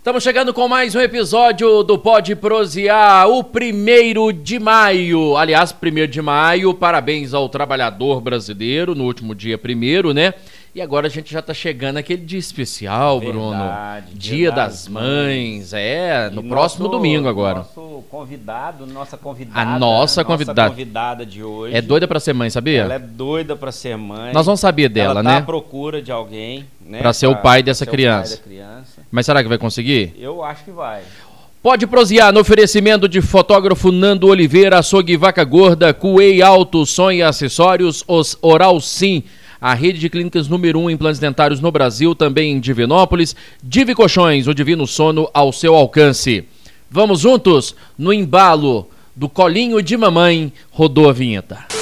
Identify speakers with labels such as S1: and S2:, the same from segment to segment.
S1: Estamos chegando com mais um episódio do Pode Prosear, o primeiro de maio. Aliás, primeiro de maio, parabéns ao trabalhador brasileiro, no último dia primeiro, né? E agora a gente já tá chegando aquele dia especial,
S2: Verdade,
S1: Bruno. Dia,
S2: Dia
S1: das,
S2: das
S1: Mães. É,
S2: E
S1: no próximo
S2: nosso-
S1: domingo agora.
S2: Nosso convidado, nossa convidada.
S1: A nossa convidada.
S2: convidada de hoje.
S1: É doida pra ser mãe, sabia?
S2: Ela é doida pra ser mãe.
S1: Nós vamos saber dela,
S2: ela tá à
S1: né?
S2: procura de alguém, né?
S1: Pra ser o pai dessa
S2: ser o
S1: criança.
S2: pai da criança.
S1: Mas será que vai conseguir?
S2: Eu acho que vai.
S1: Pode prosear no oferecimento de fotógrafo Nando Oliveira, açougue Vaca Gorda, Cuei Alto, e Acessórios, os Oral Sim, a rede de clínicas número 1 um em implantes dentários no Brasil, também em Divinópolis, Divi Colchões, o divino sono ao seu alcance. Vamos juntos no embalo do colinho de mamãe, rodou a vinheta.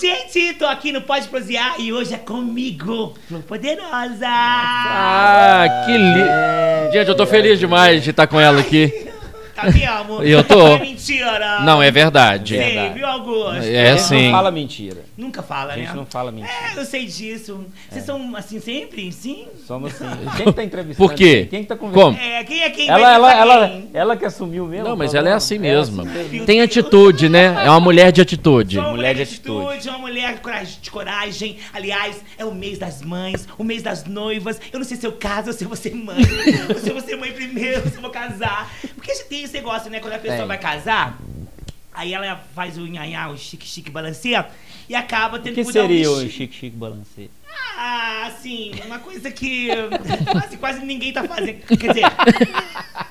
S3: Gente! Tô aqui no Pode Prosear e hoje é comigo, Flor Poderosa!
S1: Ah, que lindo. Gente, eu tô feliz demais de estar com ela aqui.
S3: Tá mesmo?
S1: Eu tô.
S3: É mentira!
S1: Não, é verdade.
S3: Sei,
S2: Verdade.
S3: viu, Augusto?
S1: É
S2: a gente
S1: sim.
S2: não fala mentira.
S3: Nunca fala,
S2: A gente
S3: né?
S2: não fala mentira.
S3: É, eu sei disso. Vocês são assim sempre? Sim?
S2: Somos assim. Quem que tá entrevistando?
S1: Por quê?
S2: Quem que tá conversando?
S1: Como?
S3: É, quem é quem?
S2: Ela, ela, ela,
S3: quem?
S2: ela que assumiu mesmo?
S1: Não, mas ela é assim
S2: É
S1: mesmo.
S2: assim
S1: Tem
S3: Deus.
S1: atitude, né? É uma mulher de atitude.
S3: Uma
S2: Mulher
S3: mulher
S2: de
S3: de
S2: atitude.
S3: atitude, uma mulher de coragem, de coragem. Aliás, é o mês das mães, o mês das noivas. Eu não sei se eu caso ou se eu vou ser mãe. ou se eu vou ser mãe primeiro, se eu vou casar. Porque tem esse negócio, né? Quando a pessoa
S2: Tem.
S3: vai casar, aí ela faz o nhanhá, o chique-chique balanceia, e acaba tendo
S2: que
S3: mudar
S2: seria o
S3: vestido.
S2: Chique Chique Balancê?
S3: Ah, assim, uma coisa que quase, quase ninguém tá fazendo. Quer dizer,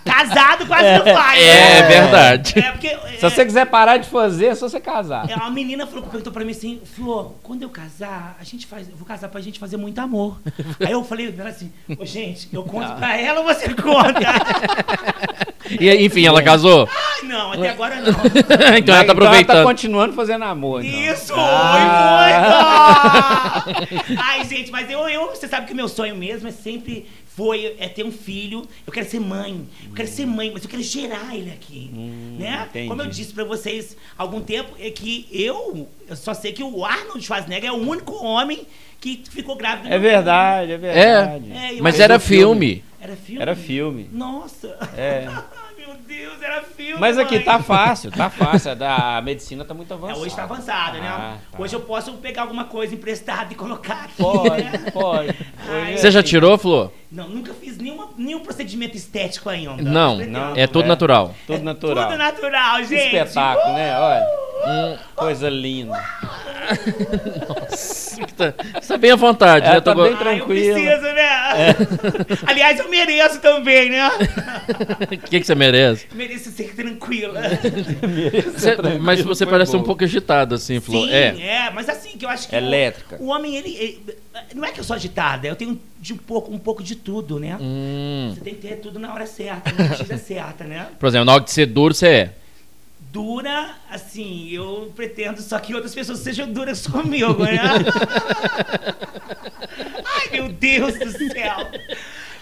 S3: casado quase não faz.
S1: É
S3: né?
S1: verdade.
S3: É porque.
S2: Se você quiser parar de fazer, é só você casar.
S3: É, uma menina falou, perguntou pra mim assim, Flor, quando eu casar, a gente faz, eu vou casar pra gente fazer muito amor. Aí eu falei pra ela assim, ô gente, eu conto pra ela ou você conta?
S1: E, enfim, ela casou.
S3: Não, até agora não.
S1: então ela tá
S2: ela tá
S1: aproveitando.
S2: continuando fazendo amor. Então.
S3: Isso,
S2: Ah.
S3: muito! Ai, gente, mas eu, eu, você sabe que o meu sonho mesmo é sempre foi é ter um filho. Eu quero ser mãe. Eu quero ser mãe, mas eu quero gerar ele aqui, né?
S2: entendi.
S3: Como eu disse pra vocês há algum tempo, é que eu, eu só sei que o Arnold Schwarzenegger é o único homem que ficou grávido. do
S2: É verdade, é
S1: É,
S2: verdade.
S3: É, eu
S1: mas era
S2: filme-
S1: filme.
S3: Era filme?
S2: Era filme.
S3: Nossa!
S2: É.
S3: Meu Deus, era filme!
S2: Mas aqui
S3: mãe.
S2: tá fácil, tá fácil. A medicina tá muito
S3: É,
S2: avançada.
S3: hoje tá avançada, né?
S2: Ah, tá.
S3: Hoje eu posso pegar alguma coisa emprestada e colocar aqui.
S2: Pode,
S3: né?
S2: pode.
S3: Ai,
S1: Você
S2: é
S1: já
S2: assim.
S1: tirou, Flor?
S3: Não, nunca fiz nenhuma, nenhum procedimento estético ainda.
S1: Não,
S3: Pretendo.
S1: é tudo
S2: É.
S1: natural.
S2: Tudo natural.
S3: Tudo natural,
S2: Que
S3: gente.
S2: espetáculo, né? Olha.
S1: Hum.
S2: Coisa linda.
S1: Você tá bem à vontade,
S2: É,
S1: né?
S2: tá
S1: Tô go-
S2: bem
S3: Ah,
S2: tranquilo. É.
S3: eu preciso, né? Aliás, eu mereço também, né?
S1: O que, que você merece?
S3: mereço ser tranquila.
S1: Você- mas você parece um
S2: bom.
S1: pouco agitado, assim, Flor.
S3: Sim,
S1: é.
S3: é. mas assim, que eu acho que...
S2: Elétrica.
S3: O, o homem, ele, ele- Não é que eu sou agitada, eu tenho de um pouco, um pouco de tudo, né?
S1: Hum.
S3: Você tem que ter tudo na hora certa, na medida certa, né?
S1: Por exemplo, na hora de ser duro, você é.
S3: Dura, assim, eu pretendo só que outras pessoas sejam duras comigo, né? Ai, meu Deus do céu.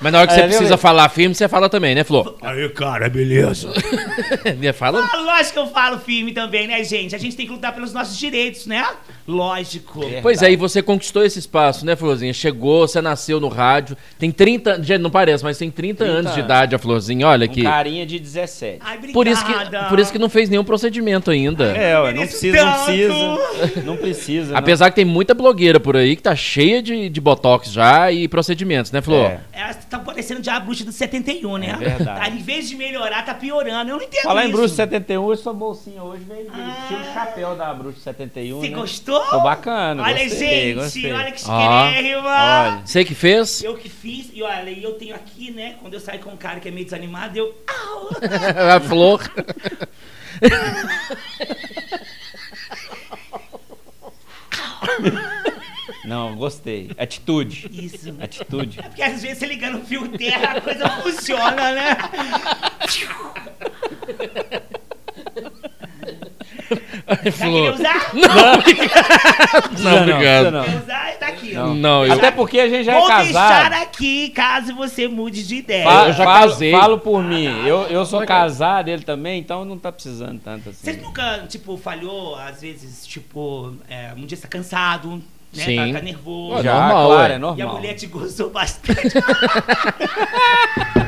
S1: Mas na hora que
S2: É,
S1: você precisa falar firme, você fala também, né, Flor?
S3: Aí, cara, beleza.
S1: fala.
S3: Ah, lógico que eu falo firme também, né, gente? A gente tem que lutar pelos nossos direitos, né? Lógico.
S2: É.
S1: Pois é, e você conquistou esse espaço, né, Florzinha? Chegou, você nasceu no rádio. Tem 30. Gente, não parece, mas tem 30,
S2: 30
S1: anos de idade a Florzinha. Olha
S2: Um
S1: aqui.
S2: carinha de 17.
S3: Ai, obrigada.
S1: Por isso, que, por isso que não fez nenhum procedimento ainda.
S2: É, ué, não precisa, não precisa. Não precisa. não.
S1: Apesar que tem muita blogueira por aí que tá cheia de, de botox já e procedimentos, né, Flor?
S2: É.
S3: Tá parecendo já a bruxa do 71, né?
S2: É verdade.
S3: Tá, em vez de melhorar, tá piorando. Eu não entendo
S2: Falar em. Bruxa 71, hoje sua bolsinha hoje veio
S3: Ah.
S2: estilo chapéu da Bruxa 71.
S3: Você
S2: né?
S3: gostou?
S2: Ficou bacana,
S3: Olha,
S2: gostei,
S3: gente,
S2: gostei.
S3: olha que chiquérrima.
S2: olha.
S1: Você que fez?
S3: Eu que fiz, e olha, e eu tenho aqui, né? Quando eu saio com um cara que é meio desanimado, eu.
S1: A Flor.
S2: Não, gostei. Atitude.
S3: Isso.
S2: Atitude.
S3: É porque às vezes você ligando o fio terra, a coisa funciona, né?
S1: Ai,
S3: Já queria usar?
S1: Não,
S2: Precisa
S1: obrigado.
S2: não.
S3: Quer usar? Tá aqui.
S2: Não.
S1: Não, eu-
S2: Até porque a gente já
S3: Vou
S2: é
S3: deixar
S2: casado.
S3: aqui caso você mude de ideia.
S2: Fa-
S1: Eu já
S2: falo,
S1: casei.
S2: falo por mim. Eu, eu sou
S1: é que é?
S2: casado, ele também, então não tá precisando tanto assim.
S3: Vocês nunca, tipo, falhou, às vezes, tipo, é, um dia você tá cansado, né?
S1: Sim.
S3: Tá, tá nervoso.
S2: Já,
S1: normal,
S2: claro,
S1: ué.
S2: é
S3: E a
S2: normal.
S3: mulher te gozou bastante.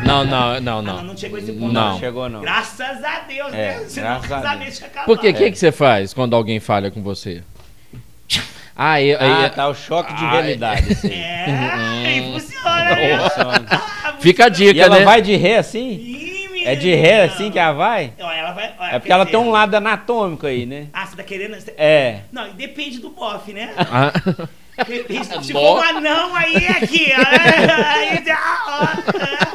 S1: Não, não, não,
S3: Ah,
S1: não.
S3: não chegou esse ponto.
S1: Não.
S2: Chegou não.
S3: Graças a Deus,
S2: É,
S3: né? Senão
S2: graças
S3: o
S2: a
S3: casamento ia acabar.
S1: Por quê? O que,
S2: É.
S1: que você faz quando alguém falha com você? Ah, eu,
S2: Ah,
S1: eu-
S2: tá o choque de
S1: Ah,
S2: realidade. isso aí.
S3: É, funciona, né?
S2: Funciona.
S3: Ah,
S1: Fica a dica,
S2: E ela
S1: né?
S2: vai de ré assim?
S3: Ih,
S2: É de ré assim que ela vai?
S3: Ó, ela vai ó,
S2: É porque ela
S3: dizer,
S2: tem um lado anatômico aí, né?
S3: Ah, você tá querendo... você-
S2: É.
S3: Não, depende do bofe, né?
S1: Ah,
S3: Depende, se for um anão, aí é aqui, ó. Aí,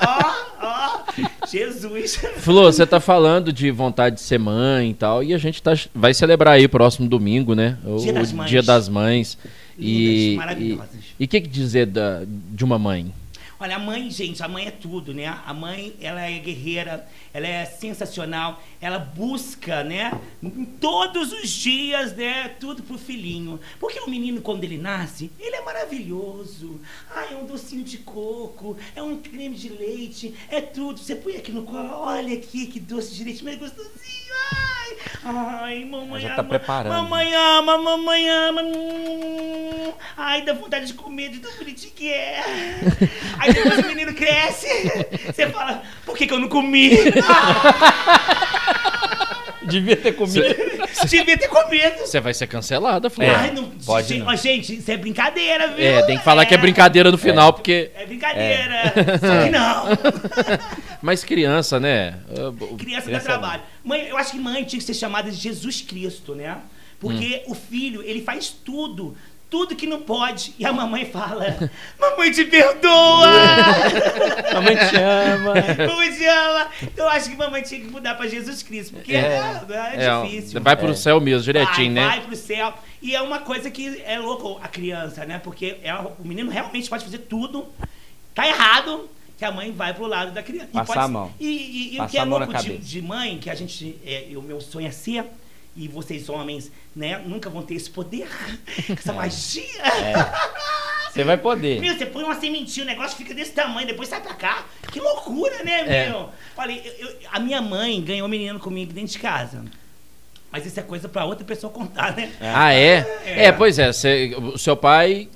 S3: ó, ó, ó. Jesus.
S1: Flor, você tá falando de vontade de ser mãe e tal, e a gente tá, vai celebrar aí próximo domingo, né? O
S3: Dia das Mães.
S1: Dia das Mães. E
S3: Lindas, maravilhosas.
S1: E o que, que dizer da, de uma mãe?
S3: Olha, a mãe, gente, a mãe é tudo, né? A mãe, ela é guerreira, ela é sensacional, ela busca, né? Todos os dias, né? Tudo pro filhinho. Porque o menino, quando ele nasce, ele é maravilhoso. Ai, é um docinho de coco, é um creme de leite, é tudo. Você põe aqui no colo, olha aqui, que doce de leite mais gostosinho. Ai, ai, mamãe
S2: Já tá
S3: ama.
S2: preparando.
S3: Mamãe ama, mamãe ama. Ai, dá vontade de comer de tão bonitinho que é. Aí depois o menino cresce, você fala, por que, que eu não comi?
S2: Devia ter comido.
S3: Devia ter comido.
S1: Você vai ser cancelada, Flor.
S2: É.
S3: Ai, não,
S2: pode
S3: gente,
S2: não.
S3: ó, gente, isso é brincadeira, viu?
S1: É, tem que falar que é brincadeira no final, porque.
S3: É brincadeira. Só que não.
S1: Mas criança, né? O-
S3: Criança dá
S2: Criança
S3: trabalho. Mãe, eu acho que mãe tinha que ser chamada de Jesus Cristo, né? Porque
S2: Hum.
S3: o filho, ele faz tudo. Tudo que não pode. E a mamãe fala: Mamãe te perdoa!
S2: Mamãe te ama.
S3: mamãe te ama! Então eu acho que mamãe tinha que mudar pra Jesus Cristo. Porque é, é,
S1: É,
S3: difícil.
S1: vai pro
S2: É.
S1: céu mesmo, direitinho,
S3: vai,
S1: né?
S3: Vai pro céu. E é uma coisa que é louco a criança, né? Porque é, o menino realmente pode fazer tudo. Tá errado. Que a mãe vai pro lado da criança. E
S2: Passar
S3: pode-
S2: a mão.
S3: E, e- e o que é louco de, de mãe, que a gente. É, o meu sonho é ser, e vocês homens, né, nunca vão ter esse poder, essa magia.
S2: Você vai poder.
S3: Meu, você põe uma sementinha, o negócio fica desse tamanho, depois sai pra cá. Que loucura, né,
S1: É.
S3: meu? Olha, eu- eu- a minha mãe ganhou um menino comigo dentro de casa. Mas isso é coisa pra outra pessoa contar, né?
S1: Ah, é?
S3: É.
S1: É, pois é. cê- o seu pai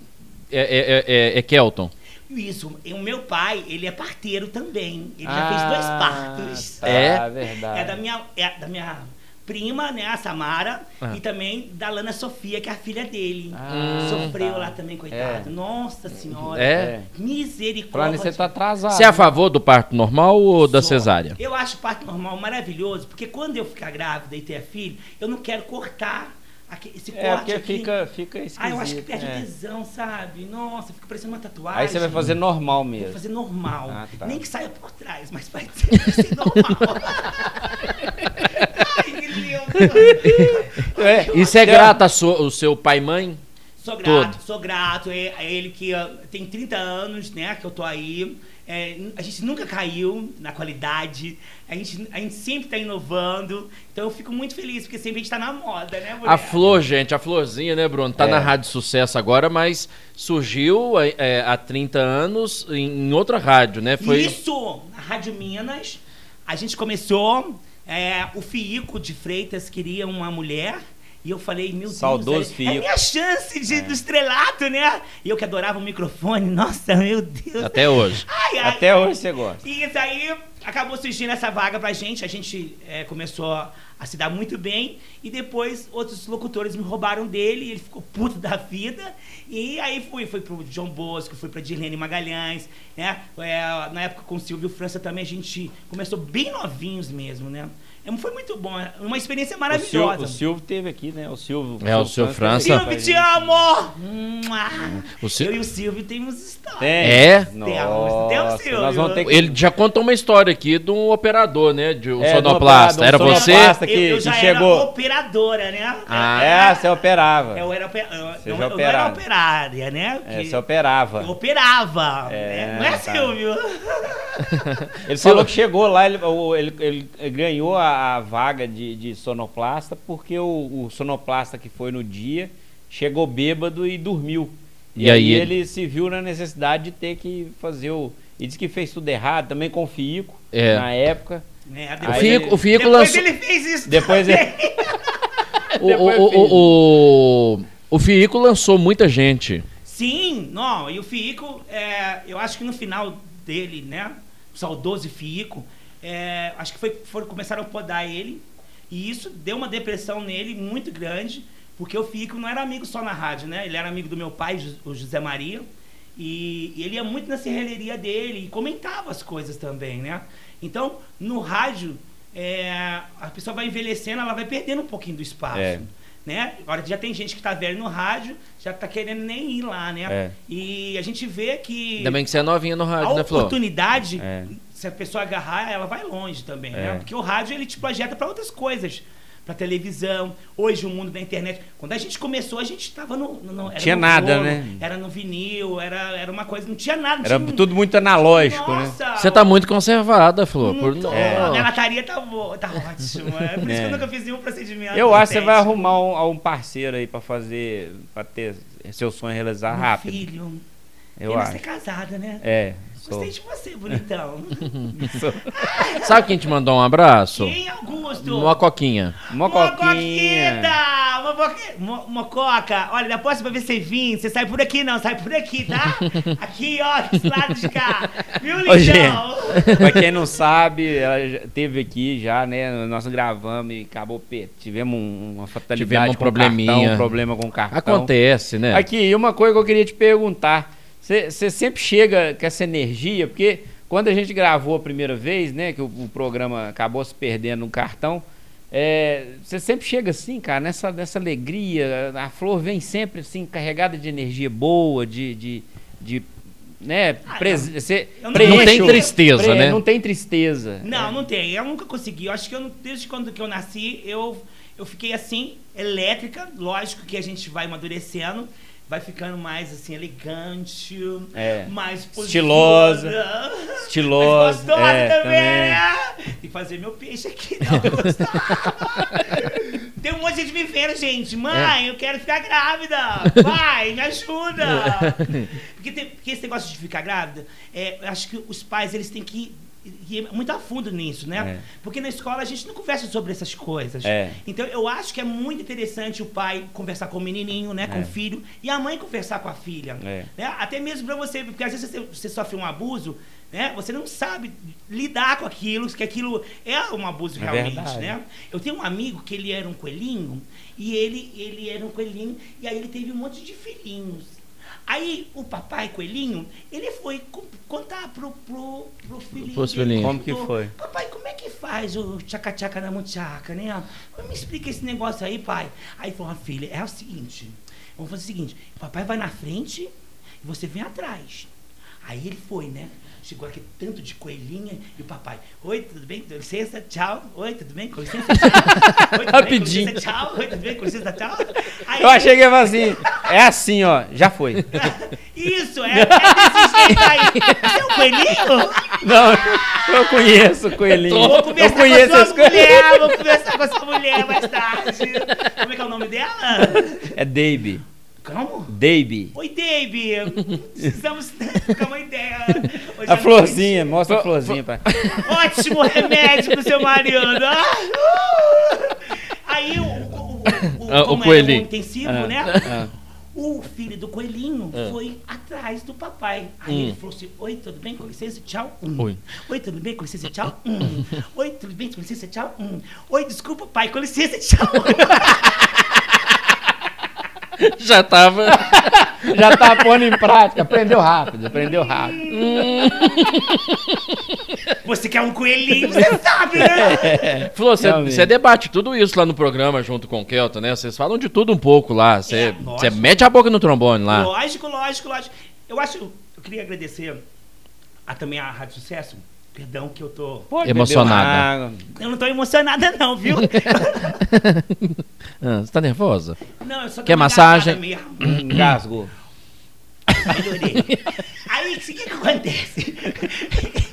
S1: é, é, é, é Kelton.
S3: Isso, e o meu pai, ele é parteiro também. Ele já
S2: Ah,
S3: fez dois partos.
S2: Tá,
S1: É?
S2: verdade.
S3: É da minha, é da minha prima, né, a Samara,
S1: Ah.
S3: e também da Lana Sofia, que é a filha dele.
S2: Ah,
S3: Sofreu
S2: tá.
S3: lá também, coitado. Nossa senhora.
S1: É?
S3: Misericórdia.
S2: Falando nisso, você tá atrasado.
S1: Você é a favor do parto normal ou da
S3: Sou.
S1: cesárea?
S3: Eu acho o parto normal maravilhoso, porque quando eu ficar grávida e ter filho, eu não quero cortar esse corte
S2: É, porque
S3: aqui.
S2: fica, fica esquisito.
S3: Ah, eu acho que perde
S2: é.
S3: tesão, sabe? Nossa, fica parecendo uma tatuagem.
S2: Aí você vai fazer normal mesmo.
S3: Vou fazer normal.
S2: Ah, tá.
S3: Nem que saia por trás, mas vai ser, vai ser normal. Ai, que lindo.
S2: É,
S1: você é sua- o seu pai e mãe?
S3: Sou grato,
S1: Todo.
S3: sou grato. É, é ele que ah, tem 30 anos, né, que eu tô aí. É, a gente nunca caiu na qualidade. A gente, a gente sempre tá inovando. Então eu fico muito feliz, porque sempre a gente tá na moda, né, mulher?
S1: A Flor, gente, a Florzinha, né, Bruno? Tá
S2: É.
S1: na Rádio Sucesso agora, mas surgiu é, é, há 30 anos em, em outra rádio, né? Foi.
S3: Isso! Na Rádio Minas, a gente começou. é, o Fiico de Freitas queria uma mulher. E eu falei, meu
S2: Saudoso
S3: Deus, é, é
S2: Fiico.
S3: minha chance de, do estrelato, né? E eu que adorava o microfone, nossa, meu Deus.
S1: Até hoje.
S3: Ai, ai,
S2: Até hoje você gosta.
S3: E isso aí acabou surgindo essa vaga pra gente. A gente é, começou a se dar muito bem. E depois outros locutores me roubaram dele. E ele ficou puto da vida. E aí fui. Fui pro John Bosco, fui pra Dirlene Magalhães. Né? É, na época com o Silvio França também a gente começou bem novinhos mesmo, né? É, Foi muito bom. é Uma experiência
S2: O
S3: maravilhosa.
S2: Silvio, o Silvio teve aqui, né? O Silvio.
S1: É, o Silvio França.
S3: Silvio, te amo!
S1: O Sil-
S3: Eu e o Silvio temos história.
S2: Tem.
S1: É?
S2: Nossa,
S3: Temos, Silvio.
S2: nós vamos ter que...
S1: Ele já contou uma história aqui de um operador, né? De um
S2: É,
S1: sonoplasta.
S2: do
S1: Era
S2: um
S1: você?
S2: sonoplasta. que-
S3: eu, eu
S2: que
S3: já
S2: chegou.
S3: era operadora, né?
S1: Ah.
S2: É, você operava.
S3: Eu era, eu,
S2: Você
S3: não,
S2: já
S3: eu não era
S2: operava.
S3: operária, né?
S2: É, você operava.
S3: Eu operava.
S2: É,
S3: né? Não é,
S2: tá.
S3: Silvio?
S2: Ele falou que chegou lá, ele, o- ele- ele ganhou a, a vaga de, de sonoplasta porque o, o sonoplasta que foi no dia chegou bêbado e dormiu. E, aí, ele se viu na necessidade de ter que fazer o. E disse que fez tudo errado, também com o Fico,
S1: É.
S2: na época.
S1: O
S3: Depois,
S1: Fico, o Fico
S3: depois
S1: lançou.
S3: ele fez isso
S2: Depois ele-
S1: O, o, o, o, o Fico lançou muita gente.
S3: Sim, não, e o Fico, é, eu acho que no final dele, né, o saudoso Fico, é, acho que foi, foram, começaram a podar ele, e isso deu uma depressão nele muito grande, porque o Fico não era amigo só na rádio, né, ele era amigo do meu pai, o José Maria, e, e ele ia muito na serralheria dele, e comentava as coisas também, né, então, no rádio, é, a pessoa vai envelhecendo, ela vai perdendo um pouquinho do espaço.
S2: É.
S3: Né? Agora já tem gente que tá velho no rádio, já tá querendo nem ir lá, né?
S2: É.
S3: E a gente vê que
S1: Ainda bem que você é novinha no
S3: a
S1: rádio, né, Flor?
S3: oportunidade,
S2: É.
S3: se a pessoa agarrar, ela vai longe também,
S2: É.
S3: né? Porque o rádio ele te projeta para outras coisas, para televisão. Hoje o mundo da internet, quando a gente começou, a gente estava no, no, no- era
S2: Tinha
S3: no
S2: nada,
S3: rolo,
S2: né?
S3: Era no vinil, era, era uma coisa, não tinha nada. não
S2: Era
S3: tinha,
S2: tudo muito analógico, né?
S3: Nossa,
S1: Você tá muito conservada, Flor. Por...
S3: muito,
S2: É.
S3: A minha lataria tá, boa, tá ótima. É por isso que
S2: É.
S3: eu nunca fiz nenhum procedimento.
S2: Eu acho que você vai arrumar um, um parceiro aí pra fazer, pra ter seu sonho realizar
S3: Meu
S2: rápido.
S3: Filho,
S2: Eu
S3: Pena
S2: acho.
S3: ser casada, né?
S2: É.
S3: Gostei de você, bonitão.
S1: Sabe quem te mandou um abraço?
S3: Quem, Augusto?
S1: Uma coquinha.
S2: Mocoquinha.
S3: Mocoquita! Mocoque- Mo- Mococa, olha, da próxima vez que você vir, você sai por aqui não, sai por aqui, tá? Aqui, ó, desse lado de cá. Viu, lindão?
S2: pra quem não sabe, ela já teve aqui já, né? Nós gravamos e acabou. Tivemos um- uma fatalidade
S1: Tivemos um
S2: com
S1: probleminha.
S2: cartão, um problema com o cartão.
S1: Acontece, né?
S2: Aqui, e uma coisa que eu queria te perguntar. Você sempre chega com essa energia, porque quando a gente gravou a primeira vez, né, que o, o programa acabou se perdendo no cartão, você sempre chega assim, cara, nessa, nessa alegria. A flor vem sempre assim, carregada de energia boa, de. de, de né,
S3: Ah,
S2: pres-
S3: eu-
S2: cê
S3: eu não
S2: preenche
S1: tem tristeza,
S2: pre-
S1: né?
S2: Não tem tristeza.
S3: Não, não tem. Eu nunca consegui. Eu acho que eu, não- desde quando que eu nasci, eu, eu fiquei assim, elétrica. Lógico que a gente vai amadurecendo, vai ficando mais assim, elegante,
S2: É.
S3: mais
S2: Estilosa. Estilosa,
S3: Mais gostosa
S2: é,
S3: também,
S2: também.
S3: E fazer meu peixe aqui, não. Tem um monte de gente me vendo, gente. Mãe, eu quero ficar grávida. Pai, me ajuda. Porque, tem- porque esse negócio de ficar grávida, é, eu acho que os pais eles têm que ir muito a fundo nisso, né?
S2: É.
S3: Porque na escola a gente não conversa sobre essas coisas.
S2: É.
S3: Então eu acho que é muito interessante o pai conversar com o menininho, né? Com
S2: É.
S3: o filho, e a mãe conversar com a filha.
S2: É.
S3: Né? Até mesmo pra você, porque às vezes você, você sofre um abuso, né? Você não sabe lidar com aquilo, que aquilo é um abuso
S2: É
S3: realmente, né? Eu tenho um amigo que ele era um coelhinho, e ele, ele era um coelhinho, e aí ele teve um monte de filhinhos. Aí o papai coelhinho, ele foi co- contar pro, pro, pro filhinho.
S1: Pros
S3: dele,
S1: filhinhos.
S2: Como que foi?
S3: Papai, como é que faz o tchaca-tchaca na muchaca, né? Me explica esse negócio aí, pai. Aí falou, "Ah, filha, é o seguinte, vamos fazer o seguinte, o papai vai na frente e você vem atrás. Aí ele foi, né? Chegou aqui tanto de coelhinha e o papai, oi, tudo bem? Com licença, tchau. Oi, tudo bem? Com licença, tchau. Oi, tudo bem?
S1: Rapidinho.
S3: Com licença, tchau. Oi, tudo bem? Com licença, tchau. Aí,
S2: Eu achei que ia falar assim. É assim, ó. Já foi.
S3: Isso, é, é desse jeito aí. Você é um coelhinho?
S2: Não, eu conheço o coelhinho.
S3: Vou
S2: Eu
S3: conversar
S2: conheço
S3: com a sua mulher, vou conversar com a sua mulher mais tarde. Como é que é o nome dela?
S2: É Davy.
S3: Como?
S2: Davy.
S3: Oi, Dave. Precisamos trocar uma ideia. Hoje
S2: A
S3: à
S2: florzinha, mostra a florzinha, pai.
S3: Ótimo remédio pro seu marido. Ah, uh. Aí o, o, o,
S1: Ah, o
S3: como
S1: coelhinho.
S3: um intensivo,
S2: Ah,
S3: né?
S2: ah.
S3: O filho do coelhinho
S1: Ah.
S3: foi atrás do papai. Aí
S1: Hum.
S3: ele falou assim: Oi, tudo bem? Com licença, tchau. Hum.
S1: Oi.
S3: Oi, tudo bem? Com licença, tchau. Hum. Oi, tudo bem? Com licença, tchau. Hum. Oi, desculpa, pai. Com licença, tchau.
S1: Já tava.
S2: Já tá pondo em prática. Aprendeu rápido, aprendeu rápido.
S3: Você quer um coelhinho, você sabe, né?
S1: Flor, você, debate tudo isso lá no programa junto com o Kelton, né? Vocês falam de tudo um pouco lá. Você,
S3: É,
S1: mete a boca no trombone lá.
S3: Lógico, lógico, lógico. Eu acho, eu queria agradecer a, também a Rádio Sucesso. Perdão que eu tô.
S2: Pode
S1: Emocionada.
S3: Eu não tô emocionada, não, viu?
S1: Ah, você tá nervosa?
S3: Não, eu só tô
S1: Quer massagem?
S3: mesmo. Melhorei. Aí, o que, que acontece?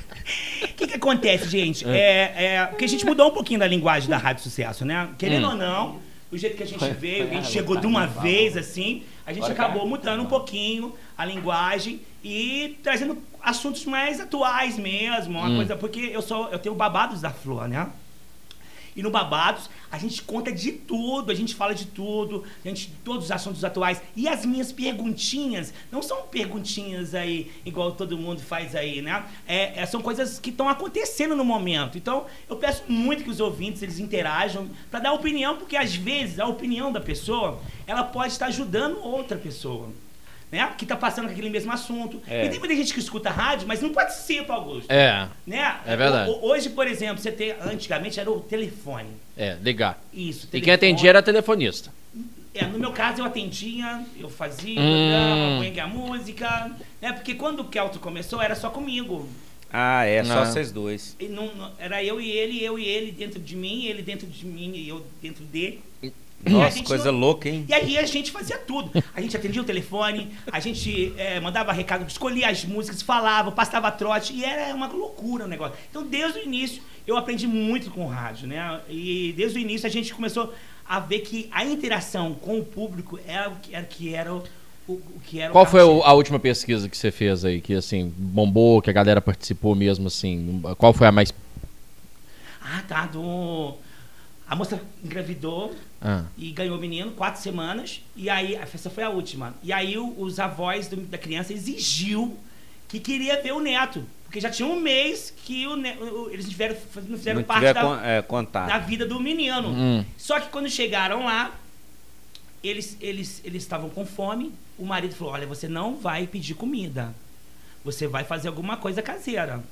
S3: O que, que acontece, gente? É, é, porque a gente mudou um pouquinho da linguagem da Rádio Sucesso, né? Querendo
S1: Hum.
S3: ou não, do jeito que a gente veio, a gente chegou de uma vez assim, a gente acabou mudando um pouquinho a linguagem e trazendo assuntos mais atuais mesmo, uma coisa, porque eu sou, eu tenho babados da flor, né? E no Babados, a gente conta de tudo, a gente fala de tudo, a gente, todos os assuntos atuais. E as minhas perguntinhas, não são perguntinhas aí, igual todo mundo faz aí, né? É, é, são coisas que estão acontecendo no momento. Então, eu peço muito que os ouvintes, eles interajam para dar opinião, porque às vezes a opinião da pessoa, ela pode estar ajudando outra pessoa né? Que tá passando com aquele mesmo assunto.
S1: É.
S3: E tem muita gente que escuta rádio, mas não participa, Augusto.
S1: É.
S3: Né?
S1: É verdade.
S3: Ho- Hoje, por exemplo, você tem. Antigamente era o telefone.
S1: É, ligar.
S3: Isso.
S1: E
S3: telefone.
S1: quem atendia era telefonista.
S3: É, no meu caso, eu atendia, eu fazia,
S1: Hum.
S3: punha a música. Né? Porque quando o Kelton começou, era só comigo.
S2: Ah, é, só
S1: Ah.
S2: vocês dois.
S3: E não- não- era eu e ele, eu e ele dentro de mim, ele dentro de mim e eu dentro dele.
S2: Nossa,
S3: gente
S2: coisa louca, hein?
S3: E aí a gente fazia tudo. A gente atendia o telefone, a gente eh, mandava recado, escolhia as músicas, falava, passava trote, e era uma loucura o negócio. Então, desde o início, eu aprendi muito com o rádio, né? E desde o início a gente começou a ver que a interação com o público era o que era, que era o, o, que era o
S1: Qual foi o- a última pesquisa que você fez aí, que assim, bombou, que a galera participou mesmo, assim? Qual foi a mais.
S3: Ah, tá, do... A moça engravidou
S1: Ah,
S3: e ganhou o menino, quatro semanas, e aí, essa foi a última. E aí os avós do- da criança exigiu que queria ver o neto. Porque já tinha um mês que o eles tiveram, não fizeram
S2: Não
S3: parte
S2: tiver
S3: da,
S2: con- é,
S3: da vida do menino.
S1: Hum.
S3: Só que quando chegaram lá, eles eles eles estavam com fome. O marido falou: Olha, você não vai pedir comida. Você vai fazer alguma coisa caseira.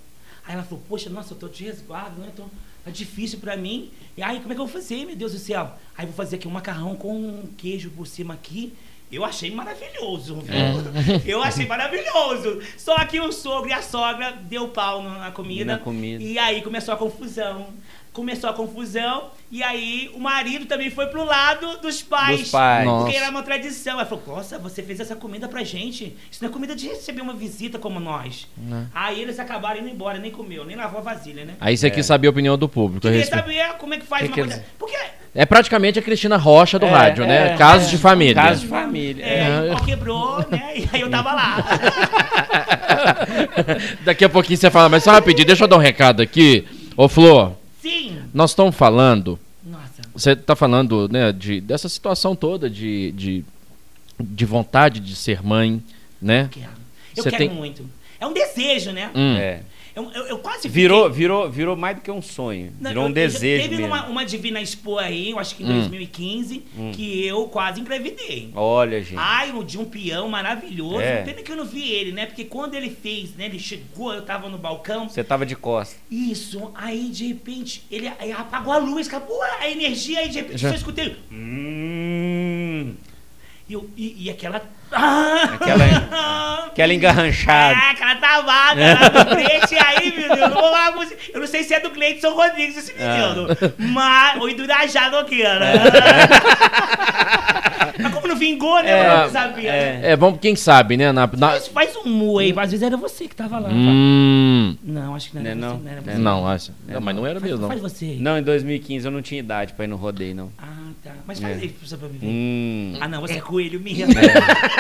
S3: Aí ela falou: Poxa, nossa, eu tô de resguardo, né? Tô, tá difícil pra mim. E aí, como é que eu vou fazer, meu Deus do céu? Aí vou fazer aqui um macarrão com um queijo por cima aqui. Eu achei maravilhoso, viu? Eu achei maravilhoso. Só que o sogro e a sogra deu pau na comida.
S2: Na comida.
S3: E aí começou a confusão. Começou a confusão. E aí o marido também foi pro lado dos pais.
S2: Dos pais.
S1: Nossa.
S3: Porque era uma tradição. Ela falou: Nossa, você fez essa comida pra gente. Isso não é comida de receber uma visita como nós. Aí eles acabaram indo embora, nem comeu, nem lavou a vasilha, né?
S1: Aí você quis saber a opinião do público.
S3: Queria
S1: respeito.
S3: saber como é que faz
S2: Que
S3: uma
S2: que
S3: coisa.
S2: eles-
S3: Porque
S1: É praticamente a Cristina Rocha do
S2: É,
S1: rádio, né?
S2: é,
S1: Casos
S2: é.
S1: de família.
S2: Casos de família.
S3: é,
S2: é.
S3: quebrou, né? E aí eu tava lá.
S1: Daqui a pouquinho você fala, mas só rapidinho, deixa eu dar um recado aqui. Ô, Flor. Nós estamos falando
S3: Nossa.
S1: Você está falando né, de, dessa situação toda de, de, de vontade de ser mãe, né?
S3: Quero. Eu
S1: Você
S3: quero
S1: tem-
S3: muito. É um desejo, né?
S1: Hum.
S2: É.
S3: Eu, eu, eu quase
S2: Virou,
S3: fiquei-
S2: virou, virou mais do que um sonho.
S3: Não,
S2: virou
S3: eu-
S2: um
S3: eu-
S2: desejo
S3: Teve
S2: mesmo.
S3: uma, uma Divina Expo aí, eu acho que em
S1: Hum.
S3: 2015, que eu quase engravidei.
S2: Olha, gente.
S3: Ai, um de um peão maravilhoso.
S2: É.
S3: Pena que eu não vi ele, né? Porque quando ele fez, né? Ele chegou, eu tava no balcão.
S2: Você tava de costas.
S3: Isso, aí de repente, ele apagou a luz, acabou a energia, aí de repente
S1: Já.
S3: só escutei. Hum. E, eu, e, e aquela. Ah!
S2: Aquela, aquela engarranchada.
S3: É, aquela travada lá do Cleide aí, meu Deus. Eu, não vou falar você. eu não sei se é do São Rodrigues esse menino. Mas. Ou do Irajá Nogueira. Mas como não vingou, né?
S1: É,
S3: eu não sabia. né?
S1: É, vamos, quem sabe, né? Na, na-
S3: Faz, faz um mu aí, às vezes era você que tava lá.
S1: Hum,
S3: Não, acho que não era
S2: Não é
S3: você.
S2: não?
S3: Não, era
S2: Não
S3: você.
S2: é
S1: não, acho. Não, mas não era
S3: Faz,
S1: mesmo, não.
S3: faz você.
S2: Não, em 2015 eu não tinha idade pra ir no rodeio, não.
S3: Ah, tá. Mas faz
S2: É.
S3: aí pra pra viver.
S2: Hum.
S3: Ah, não, você é coelho mesmo.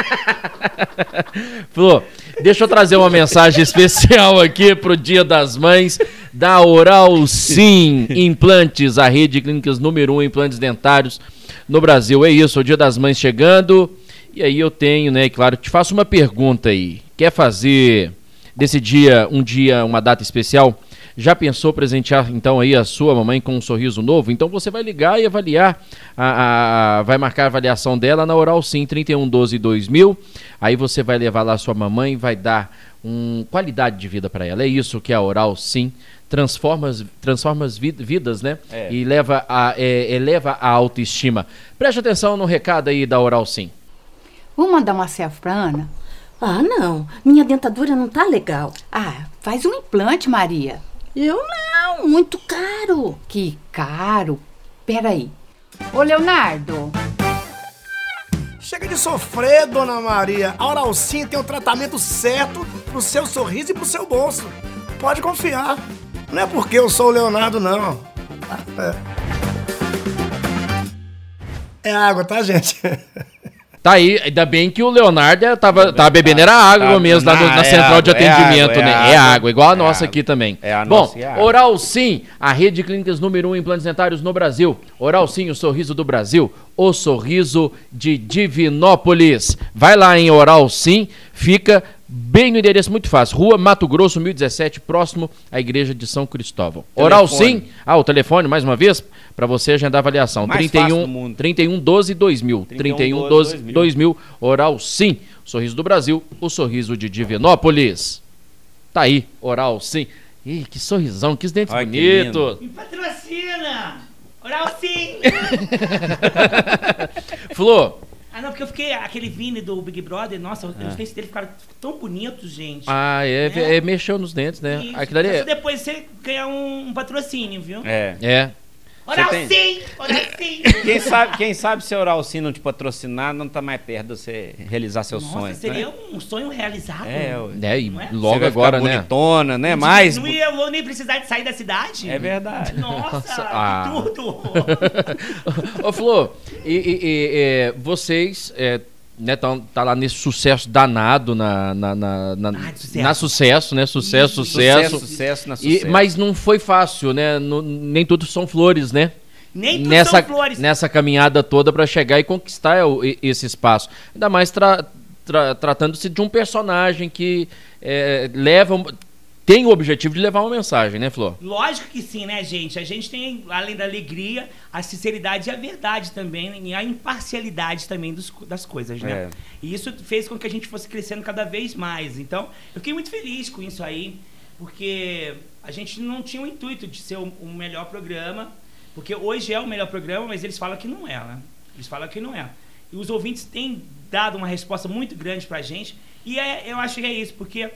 S1: Flor, deixa eu trazer uma mensagem especial aqui pro Dia das Mães da Oral Sim Implantes, a rede de clínicas número 1 um implantes dentários no Brasil. É isso, o Dia das Mães chegando. E aí eu tenho, né, claro, te faço uma pergunta aí. Quer fazer desse dia um dia, uma data especial? Já pensou presentear então aí a sua mamãe com um sorriso novo? Então você vai ligar e avaliar, a, a- vai marcar a avaliação dela na Oral Sim 3112 2000. Aí você vai levar lá a sua mamãe, vai dar um qualidade de vida para ela. É isso que a Oral Sim transforma, as- transforma as vid- vidas, né?
S2: É.
S1: E leva a, é, eleva a autoestima. Preste atenção no recado aí da Oral Sim.
S4: Vamos mandar uma selfie pra Ana?
S5: Ah, não. Minha dentadura não tá legal.
S4: Ah, faz um implante, Maria.
S5: Eu não, muito caro.
S4: Que caro. Peraí. Ô, Leonardo.
S6: Chega de sofrer, dona Maria. A Oral Sim tem o tratamento certo pro seu sorriso e pro seu bolso. Pode confiar. Não é porque eu sou o Leonardo, não. É. É água, tá, gente?
S1: Tá aí, ainda bem que o Leonardo é- tava, tava bebendo era água
S2: tá-
S1: mesmo lá no-
S2: não,
S1: na
S2: é
S1: central de
S2: água, é
S1: atendimento,
S2: água, é
S1: né? É
S2: água.
S1: água, igual a
S2: É
S1: nossa
S2: água.
S1: aqui também.
S2: É a
S1: Bom,
S2: nossa a água.
S1: Oral Sim, a rede de clínicas número um em implantes dentários no Brasil. Oral Sim, o sorriso do Brasil, o sorriso de Divinópolis. Vai lá em Oral Sim, fica bem no endereço muito fácil. Rua Mato Grosso, 1017, próximo à igreja de São Cristóvão. Oral
S2: Telefone.
S1: Sim, ah, o telefone mais uma vez para você agendar a avaliação.
S2: Mais fácil do
S1: 31
S2: mundo.
S1: 31 12 2000. 31 12 2000. Oral Sim, sorriso do Brasil, o sorriso de Divinópolis. Tá aí, Oral Sim. Ih, que sorrisão, que dentes
S2: Ai, que
S1: bonitos.
S3: Me patrocina! Oral sim!
S1: Flor,
S3: ah, não, porque eu fiquei. Aquele Vini do Big Brother, nossa, os dentes dele ficaram tão bonitos, gente.
S1: ah, é,
S3: É.
S1: é, mexeu nos dentes, né?
S3: Isso.
S1: Aquilo ali
S3: Só
S1: é.
S3: depois você ganhar um, um patrocínio, viu?
S2: É.
S1: é.
S3: Oral
S2: tem-
S3: sim! Oral sim!
S2: Quem sabe, quem sabe se a Oral Sim não te patrocinar, não tá mais perto de você realizar seus
S3: Nossa,
S2: sonhos.
S3: seria
S2: né?
S3: um sonho realizado.
S2: É, ué.
S1: É, e
S3: Não é?
S2: Você
S1: logo agora, né?
S2: bonitona, né?
S3: Não-
S2: Mais.
S3: Não ia eu vou nem precisar de sair da cidade.
S2: É verdade.
S3: Nossa,
S1: Nossa, ah.
S3: tudo!
S1: Ô, Flor, e, e- e, é, vocês é, né, tão, tá lá nesse sucesso danado na, na, na, na,
S3: Ah, sucesso.
S1: na sucesso, né? Sucesso,
S3: Isso,
S1: sucesso.
S2: Sucesso, sucesso na
S1: E-
S2: sucesso.
S1: mas não foi fácil, né? Não- nem tudo são flores, né?
S3: Nem tudo
S1: nessa,
S3: são flores.
S1: nessa caminhada toda para chegar e conquistar o- e- esse espaço. Ainda mais tra- tra- tratando-se de um personagem que é, leva. Tem o objetivo de levar uma mensagem, né, Flor?
S3: Lógico que sim, né, gente? A gente tem, além da alegria, a sinceridade e a verdade também, né? e a imparcialidade também dos das coisas, né?
S2: É.
S3: E isso fez com que a gente fosse crescendo cada vez mais. Então, eu fiquei muito feliz com isso aí, porque a gente não tinha o intuito de ser o, o melhor programa, porque hoje é o melhor programa, mas eles falam que não é, né? Eles falam que não é. E os ouvintes têm dado uma resposta muito grande pra gente, e é- eu acho que é isso, porque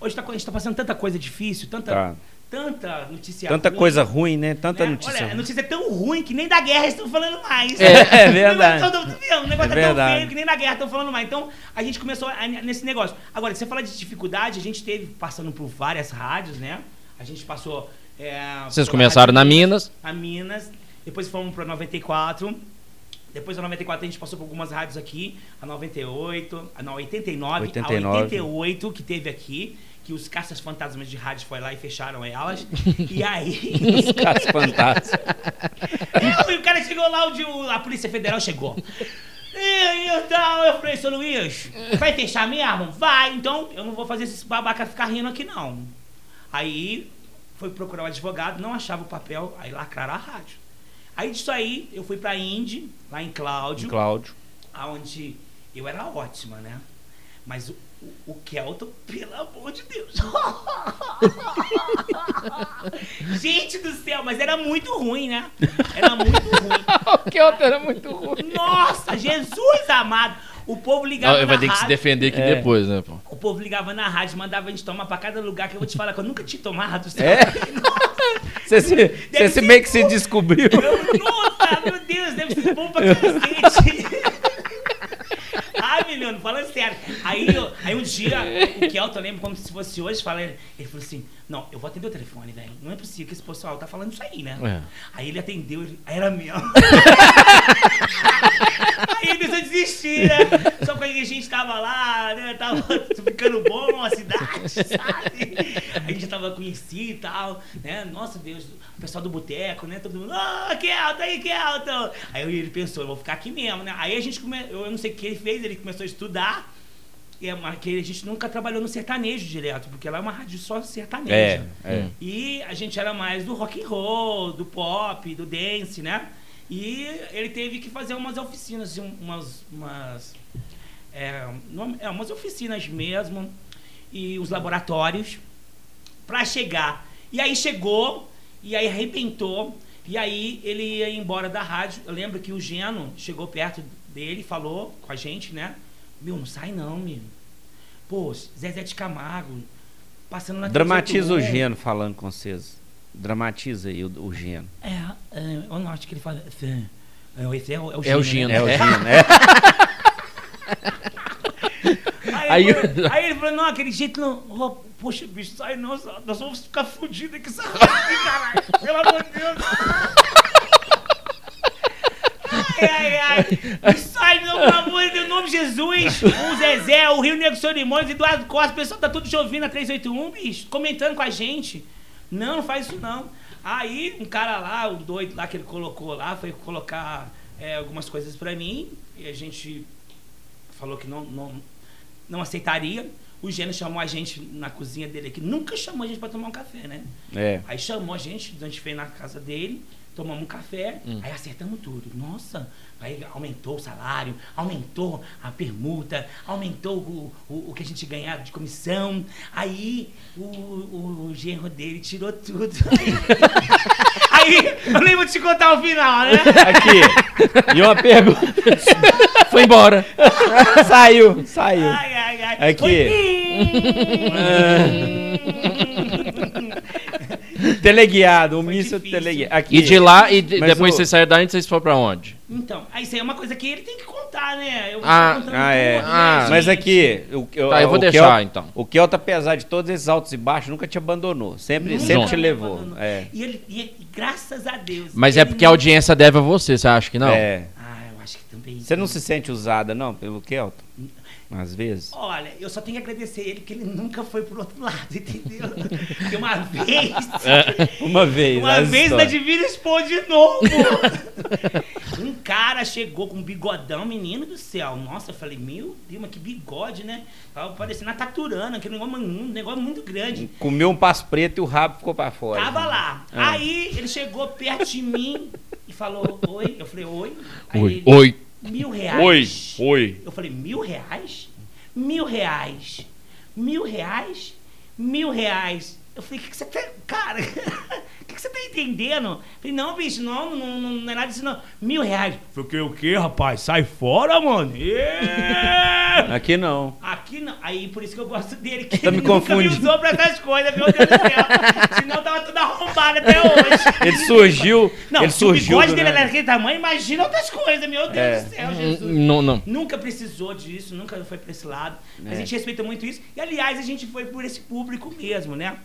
S3: hoje tá, a gente tá passando tanta coisa difícil, tanta,
S2: Tá.
S3: tanta notícia
S2: Tanta
S3: ruim,
S2: coisa ruim, né? Tanta
S3: né?
S2: notícia
S3: Olha, a
S2: ruim.
S3: notícia é tão ruim que nem da guerra estão falando mais.
S2: É, é verdade.
S3: O negócio, tá- o negócio
S2: É
S3: é, tão
S2: verdade.
S3: feio que nem na guerra estão falando mais. Então, a gente começou a- nesse negócio. Agora, você fala de dificuldade, a gente teve passando por várias rádios, né? A gente passou. é,
S1: Vocês começaram na Minas.
S3: A Minas. Depois fomos para 94. Depois da 94 a gente passou por algumas rádios aqui, a 98, a não, 89,
S2: 89.
S3: a 88 que teve aqui, que os caças fantasmas de rádio foi lá e fecharam elas. e aí
S2: Os caras fantásticos.
S3: e o cara chegou lá, onde a Polícia Federal chegou. E então, eu falei, seu Luiz, vai fechar mesmo? Vai, então eu não vou fazer esses babaca ficar rindo aqui, não. Aí foi procurar o advogado, não achava o papel, aí lacraram a rádio. Aí disso aí, eu fui pra Indy, lá em Cláudio,
S2: Cláudio.
S3: aonde eu era ótima, né? Mas o, Kelton, pelo amor de Deus. Gente do céu, mas era muito ruim, né? Era muito ruim.
S1: o que era muito ruim.
S3: Nossa, Jesus amado. O povo ligava
S1: Vai
S3: na
S1: ter que se
S3: rádio.
S1: defender aqui
S2: É.
S1: depois, né, pô?
S3: O povo ligava na rádio, mandava a gente tomar pra cada lugar que eu vou te falar que eu nunca tinha tomado.
S2: É? Você se, você se meio que se descobriu.
S3: Eu, nossa, meu Deus, deve ser bom pra cacete. Menino, falando sério. Aí, eu- aí um dia, o Kelton, eu lembro como se fosse hoje, fala, ele, ele falou assim, não, eu vou atender o telefone, velho. Não é possível que esse pessoal tá falando isso aí, né?
S1: É.
S3: Aí ele atendeu, ele, era mesmo. aí ele pensou em desistir, né? Só porque a gente tava lá, né? Tava ficando bom a cidade, sabe? A gente já tava conhecido e tal, né? Nossa Deus, o pessoal do boteco, né? Todo mundo, ah, Kelton, aí, Kelton. Aí ele pensou, eu vou ficar aqui mesmo, né? Aí a gente começou, eu não sei o que ele fez, ele começou a estudar. E é uma- que a gente nunca trabalhou no sertanejo direto, porque lá é uma rádio só sertaneja.
S2: É, é.
S3: E a gente era mais do rock and roll, do pop, do dance, né? E ele teve que fazer umas oficinas, assim, umas, umas, é, é, umas oficinas mesmo e os laboratórios pra chegar. E aí chegou e aí arrebentou e aí ele ia embora da rádio. Eu lembro que o Geno chegou perto dele, falou com a gente, né? Meu, não sai não, meu. Pô, Zezé de Camargo passando na
S2: Dramatiza o
S3: 381.
S2: Geno falando com vocês. Dramatiza aí o, o Geno.
S3: É, é, eu não acho que ele fala. é, Esse é o,
S1: É o
S3: Gino,
S1: Gino.
S3: né?
S2: É o
S1: É.
S2: Geno, é.
S3: Aí,
S1: Aí-
S3: ele falou, aí ele falou, não, aquele jeito não. Oh, poxa, bicho, sai não, nós vamos ficar fodidos aqui, sai daqui, caralho. Pelo amor de Deus. ai, ai. Sai, meu pelo amor de Deus, em nome de Jesus. O Zezé, o Rio Negro Solimões, Eduardo Costa, o pessoal tá tudo te ouvindo na 381, bicho, comentando com a gente. Não, não faz isso não. Aí, um cara lá, o doido lá que ele colocou lá, foi colocar é, algumas coisas pra mim, e a gente falou que não, não, não aceitaria. O Gênio chamou a gente na cozinha dele aqui, nunca chamou a gente pra tomar um café, né?
S2: É.
S3: Aí chamou a gente, a gente fez na casa dele, tomamos um café, aí acertamos tudo. Nossa, aí aumentou o salário, aumentou a permuta, aumentou o, o, o que a gente ganhava de comissão. Aí o, o, genro dele tirou tudo. aí, eu nem vou te contar o final, né?
S2: Aqui. E uma pergunta.
S1: Foi embora.
S2: saiu, saiu.
S3: Ai, ai, ai.
S2: Aqui. Teleguiado, um
S3: Foi
S2: míssil teleguiado. Aqui.
S1: E de lá, e de- depois
S2: o-
S1: vocês saíram da onde vocês foram pra onde?
S3: Então, aí isso aí é uma coisa que ele tem que contar, né? Eu
S1: Ah,
S3: tô contando
S2: Ah, é.
S3: tudo, né,
S1: Ah,
S2: Mas
S3: gente?
S2: aqui, o, o,
S1: Tá, eu vou
S2: o
S1: deixar,
S2: Kel-
S1: então.
S2: O Kelta, apesar de todos esses altos e baixos, nunca te abandonou. Sempre,
S3: Nunca
S2: sempre te levou. É.
S3: E, ele, e, graças a Deus.
S1: Mas é porque a
S3: não-
S1: audiência deve a você, você acha que não?
S2: É.
S3: Acho que também.
S2: Você não se sente usada, não, pelo Kelta? Às vezes.
S3: Olha, eu só tenho que agradecer ele que ele nunca foi pro outro lado, entendeu? Porque uma vez.
S2: Uma vez.
S3: Uma vez na. Divina expôs de novo. um cara chegou com um bigodão, menino do céu. Nossa, eu falei, meu Deus, mas que bigode, né? Tava parecendo a taturana, aquele negócio, um negócio muito grande.
S2: Comeu um passo preto e o rabo ficou pra fora.
S3: Tava lá.
S2: Ah.
S3: Aí ele chegou perto de mim falou, oi. Eu falei, oi. Aí
S1: Oi,
S3: ele,
S1: oi.
S3: Mil reais.
S1: oi.
S3: Eu falei, mil reais? Mil reais. Mil reais? Mil reais. Eu falei, o que, que você tá. Cara, que, que você tá entendendo? Falei, não, bicho, não, não, não, não é nada disso, não. Mil reais. Falei, o que, rapaz? Sai fora, mano. Yeah!
S2: Aqui não.
S3: Aqui não. Aí por isso que eu gosto dele, que
S2: Tá me
S3: ele nunca me
S2: confundindo.
S3: usou pra essas coisas, meu Deus do céu. Senão tava tudo arrombado até hoje.
S2: Ele surgiu.
S3: Não,
S2: ele
S3: se o
S2: surgiu.
S3: bigode dele era daquele tamanho, imagina outras coisas, meu Deus
S2: É.
S3: do céu, Jesus.
S1: Não, não.
S3: Nunca precisou disso, nunca foi pra esse lado.
S2: É.
S3: A gente respeita muito isso. E, aliás, a gente foi por esse público mesmo, né?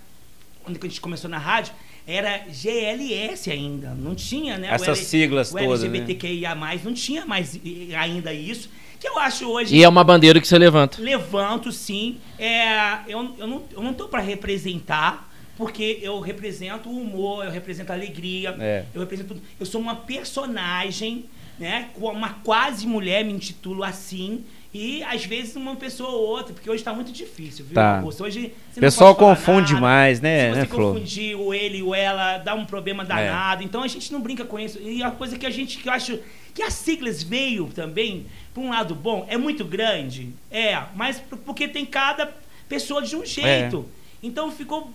S3: Quando a gente começou na rádio, era GLS ainda. Não tinha, né?
S2: Essas
S3: L-
S2: siglas
S3: o
S2: todas, né?
S3: LGBTQIA+, não tinha mais ainda isso. Que eu acho hoje...
S1: E é uma bandeira que você levanta.
S3: Levanto, sim. É, eu, eu, não, eu não tô pra representar, porque eu represento o humor, eu represento a alegria,
S2: É.
S3: eu represento. Eu sou uma personagem, né? Com uma quase mulher, me intitulo assim. E às vezes uma pessoa ou outra, porque hoje tá muito difícil, viu?
S2: Tá.
S3: Hoje você
S2: pessoal confunde
S3: nada.
S2: mais, né,
S3: Se você
S2: né, Flor?
S3: confundir o ele e o ela, dá um
S2: É.
S3: problema danado. Então a gente não brinca com isso. E a coisa que a gente, que eu acho que as siglas veio também, por um lado bom, é muito grande. É, mas porque tem cada pessoa de um jeito. Então ficou.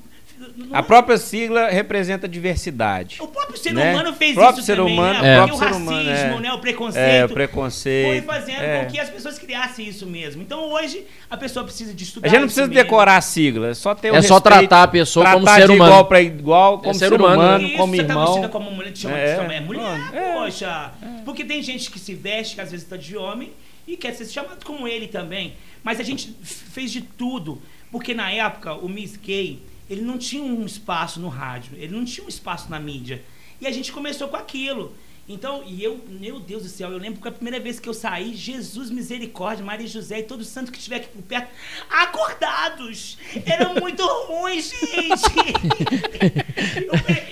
S3: Não-
S2: É. A própria sigla representa a diversidade.
S3: o próprio ser
S2: né?
S3: humano fez
S2: O próprio
S3: isso
S2: ser
S3: também,
S2: humano-
S3: né?
S1: é.
S3: Porque
S2: o
S3: o
S2: próprio
S3: racismo,
S2: ser humano, é.
S3: né? O preconceito.
S2: É, o
S3: Foi
S2: preconceito.
S3: fazendo
S2: é.
S3: com que as pessoas criassem isso mesmo. Então hoje a pessoa precisa de estudar.
S2: A gente não
S3: isso
S2: precisa
S3: mesmo.
S2: decorar a sigla, é só ter o
S1: É só
S2: respeito,
S1: tratar a pessoa como
S2: tratar
S1: ser
S2: de
S1: humano.
S2: igual para igual, como
S1: ser
S2: ser,
S1: humano,
S2: humano,
S3: Isso,
S2: como
S3: você tá vestida
S2: irmão.
S3: como mulher, te chama
S2: É,
S3: de é mulher,
S2: é.
S3: poxa. Porque tem gente que se veste, que às vezes tá de homem, e quer ser chamado como ele também. Mas a gente fez de tudo. Porque na época, o Miss Gay, ele não tinha um espaço no rádio, ele não tinha um espaço na mídia. E a gente começou com aquilo. Então, e eu, meu Deus do céu, eu lembro que a primeira vez que eu saí, Jesus misericórdia, Maria José e todo santo que estiver aqui por perto, acordados! Era muito ruim, gente!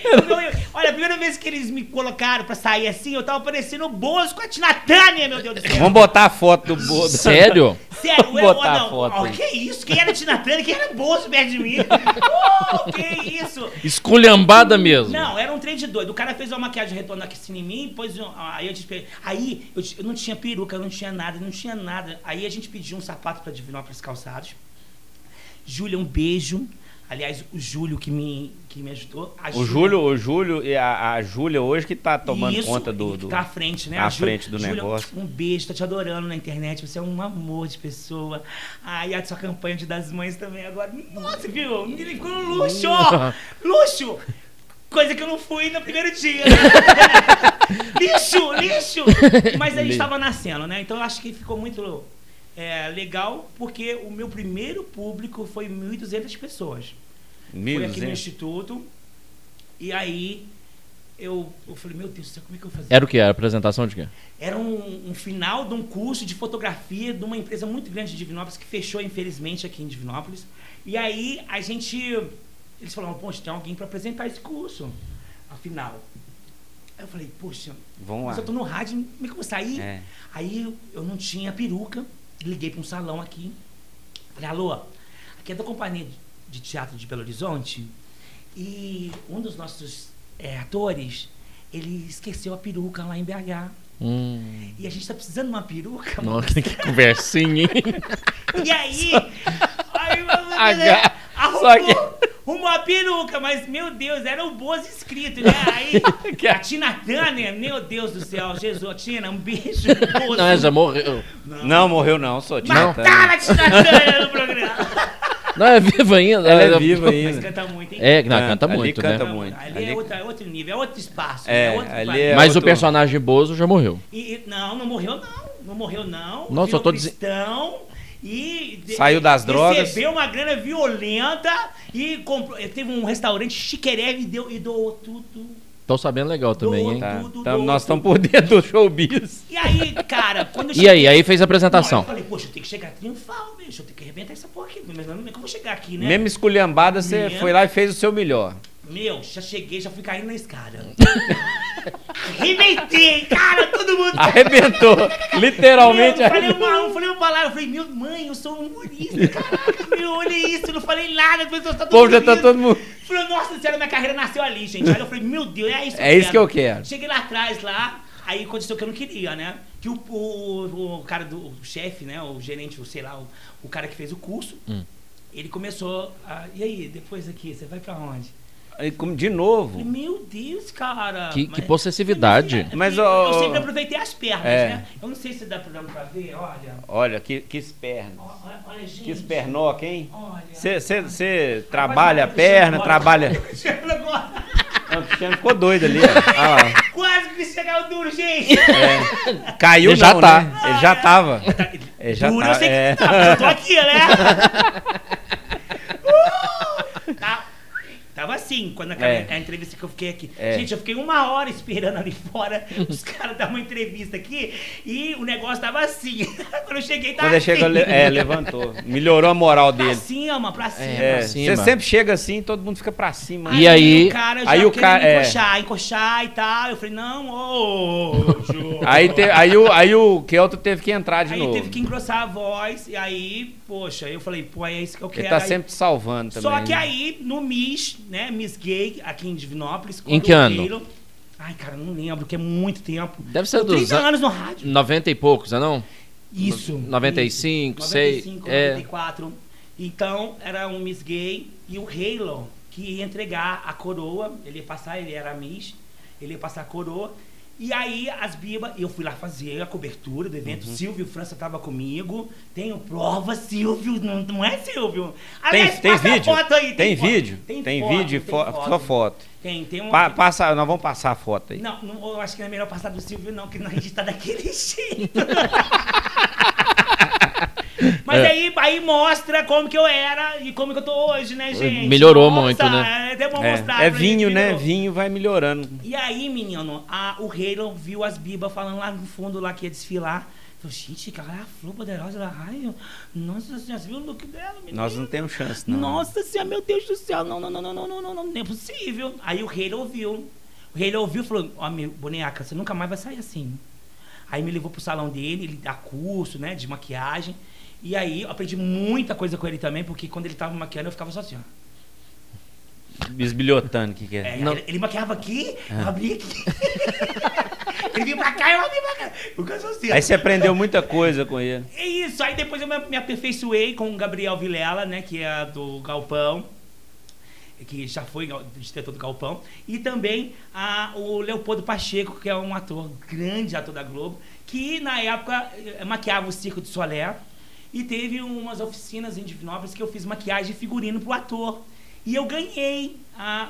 S3: Eu eu- eu- olha, a primeira vez que eles me colocaram pra sair assim, eu tava parecendo o Bozo com a Tina Tânia, meu Deus do céu!
S2: Vamos botar a foto do Bodo.
S1: Sério?
S3: Sério,
S2: Vamos
S3: eu,
S2: botar a
S3: não,
S2: foto
S3: ó,
S2: aí.
S3: que isso? Quem era Tina Turner? Quem era Bozo perto de mim? Uh, que isso?
S1: Esculhambada mesmo.
S3: Não, era um trem de doido. O cara fez uma maquiagem retorno aqui assim em mim, pôs um- aí eu disse, aí eu, eu não tinha peruca, eu não tinha nada, não tinha nada. Aí a gente pediu um sapato pra Divinópolis Calçados. Júlia, um beijo. Aliás, o Júlio que me, que me ajudou. A
S2: O Júlio, o Júlio e a, a Júlia hoje que tá tomando
S3: Isso,
S2: conta do, do
S3: Tá à frente, né?
S2: à
S3: A Júlia-
S2: frente do
S3: Júlia,
S2: negócio.
S3: Um beijo, tô te adorando na internet. Você é um amor de pessoa. Ah, e a sua campanha de das mães também agora. Nossa, viu? Ele ficou um luxo! luxo! Coisa que eu não fui no primeiro dia. né? lixo, lixo! Mas a gente
S2: Lixo.
S3: tava nascendo, né? Então eu acho que ficou muito é, legal, porque o meu primeiro público foi 1.200 pessoas. Foi aqui no
S2: 1.200.
S3: Instituto. E aí eu, eu falei, meu Deus do céu, como é que eu fazer?
S1: Era o que? Era apresentação de quê?
S3: Era um, um final de um curso de fotografia de uma empresa muito grande de Divinópolis que fechou, infelizmente, aqui em Divinópolis. E aí a gente. Eles falaram, poxa, tem alguém para apresentar esse curso. Afinal. Aí eu falei, poxa,
S2: Vamos
S3: mas
S2: lá.
S3: eu tô no rádio, como é que eu vou sair?
S2: É.
S3: Aí eu- eu não tinha peruca, liguei para um salão aqui. Falei, alô, aqui é da companhia de- teatro de Belo Horizonte. E um dos nossos é, atores, ele esqueceu a peruca lá em BH.
S1: Hum.
S3: E a gente tá precisando de uma peruca.
S1: Nossa, que conversinha, hein?
S3: E aí, aí
S1: H.
S3: arrumou
S1: Só que-
S3: uma peruca, mas meu Deus, eram boas inscritos, né? Aí, a Tina Turner, meu Deus do céu, Jesus, Tina, um beijo. moço.
S1: Não, já morreu.
S2: Não, morreu não, só tinha.
S3: Mataram a Tina Turner no programa.
S1: Não, é viva ainda.
S2: Ela é viva
S3: Mas
S2: ainda.
S3: canta muito, hein?
S1: É, não,
S2: Canta,
S1: canta
S2: ali
S1: muito,
S2: canta
S1: né?
S2: muito.
S3: Ali,
S2: Ali-
S3: É, outro, é outro nível, é outro espaço.
S2: É,
S3: outro
S2: é
S1: Mas o
S2: outro-
S1: personagem Bozo já morreu.
S3: E- não, não morreu não. Não morreu não.
S1: Não, só
S3: Virou
S1: tô dizen-
S3: cristão e
S2: Saiu das drogas.
S3: Recebeu uma grana violenta e comprou, teve um restaurante chiquereve e deu e doou tudo.
S1: Tô sabendo legal também,
S3: Doou
S1: hein?
S2: Tá,
S3: tudo,
S2: tam-
S3: doou
S2: nós estamos por dentro do showbiz.
S3: E aí, cara, quando eu
S1: E aí? Aí fez a apresentação.
S3: Não, eu falei, poxa, eu tenho que chegar triunfal, bicho. Eu tenho que arrebentar essa porra aqui. Mas não é eu vou chegar aqui, né?
S2: Mesmo esculhambada, você foi lá e fez o seu melhor.
S3: Meu, já cheguei, já fui caindo na escada. Arrebentei, cara, todo mundo.
S2: Arrebentou. Literalmente
S3: Meu, eu falei uma, eu falei uma palavra, eu falei, meu mãe, eu sou um humorista, caraca, meu, olha isso, eu não falei nada, as pessoas tá
S2: O povo já tá todo mundo.
S3: Falei, nossa senhora, minha carreira nasceu ali, gente. Aí eu falei, meu Deus, é isso
S2: É isso que eu quero.
S3: Cheguei lá atrás, lá, aí aconteceu o que eu não queria, né? Que o, o, o cara do chefe, né, o gerente, o, sei lá, o, o cara que fez o curso,
S1: Hum.
S3: ele começou a, e aí, depois aqui, você vai pra onde?
S2: Como De
S3: Eu
S2: novo.
S3: meu Deus, cara.
S1: Que- que
S3: Mas-
S1: possessividade.
S3: Mas,
S2: Mas,
S3: eu,
S2: ó,
S3: eu sempre aproveitei as pernas,
S2: É.
S3: né? Eu não sei se dá pra, pra ver, olha.
S2: Olha, que, que pernas.
S3: Olha, olha, gente.
S2: Que espernoca, hein?
S3: Olha.
S2: Você trabalha a perna, trabalha.
S3: agora.
S2: Não, o Cristiano ficou doido ali, ó. Lá.
S3: Quase que caiu duro, gente.
S2: É. Caiu
S1: Ele já
S2: não,
S1: tá.
S2: né? Ele já tava. Ele já
S3: duro
S2: tá.
S3: eu sei que
S2: é.
S3: tá, mas eu tô aqui, né? Uh! Tá- Tava assim, quando acabou
S2: É.
S3: a entrevista que eu fiquei aqui.
S2: É.
S3: Gente, eu fiquei uma hora esperando ali fora os caras dar uma entrevista aqui e o negócio tava assim. quando eu cheguei, tava
S2: Quando ele
S3: assim.
S2: chegou, le- é, levantou. Melhorou a moral
S3: Pra
S2: dele.
S3: cima, pra cima.
S1: É,
S2: É,
S1: pra cima.
S2: você sempre chega assim, todo mundo fica pra cima.
S1: E aí-
S3: o cara já
S2: aí o cara- é.
S3: encoxar, encoxar e tal. Eu falei, não, ô, Jô.
S2: Aí, te- aí, o, aí o Kelto teve que entrar de
S3: Aí
S2: novo.
S3: teve que engrossar a voz, e aí, poxa, eu falei, pô, é isso que eu
S2: Ele
S3: quero.
S2: tá
S3: Aí-
S2: sempre te salvando também.
S3: Só que
S2: né?
S3: aí, no Miss, né, Miss Gay, aqui em Divinópolis.
S1: Em que ano?
S3: Ai, cara, não lembro, que é muito tempo.
S1: Deve ser
S3: Tô
S1: dos
S3: 30
S1: an-
S3: anos no rádio.
S1: 90 e poucos, né não?
S3: Isso.
S1: 95,
S3: isso.
S1: sei,
S3: 95,
S1: é.
S3: 94. Então, era um Miss Gay e o Halo, que ia entregar a coroa. Ele ia passar, ele era Miss, ele ia passar a coroa. E aí, as bibas, eu fui lá fazer a cobertura do evento.
S2: Uhum.
S3: Silvio França tava comigo. Tenho prova, Silvio, não, não é Silvio?
S2: Tem,
S3: Aliás,
S2: tem
S3: a
S2: vídeo?
S3: foto aí,
S2: tem
S3: foto.
S2: vídeo?
S3: Tem,
S2: Tem,
S3: foto,
S2: vídeo,
S3: tem
S2: fo-
S3: foto.
S2: só foto.
S3: Tem, tem uma.
S2: Pa- passa, nós vamos passar a foto aí.
S3: Não, não, eu acho que não é melhor passar do Silvio, não, que a gente tá daquele jeito. Mas
S1: É.
S3: aí, aí mostra como que eu era e como que eu tô hoje, né, gente?
S1: Melhorou muito, né?
S3: É até bom mostrar.
S2: É, é vinho,
S3: gente,
S2: né?
S3: melhorou.
S2: Vinho vai melhorando.
S3: E aí, menino, a, o Halo viu as bibas falando lá no fundo lá que ia desfilar. Falou, gente, cara, é a flor poderosa da raio. Nossa senhora, você viu o look dela, menino?
S2: Nós não temos chance, não.
S3: Nossa senhora, meu Deus do céu, não, não, não, não, não, não, não, não, não é possível. Aí o Halo ouviu. O Halo ouviu e falou, ó, meu, boneca, você nunca mais vai sair assim. Aí me levou pro salão dele, ele dá curso, né, de maquiagem. E aí eu aprendi muita coisa com ele também, porque quando ele tava me maquiando, eu ficava só assim, ó.
S2: Bisbilhotando, o que, que é?
S3: É,
S1: Não.
S3: ele, ele maquiava aqui, eu abria aqui. ele vinha pra cá, eu abria pra cá. Porque eu sou assim.
S2: Aí você aprendeu muita coisa com ele.
S3: É isso, aí depois eu me, me aperfeiçoei com o Gabriel Vilela, né, que é do Galpão, que já foi diretor do Galpão, e também a, o Leopoldo Pacheco, que é um ator, grande ator da Globo, que na época eh, maquiava o Circo de Solé, e teve umas oficinas em Divinópolis que eu fiz maquiagem e figurino pro ator. E eu ganhei a,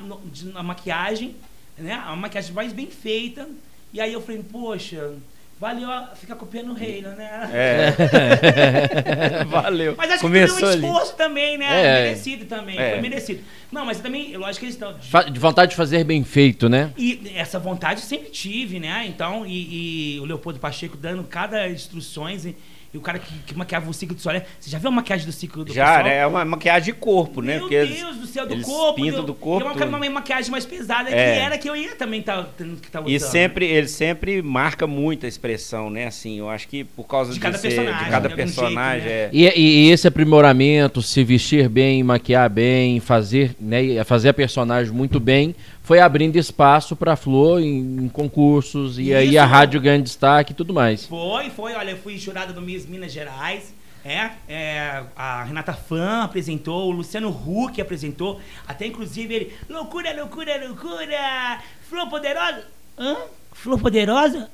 S3: a maquiagem, né, a maquiagem mais bem feita, e aí eu falei, poxa, Valeu, fica copiando o reino, né?
S2: É. Valeu.
S3: Mas acho
S2: Começou
S3: que foi um
S2: ali.
S3: esforço também, né?
S1: É.
S3: Merecido também,
S2: É.
S3: foi merecido. Não, mas também, acho que eles estão...
S1: De vontade de fazer bem feito, né?
S3: E essa vontade eu sempre tive, né? Então, e, e o Leopoldo Pacheco dando cada instruções e, e o cara que, que maquiava o ciclo do Solé. Você já viu a maquiagem do ciclo do
S2: Já,
S3: Sol?
S2: né? É uma maquiagem de corpo, né?
S3: Meu
S2: Porque eles-
S3: Deus do céu, do
S2: eles
S3: corpo.
S2: pintam do corpo,
S3: E uma,
S2: tudo.
S3: uma maquiagem mais pesada
S2: É.
S3: que era que eu ia também tendo que estar usando.
S2: E sempre, ele sempre marca muito a expressão, né? Assim, eu acho que por causa
S3: De
S2: de,
S3: cada
S2: ser,
S3: personagem,
S2: de cada
S3: de
S2: personagem,
S3: jeito, né?
S2: é.
S1: E, e esse aprimoramento, se vestir bem, maquiar bem, fazer, né, fazer a personagem muito bem, foi abrindo espaço para Flor em, em concursos e aí
S3: Isso.
S1: a rádio ganha destaque e tudo mais.
S3: Foi, foi. Olha, eu fui jurada do Miss Minas Gerais. É, é, a Renata Fã apresentou, o Luciano Huck apresentou. Até inclusive ele. Loucura, loucura, loucura! Flor Poderosa! Hã? Flor Poderosa?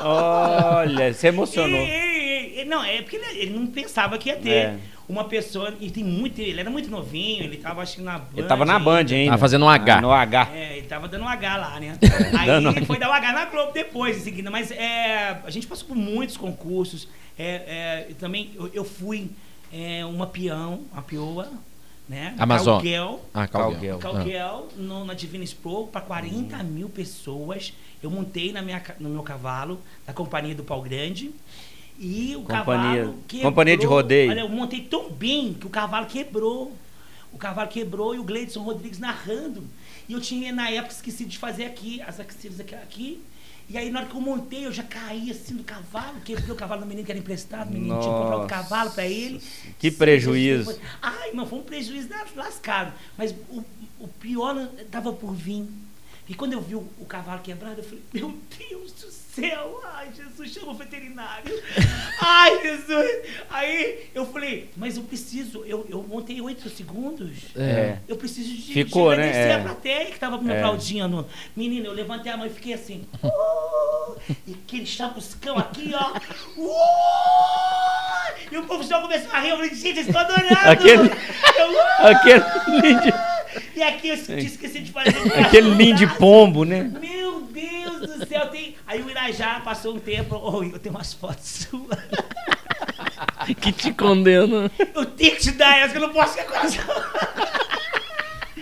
S2: Olha, você emocionou.
S3: E- e- e- não, é porque ele, ele não pensava que ia ter
S2: É.
S3: uma pessoa. E tem muito. Ele era muito novinho, ele tava acho que na Band.
S2: Ele tava na Band
S3: ainda.
S2: ainda.
S1: Tava fazendo um H.
S2: Ah, No H.
S3: É, ele tava dando um H lá, né? Aí
S2: H.
S3: foi dar o H na Globo depois, em seguida. Mas é, a gente passou por muitos concursos. É, é, e também eu, eu fui é, uma peão, uma peoa, né?
S1: Amazon.
S3: Calguel,
S1: Ah, Calguel.
S3: Calguel no, na Divina Expo para 40 mil pessoas. Eu montei na minha, no meu cavalo, da companhia do Pau Grande. E o
S2: Companhia-
S3: cavalo quebrou.
S2: companhia de rodeio.
S3: Olha, eu montei tão bem que o cavalo quebrou. O cavalo quebrou e o Gleidson Rodrigues narrando. E eu tinha, na época, esquecido de fazer aqui, as axilas aqui, aqui. E aí, na hora que eu montei, eu já caí assim do cavalo, quebrei o cavalo do menino que era emprestado, o menino tinha comprado um
S2: Nossa.
S3: cavalo pra ele.
S2: Que prejuízo.
S3: depois- Ai, mas foi um prejuízo das- lascado. Mas o, o pior tava por vir. E quando eu vi o, o cavalo quebrado, eu falei, meu Deus do céu, ai, Jesus, chama o veterinário. Ai, Jesus. Aí eu falei, mas eu preciso, eu, eu montei oito segundos.
S2: É.
S3: Eu preciso de,
S2: Ficou,
S3: de
S2: né?
S3: agradecer
S2: É.
S3: a plateia que tava me
S2: É.
S3: aplaudindo. Menina, eu levantei a mão e fiquei assim. "Uh", e aquele chapuscão aqui, ó. "Uh", e o povo já começou a rir. Eu falei, gente, eu estou adorando.
S2: Aquele-
S3: Eu, "Uh",
S2: Aquele
S3: E aqui eu tinha esquecido de fazer.
S2: aquele ninho de pombo, né?
S3: Meu Deus do céu, tem... Aí o Irajá passou um tempo, oh, eu tenho umas fotos suas.
S1: Que te condena.
S3: Eu tenho que te dar elas, que eu não posso ficar com elas.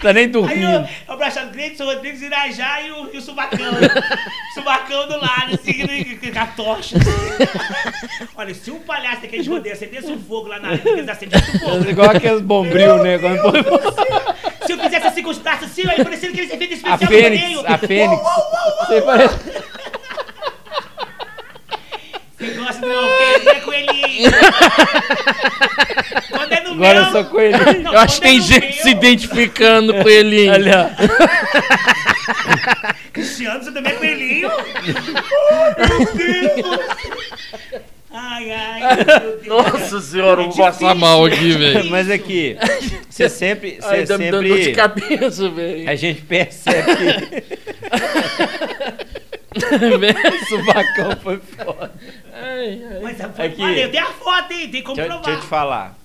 S2: Tá nem
S3: Aí
S2: dormindo.
S3: eu, eu abraçado Gleidson Rodrigues, Irajá e o, e o Subacão. Subacão do lado, assim, né, com a tocha. assim. Olha, se um palhaço daquele de rodeio acendesse um fogo lá na área, eles acendem muito fogo.
S2: Igual aqueles bombril, né? Quando-
S3: Se eu fizesse assim com os braços assim, aí parecia aquele efeito especial
S2: A
S3: do
S2: Fênix, a Fênix.
S3: Uou, uou, uou,
S2: Você parece-
S3: Você gosta do meu coelhinho, é coelhinho. Quando é no
S2: Agora
S3: meu...
S2: eu sou coelhinho.
S3: Não,
S1: Eu acho que
S3: é
S1: tem
S3: no
S1: gente
S3: meu-
S1: se identificando com ele.
S2: Olha,
S3: Cristiano, você também é coelhinho? oh, meu Deus! Ai, ai, meu Deus.
S1: Nossa senhora, eu
S3: É
S1: vou passar
S3: difícil.
S1: mal aqui, velho.
S2: mas aqui, você sempre, você
S1: Ai, tá me dando dor de
S2: sempre,
S1: cabeça, velho.
S2: a gente percebe que o subacão foi foda.
S3: Mas
S2: Aqui.
S3: olha, eu tenho a foto, hein? Tem como
S2: Deixa, eu-
S3: provar.
S2: deixa eu te falar.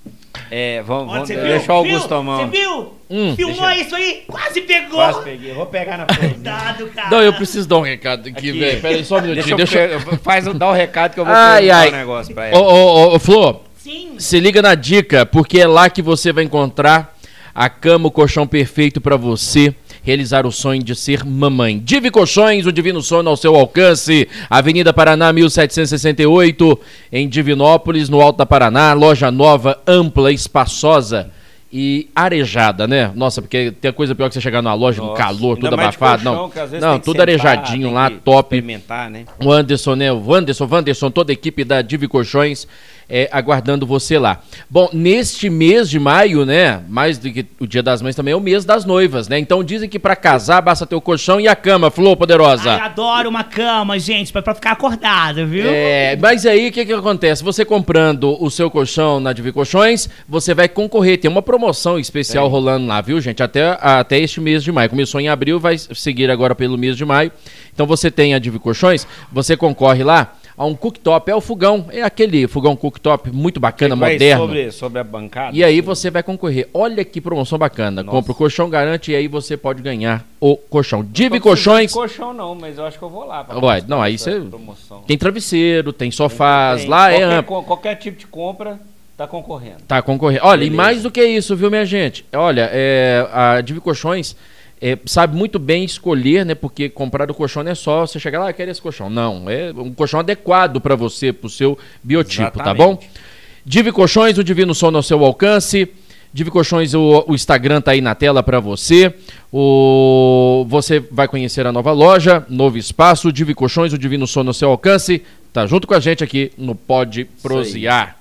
S2: É, vamos,
S3: Olha,
S2: vamos
S3: você viu?
S2: deixa o Augusto tomar.
S3: Você
S2: um.
S3: viu?
S1: Hum.
S3: Filmou
S2: Deixa-
S3: isso aí? Quase pegou!
S2: Quase peguei. Eu vou pegar na florzinha.
S3: Cuidado, cara.
S1: Não, eu preciso dar um recado aqui,
S2: Aqui.
S1: velho. Pera aí só um
S2: Deixa
S1: minutinho.
S2: eu
S1: Deixa,
S2: pe- faz, o- dá o recado que eu vou
S1: Ai, ai.
S2: um negócio pra
S1: Ô,
S2: ela.
S1: ô, ô, Flor,
S3: Sim.
S1: se liga na dica, porque é lá que você vai encontrar a cama, o colchão perfeito pra você realizar o sonho de ser mamãe. Divi Colchões, o divino sono ao seu alcance. Avenida Paraná, 1768, em Divinópolis, no Alto da Paraná. Loja nova, ampla, espaçosa e arejada, né? Nossa, porque tem coisa pior que você chegar numa loja, no
S2: Nossa,
S1: calor, tudo abafado.
S2: colchão,
S1: Não,
S2: que às vezes
S1: não
S2: tem que
S1: tudo
S2: sentar,
S1: arejadinho
S2: tem
S1: lá,
S2: que
S1: top.
S2: Né?
S1: O Anderson, né? O Anderson, Wanderson, toda a equipe da Divi Colchões é, aguardando você lá. Bom, neste mês de maio, né? Mais do que o Dia das Mães também é o mês das noivas, né? Então dizem que pra casar basta ter o colchão e a cama, Flor Poderosa.
S3: Ai, adoro uma cama, gente, pra, pra ficar acordado, viu?
S1: É, mas aí o que, que acontece? Você comprando o seu colchão na Divi Colchões, você vai concorrer. Tem uma promoção especial rolando lá, viu, gente? Até, até este mês de maio. Começou em abril, vai seguir agora pelo mês de maio. Então você tem a Divi Colchões, você concorre lá a um cooktop. É o fogão, é aquele fogão cooktop muito bacana, moderno.
S2: Sobre, sobre a bancada.
S1: E aí você vai concorrer. Olha que promoção bacana.
S2: Nossa.
S1: Compra o colchão, garante e aí você pode ganhar o colchão. Dive
S2: Não
S1: Colchões.
S2: de colchão não, mas eu acho que eu vou lá.
S1: Ué, não, aí você-
S2: promoção.
S1: Tem travesseiro, tem sofás,
S2: Tem.
S1: lá é
S2: qualquer,
S1: amplo.
S2: co- qualquer tipo de compra tá concorrendo.
S1: Tá concorrendo. Olha, e
S2: Beleza.
S1: mais do que isso, viu, minha gente? Olha, é, a Divi Colchões é, sabe muito bem escolher, né? Porque comprar o colchão não é só você chegar lá, ah, eu quero esse colchão. Não, é um colchão adequado para você, pro seu biotipo, tá bom?
S2: Exatamente.
S1: Divi Colchões, o Divino Sono ao seu alcance. Divi Colchões, o, o Instagram tá aí na tela para você. O, você vai conhecer a nova loja, novo espaço. Divi Colchões, o Divino Sono ao seu alcance. Tá junto com a gente aqui no Pode Prosear.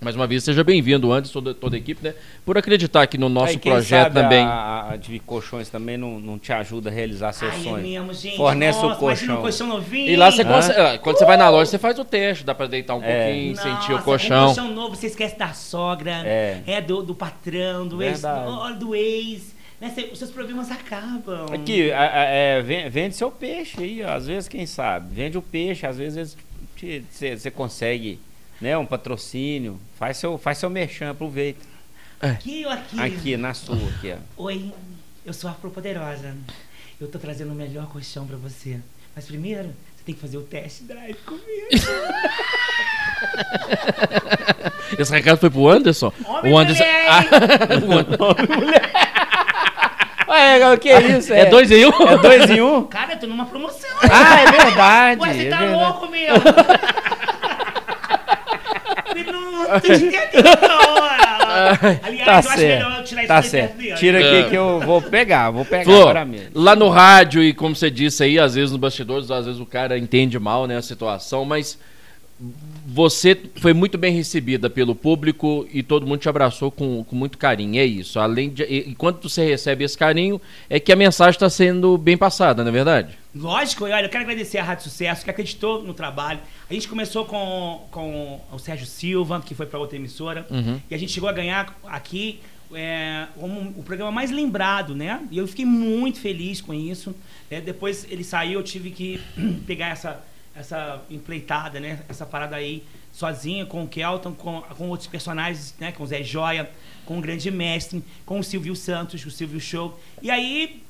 S1: Mais uma vez, seja bem-vindo, antes toda, toda a equipe, né? Por acreditar aqui no nosso
S2: Aí, quem
S1: projeto
S2: sabe
S1: também.
S2: A, a de colchões também não, não te ajuda a realizar seu
S3: Ai, é
S2: sonho.
S3: mesmo, gente.
S2: Fornece
S3: Nossa,
S2: o colchão.
S3: um colchão novinho.
S1: E lá você consegue. Quando você vai na loja, você faz o teste, dá pra deitar um
S2: É.
S1: pouquinho,
S3: Nossa,
S1: sentir o colchão.
S3: um colchão novo, você esquece da sogra,
S2: É.
S3: do, do patrão, do ex,
S2: Verdade.
S3: do, do ex. Né? Os seus problemas acabam.
S2: Aqui, é, ven- vende seu peixe aí, ó, às vezes, quem sabe. Vende o peixe, às vezes você consegue né, um patrocínio. Faz seu, faz seu merchan, aproveita.
S3: Aqui ou aqui?
S2: Aqui, na sua, aqui, ó.
S3: Oi, eu sou a Afropoderosa. Eu tô trazendo o melhor colchão pra você. Mas primeiro, você tem que fazer o test drive comigo.
S1: Esse recado foi pro Anderson?
S3: Homem
S1: o Anderson.
S3: mulher,
S1: Ah,
S2: Ué, o que é isso?
S1: é dois em um?
S2: É dois em um?
S3: Cara, eu tô numa promoção.
S2: Ah, é verdade.
S3: Ué, você
S2: é
S3: tá
S2: verdade.
S3: louco, meu? De Aliás,
S2: Tá
S3: eu acho
S2: certo.
S3: melhor eu tirar isso
S2: Tá
S3: daí
S2: certo. Tira
S1: É.
S2: aqui que eu vou pegar, vou pegar
S1: Flor,
S2: agora mesmo.
S1: lá no rádio e como você disse aí, às vezes nos bastidores, às vezes o cara entende mal né, a situação, mas você foi muito bem recebida pelo público e todo mundo te abraçou com, com muito carinho, é isso. Além de, e, e quando você recebe esse carinho, é que a mensagem está sendo bem passada, não é verdade?
S3: Lógico, e olha, eu quero agradecer a Rádio Sucesso, que acreditou no trabalho. A gente começou com, com o Sérgio Silva, que foi para outra emissora,
S1: Uhum.
S3: e a gente chegou a ganhar aqui é, um- o programa mais lembrado, né? E eu fiquei muito feliz com isso. né? Depois ele saiu, eu tive que pegar essa, essa empleitada, né? Essa parada aí, sozinha, com o Kelton, com, com outros personagens, né? Com o Zé Joia, com o Grande Mestre, com o Silvio Santos, o Silvio Show. E aí,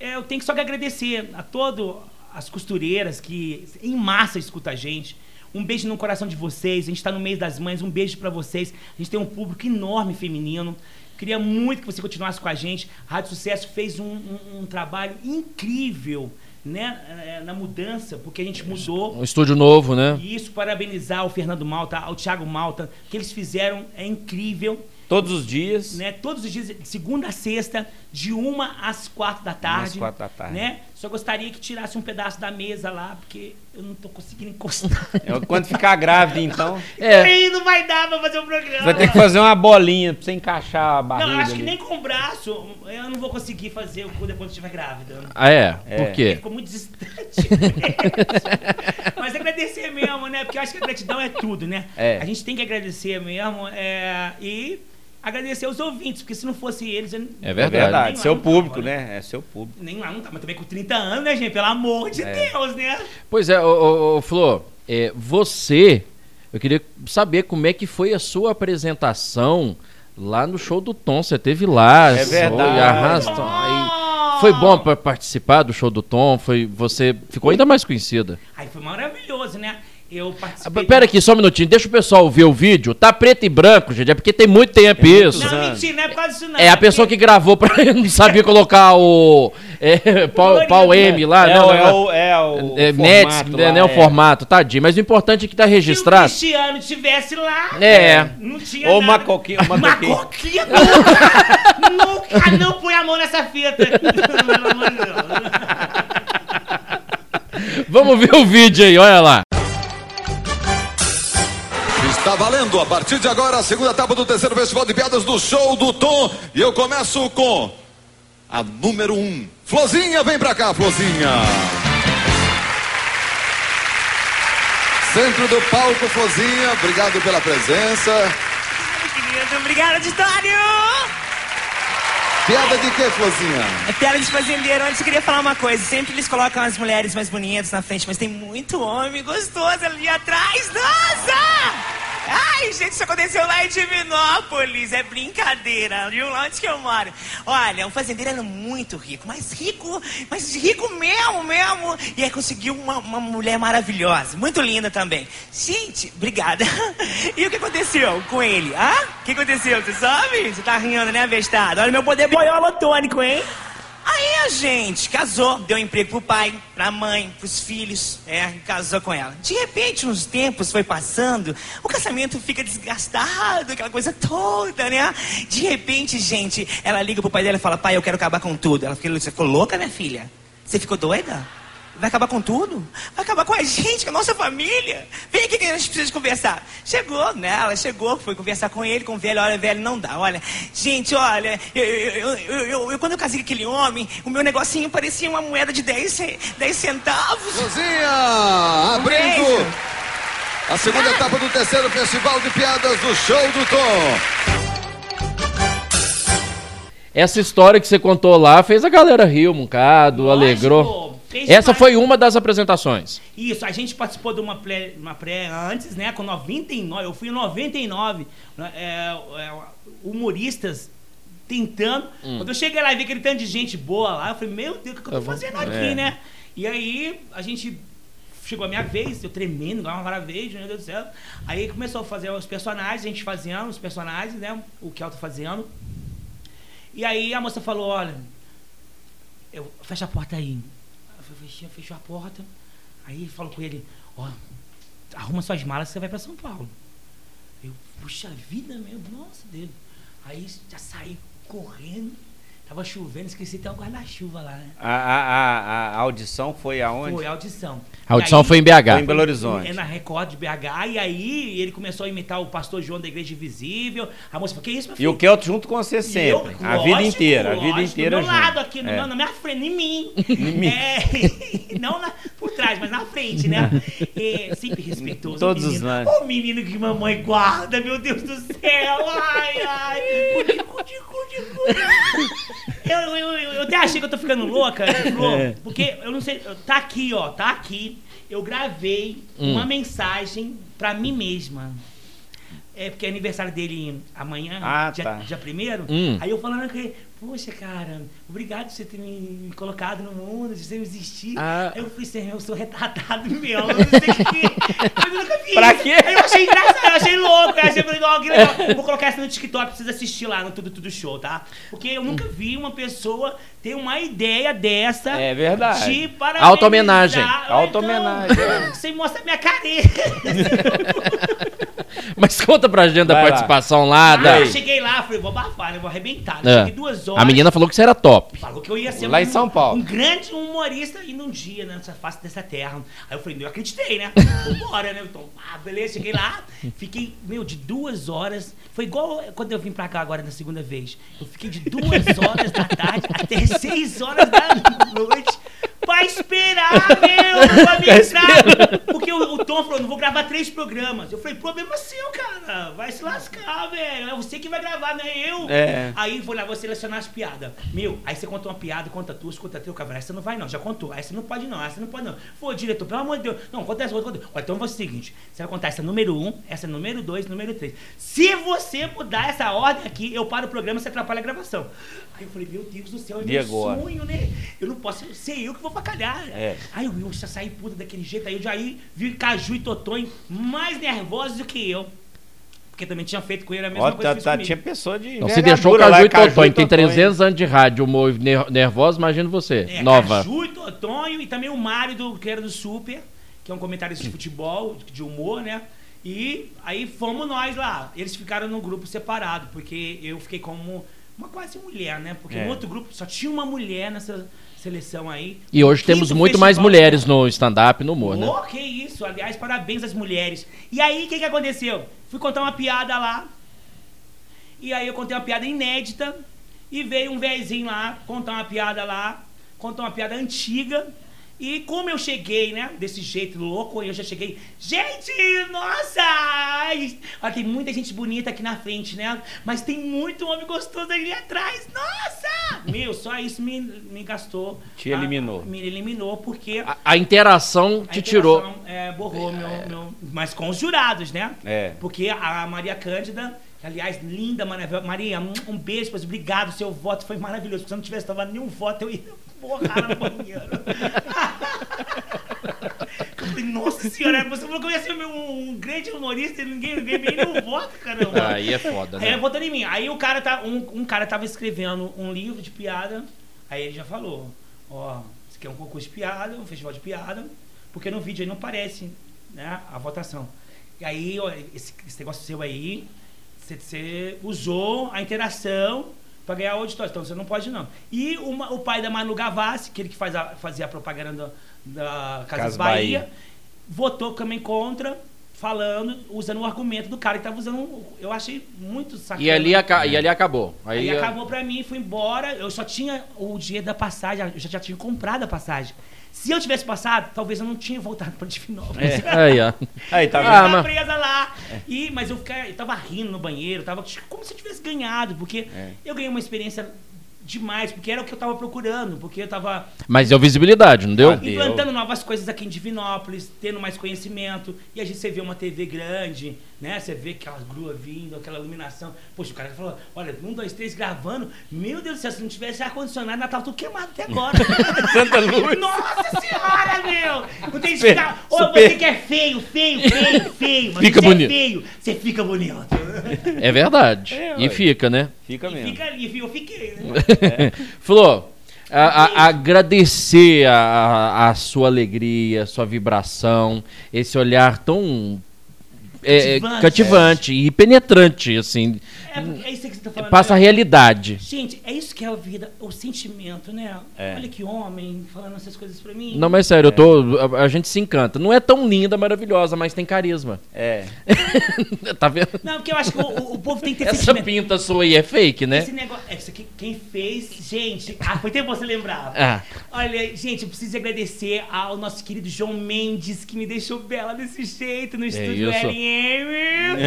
S3: eu tenho que só que agradecer a todas as costureiras que em massa escuta a gente. Um beijo no coração de vocês. A gente está no mês das mães. Um beijo para vocês. A gente tem um público enorme feminino. Queria muito que você continuasse com a gente. A Rádio Sucesso fez um, um- um trabalho incrível né, eh, na mudança, porque a gente mudou.
S1: Um estúdio novo, né?
S3: E isso, parabenizar o Fernando Malta, ao Thiago Malta. Que eles fizeram é incrível
S2: Todos os dias.
S3: né? Todos os dias, de segunda a sexta, de uma às quatro da tarde.
S2: quatro da tarde.
S3: Né? Só gostaria que tirasse um pedaço da mesa lá, porque eu não tô conseguindo encostar.
S2: É, Quando ficar grávida, então,
S1: É.
S3: Aí não vai dar pra fazer o programa.
S2: vai ter que fazer uma bolinha pra você encaixar a barriga.
S3: Não, eu acho que
S2: ali.
S3: nem com o braço eu não vou conseguir fazer o cu depois que estiver grávida.
S1: Ah, é?
S2: É.
S1: Por
S3: Ele
S1: quê?
S3: ficou muito distante. Mas agradecer mesmo, né? Porque eu acho que a gratidão é tudo, né?
S2: É.
S3: A gente tem que agradecer mesmo é, e agradecer os ouvintes, porque se não fosse eles, eu,
S1: É
S2: É
S1: verdade.
S2: verdade,
S3: Nem
S2: seu
S3: tava,
S2: público,
S3: né?
S2: né? É seu público.
S3: nem lá não tá, mas também com 30 anos, né, gente? Pelo amor de
S2: É.
S3: Deus, né?
S1: Pois é, ô, ô, ô, Flor, é, você, eu queria saber como é que foi a sua apresentação lá no show do Tom. Você teve lá,
S2: É
S1: foi,
S2: verdade.
S1: arrasta- aí- Foi bom para participar do show do Tom? Foi, você ficou ainda mais conhecida.
S3: Aí foi maravilhoso, né? Eu
S1: Ah,
S3: participei.
S1: Pera aqui, só um minutinho, deixa o pessoal ver o vídeo. Tá preto e branco, gente, é porque tem muito tempo
S2: Tem
S1: isso.
S3: Não, mentira, não é por causa disso, não.
S1: É a pessoa que gravou pra não sabia colocar o é, pau, pau M lá,
S2: é,
S1: não,
S2: o,
S1: não,
S2: é,
S1: não.
S2: o, é o
S1: É,
S2: formato
S1: Nets, né,
S2: lá,
S1: né, o
S2: é.
S1: formato, tadinho. Mas o importante é que tá
S3: Se o
S1: registrado.
S3: Cristiano tivesse lá,
S1: É.
S3: não tinha
S2: Ou macoquinho.
S3: Macoquinha nunca, nunca não põe a mão nessa fita. Pelo amor de Deus.
S1: Vamos ver o vídeo aí, olha lá.
S7: Está valendo a partir de agora a segunda etapa do terceiro Festival de Piadas do Show do Tom. E eu começo com a número um. Flozinha, vem pra cá, Flozinha. Centro do palco, Flozinha, obrigado pela presença.
S3: Querido, obrigada, auditório.
S7: Piada de quê, Florzinha?
S8: É piada de fazendeiro. Antes eu queria falar uma coisa. Sempre eles colocam as mulheres mais bonitas na frente, mas tem muito homem gostoso ali atrás. Nossa! Ai, gente, isso aconteceu lá em Divinópolis. É brincadeira, viu? Lá onde que eu moro. Olha, o fazendeiro era muito rico, mas rico, mas rico mesmo, mesmo. E aí conseguiu uma, uma mulher maravilhosa, muito linda também. Gente, obrigada. E o que aconteceu com ele? Ah? O que aconteceu? Você sabe? Você tá rindo, né, bestado? Olha meu poder boiola tônico, hein? Aí a gente casou, deu emprego pro pai, pra mãe, pros filhos, é, casou com ela. De repente, uns tempos foi passando, o casamento fica desgastado, aquela coisa toda, né? De repente, gente, ela liga pro pai dela e fala, pai, eu quero acabar com tudo. Ela fica, você ficou louca, minha filha? Você ficou doida? Vai acabar com tudo? Vai acabar com a gente, com a nossa família. Vem aqui que a gente precisa conversar. Chegou, né? Ela chegou, foi conversar com ele, com o velho. Olha, velho, não dá. Olha, gente, olha, eu, eu, eu, eu quando eu casei com aquele homem, o meu negocinho parecia uma moeda de 10, ce- 10 centavos.
S7: Florzinha, abrindo a segunda etapa do terceiro Festival de Piadas do Show do Tom.
S1: Essa história que você contou lá fez a galera rir um bocado,
S3: Lógico,
S1: alegrou. Essa foi uma das apresentações.
S3: Isso, a gente participou de uma pré, uma pré antes, né? Com 99, eu fui em 99. né, É, é, humoristas tentando.
S1: Hum.
S3: Quando eu cheguei lá e vi aquele tanto de gente boa lá, eu falei, meu Deus, o que, que eu tô
S1: Tá bom.
S3: fazendo aqui,
S1: É.
S3: né? E aí a gente. Chegou a minha vez, eu tremendo, igual uma varavejo, meu Deus do céu. Aí começou a fazer os personagens, a gente fazendo os personagens, né? O Kelto fazendo. E aí a moça falou, olha, eu, fecha a porta aí. Fechou a porta. Aí falou com ele, ó, arruma suas malas você vai pra São Paulo. Eu, puxa vida mesmo, nossa dele. Aí já saí correndo. Tava chovendo, esqueci até o guarda-chuva lá, né?
S2: A, a, a, a audição foi aonde?
S3: Foi a audição.
S1: A audição
S3: E aí-
S1: foi em BH.
S2: Foi em Belo Horizonte.
S3: É na Record de BH. E aí ele começou a imitar o pastor João da Igreja Invisível. A moça falou, que isso, meu
S2: E
S3: filho?
S2: o Kelto junto com você
S3: E
S2: sempre.
S3: eu,
S2: a
S3: lógico,
S2: vida inteira. A vida
S3: lógico,
S2: inteira
S3: Do meu
S2: junto.
S3: lado aqui, no
S2: É.
S3: meu- na minha frente, em mim.
S2: Em mim.
S3: É, não na- trás, mas na frente, né? É, sempre respeitoso.
S2: Todos os lances.
S3: O menino que mamãe guarda, meu Deus do céu. Ai, ai. Cuti, cuti, cuti, cuti. Eu, eu, eu, eu até achei que eu tô ficando louca, de flor,
S2: É.
S3: porque eu não sei. Tá aqui, ó, tá aqui. Eu gravei
S1: Hum.
S3: uma mensagem pra mim mesma. É porque é aniversário dele amanhã,
S2: Ah,
S3: dia,
S2: tá.
S3: dia primeiro.
S1: Hum.
S3: Aí eu falando com ele, poxa, cara, obrigado por você ter me, colocado no mundo, de você existir.
S1: Ah.
S3: Aí eu falei assim, eu sou retardado mesmo, eu não sei o que. Mas eu nunca vi.
S2: Pra
S3: isso.
S2: quê?
S3: Aí eu achei engraçado, eu achei louco, eu achei legal, que legal. Vou colocar essa no TikTok, precisa assistir lá no Tudo Tudo Show, tá? Porque eu nunca vi uma pessoa ter uma ideia dessa.
S2: É verdade.
S3: De parabenizar.
S1: Auto-homenagem.
S3: Então,
S2: Auto-homenagem, é.
S3: Você mostra minha careta.
S1: Mas conta pra gente da
S2: Vai lá.
S1: participação lá.
S3: Ah,
S1: da...
S3: eu cheguei lá, falei, vou abafar, né? Vou arrebentar.
S1: É.
S3: Cheguei duas horas.
S1: A menina falou que você era top.
S3: Falou que eu ia ser
S2: Lá
S3: um,
S2: em São Paulo.
S3: um grande humorista e num dia né, nessa face dessa terra. Aí eu falei, eu acreditei, né? Vambora, né? Então, ah, beleza, cheguei lá, fiquei, meu, de duas horas. Foi igual quando eu vim pra cá agora na segunda vez. Eu fiquei de duas horas da tarde até seis horas da noite pra esperar, meu, pra me entrar. Porque o, o Tom falou, não vou gravar três programas. Eu falei, problema seu, cara. Vai se lascar, velho. É você que vai gravar, não é eu.
S2: É.
S3: Aí vou lá, vou selecionar as piadas. Meu, aí você conta uma piada, conta duas, conta três, cara, essa não vai não, já contou. Essa não pode não, essa não pode não. Pô, diretor, pelo amor de Deus. Não, conta essa, conta. Ó, então vou o seguinte, você vai contar essa número um, essa número dois, número três. Se você mudar essa ordem aqui, eu paro o programa, você atrapalha a gravação. Aí eu falei, meu Deus do céu, é
S2: E
S3: meu
S2: agora?
S3: sonho, né? Eu não posso ser eu que vou facalhar.
S2: É.
S3: Aí eu, eu já saí puta daquele jeito, aí eu já vi Caju e Totonho mais nervosos do que eu. Porque também tinha feito com ele a mesma
S2: Ó,
S3: coisa
S2: tá, tá, tinha pessoa de.
S1: Então, se deixou o
S2: lá,
S1: Caju e Totonho, tem
S2: Totonho.
S1: 300 anos de rádio, humor ner- nervoso, imagina você,
S3: É,
S1: nova.
S3: Caju e Totonho e também o Mário, do, que era do Super, que é um comentarista de futebol, de humor, né? E aí fomos nós lá. Eles ficaram num grupo separado, porque eu fiquei como uma quase mulher, né? Porque
S2: É.
S3: no outro grupo só tinha uma mulher nessa seleção aí.
S1: E hoje
S3: Quinto
S1: temos muito mais mulheres no stand-up no humor, né?
S3: Oh, que isso. Aliás, parabéns às mulheres. E aí, o que, que aconteceu? Fui contar uma piada lá. E aí eu contei uma piada inédita. E veio um vezinho lá, contar uma piada lá. Contar uma piada antiga. E como eu cheguei, né? Desse jeito louco, eu já cheguei. Gente, nossa! Olha, tem muita gente bonita aqui na frente, né? Mas tem muito homem gostoso ali atrás. Nossa! Meu, só isso me, me gastou.
S2: Te
S3: a-
S2: eliminou.
S3: me eliminou porque
S1: A, a interação
S3: a
S1: te tirou.
S3: interação, É, borrou meu, meu. Mas com os jurados, né?
S2: É.
S3: Porque a Maria Cândida, aliás, linda, maravilhosa. Maria, um, beijo, pois obrigado. Seu voto foi maravilhoso. Se eu não tivesse tomado nenhum voto, eu ia borrar no banheiro. Eu falei, nossa senhora, você falou que eu ia ser um, um grande humorista e ninguém, ninguém veio nenhum voto, caramba.
S1: Aí é foda,
S3: Aí ele
S1: né?
S3: votou em mim. Aí o cara tá, um, um cara tava escrevendo um livro de piada. Aí ele já falou, ó, isso aqui é um concurso de piada, um festival de piada, porque no vídeo aí não aparece, né, a votação. E aí, ó, esse, esse negócio seu aí, você- usou a interação pra ganhar o auditório, então você não pode não. E uma- o pai da Manu Gavassi, aquele que faz a, fazia a propaganda da, da Casas
S2: Casas
S3: Bahia,
S2: Bahia.
S3: votou também contra, falando, usando o argumento do cara que tava usando, eu achei muito sacana.
S1: E ali, aca- e ali acabou.
S3: Aí,
S1: Aí,
S3: acabou pra mim, fui embora. Eu só tinha o dinheiro da passagem, eu já, já tinha comprado a passagem. Se eu tivesse passado, talvez eu não tinha voltado pra Divinópolis.
S1: Aí, ó.
S2: Aí, tá
S3: Eu
S2: vendo?
S1: Ah, mas-
S3: presa lá. E, mas eu, ficava, eu tava rindo no banheiro, tava como se eu tivesse ganhado, porque
S2: É.
S3: eu ganhei uma experiência demais, porque era o que eu tava procurando, porque eu tava
S1: Mas deu visibilidade, não deu?
S2: Ah, deu.
S3: implantando novas coisas aqui em Divinópolis, tendo mais conhecimento. E a gente você vê uma TV grande, né? Você vê aquelas gruas vindo, aquela iluminação. Poxa, o cara falou: olha, um, dois, três gravando. Meu Deus do céu, se não tivesse ar-condicionado, ainda tava tudo queimado até agora.
S2: Santa Luz.
S3: Nossa senhora, meu! Não tem que ficar. Ô, você que é feio, feio, feio, feio. Mas
S1: Fica
S3: você
S1: bonito.
S3: é feio, você fica bonito.
S1: É verdade.
S2: É,
S1: e fica, né?
S2: Fica
S3: E
S2: mesmo.
S3: fica ali, eu fiquei, né?
S1: Flor, a- a- agradecer a, a- sua alegria, a sua vibração, esse olhar tão é, é,
S3: Cativante.
S1: cativante e penetrante, assim,
S3: É, é isso que você tá falando.
S1: passa a
S3: né?
S1: realidade.
S3: Gente, é isso que é a vida, o sentimento, né?
S2: É.
S3: Olha que homem falando essas coisas pra mim.
S1: Não, mas sério, eu tô, a, a gente se encanta. Não é tão linda, maravilhosa, mas tem carisma.
S2: É.
S1: tá vendo?
S3: Não, porque eu acho que o, o- povo tem que ter
S1: Essa
S3: sentimento.
S1: pinta sua aí é fake, né?
S3: Esse negócio. É, isso aqui, quem fez. Gente, ah, foi tempo você lembrar.
S1: Ah,
S3: Olha, gente, eu preciso agradecer ao nosso querido João Mendes, que me deixou bela desse jeito no estúdio
S1: isso.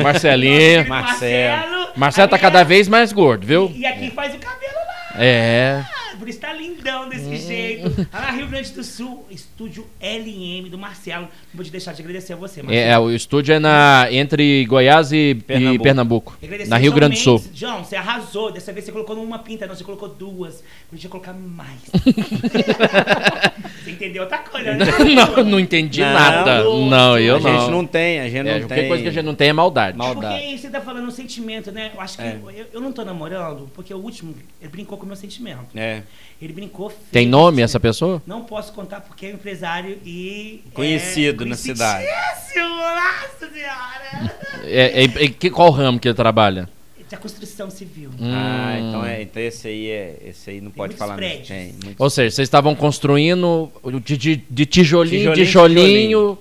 S1: Marcelinho.
S3: Nosso querido
S2: Marcelo.
S3: Marcelo.
S1: Marcelo tá cada vez mais gordo, viu?
S3: E, e aqui faz o cabelo lá.
S1: É.
S3: Por isso tá lindão desse
S1: Hum.
S3: jeito. Lá na Rio Grande do Sul, estúdio LM do Marcelo. Não vou te deixar de agradecer a você, Marcelo.
S1: É, é, o estúdio é na, entre Goiás e e
S2: Pernambuco.
S1: Pernambuco.
S3: Agradecer
S1: na Rio
S3: João
S1: Grande do Sul.
S3: Mendes. João, você arrasou. Dessa vez você colocou numa pinta, não, você colocou duas. Podia colocar mais. você entendeu outra coisa, né?
S1: não, não entendi
S2: Não,
S1: nada. Não, eu
S2: a
S1: não.
S2: gente não tem, a gente
S1: É,
S2: não
S1: qualquer
S2: tem.
S1: coisa que a gente não tem é maldade.
S2: Mal-
S3: Porque
S2: maldade.
S3: você tá falando um sentimento, né? Eu acho que
S2: É.
S3: eu, eu não tô namorando, porque o último, ele brincou com o meu sentimento.
S2: É.
S3: Ele brincou feio
S1: Tem nome essa pessoa?
S3: Não posso contar porque é empresário e.
S2: Conhecido
S3: é,
S2: na cidade.
S3: Nossa senhora!
S1: É, é- é- que- qual ramo que ele trabalha?
S3: Da construção civil.
S2: Ah,
S1: Hum.
S2: então é. Então esse aí é. Esse aí não pode
S3: muitos
S2: falar
S3: prédios.
S2: Tem, muitos-
S1: Ou seja, vocês estavam construindo de, de, de tijolinho,
S2: Tijolinho,
S1: tijolinho.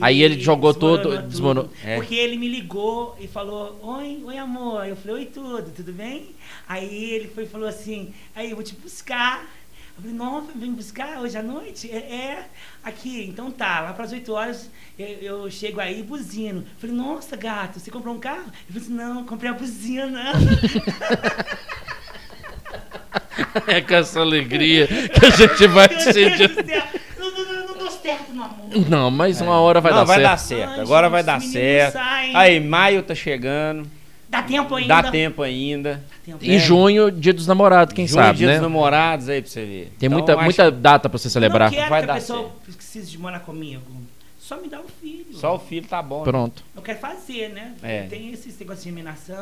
S1: Aí
S3: E
S1: ele jogou
S3: desmoronou
S1: todo,
S3: tudo.
S1: desmoronou.
S2: É.
S3: Porque ele me ligou e falou: Oi, oi, amor. Eu falei: Oi, tudo, tudo bem? Aí ele foi e falou assim: Aí eu vou te buscar. Eu falei: Não, vem buscar hoje à noite? É, é. aqui, então tá, lá para as 8 horas eu, eu chego aí e buzino. Eu falei: Nossa, gato, você comprou um carro? Ele falou assim: Não, comprei a buzina.
S1: É com essa alegria que a gente vai
S3: Deus
S1: sentir.
S3: do céu, não,
S1: mas uma hora vai
S2: não,
S1: dar
S2: vai
S1: certo.
S2: dar certo.
S3: Ai,
S2: Agora
S3: gente,
S2: vai dar certo.
S3: saem.
S2: Aí, maio tá chegando.
S3: Dá tempo ainda?
S2: Dá tempo ainda.
S1: Em junho, dia dos namorados, quem
S2: Junho,
S1: sabe,
S2: dia
S1: né?
S2: dos namorados aí pra você ver.
S1: Tem
S2: Então,
S1: muita, muita data pra você celebrar.
S3: Não quero
S2: Vai
S3: que a
S2: dar
S3: pessoa precise de morar comigo. Só me dá um filho.
S2: Só o filho tá bom. né?
S1: Pronto.
S3: Eu quero fazer, né?
S2: É.
S3: Tem esse negócio de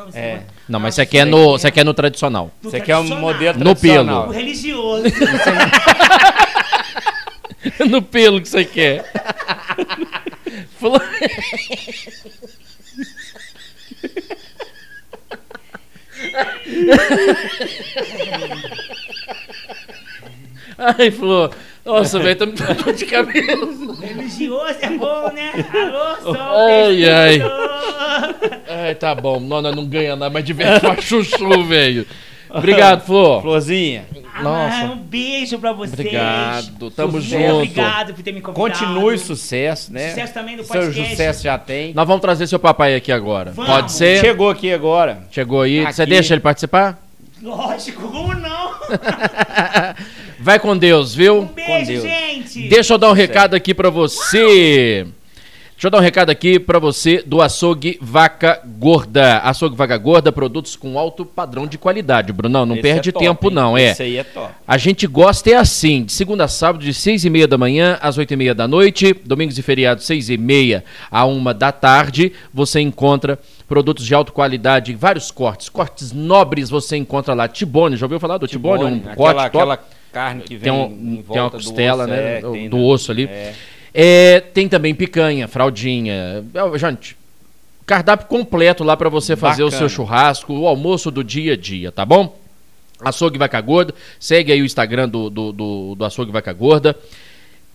S3: esse
S2: É.
S3: negócio-
S1: Não, mas
S3: Ah,
S1: você quer
S3: isso
S1: no, você
S3: é
S1: quer no tradicional.
S2: Você quer um
S3: tradicional.
S2: modelo
S1: No
S2: tradicional.
S3: O religioso.
S1: no pelo que você quer. Falou- Ai, Flor. Nossa, velho, tá me dando dor de cabeça.
S3: religioso é bom, né? Alô, sou
S1: Ai, ai. Ai, tá bom. Não, nós não ganha nada, mas diverte pra chuchu, velho. Obrigado, Flor.
S2: Florzinha,
S1: Nossa.
S3: Ah, um beijo pra vocês.
S1: Obrigado, tamo
S3: Sucesso,
S1: junto.
S3: Obrigado por ter me convidado.
S2: continue sucesso, né?
S3: Sucesso também no
S2: Seu
S3: podcast.
S2: sucesso já tem.
S1: Nós vamos trazer seu papai aqui agora.
S3: Vamos.
S1: Pode ser?
S2: Chegou aqui agora.
S1: Chegou aí. Você
S2: Aqui.
S1: deixa ele participar?
S3: Lógico, como não?
S1: Vai com Deus, viu?
S3: Um beijo,
S2: Deus.
S3: gente.
S1: Deixa eu dar um recado aqui pra você. Deixa eu dar um recado aqui pra você do Açougue Vaca Gorda. Açougue Vaca Gorda, produtos com alto padrão de qualidade, Brunão. Não
S2: Esse
S1: perde
S2: é top,
S1: tempo,
S2: hein?
S1: não, é.
S2: Esse aí é top.
S1: A gente gosta é assim, de segunda a sábado, de seis e meia da manhã às oito e meia da noite, domingos e feriados, seis e meia a uma da tarde, você encontra produtos de alta qualidade, vários cortes, cortes nobres você encontra lá. Tibone, já ouviu falar do Tibone? Um
S2: aquela,
S1: corte top.
S2: aquela carne que vem
S1: tem, um-
S2: em volta
S1: tem uma
S2: do
S1: costela,
S2: osso,
S1: né,
S2: é,
S1: do,
S2: tem,
S1: do
S2: né?
S1: osso ali.
S2: É.
S1: É, tem também picanha, fraldinha. É, Gente, cardápio completo lá pra você fazer o
S2: Bacana.
S1: seu churrasco, o almoço do dia a dia, tá bom? Açougue Vaca Gorda, segue aí o Instagram do, do, do, do Açougue Vaca Gorda.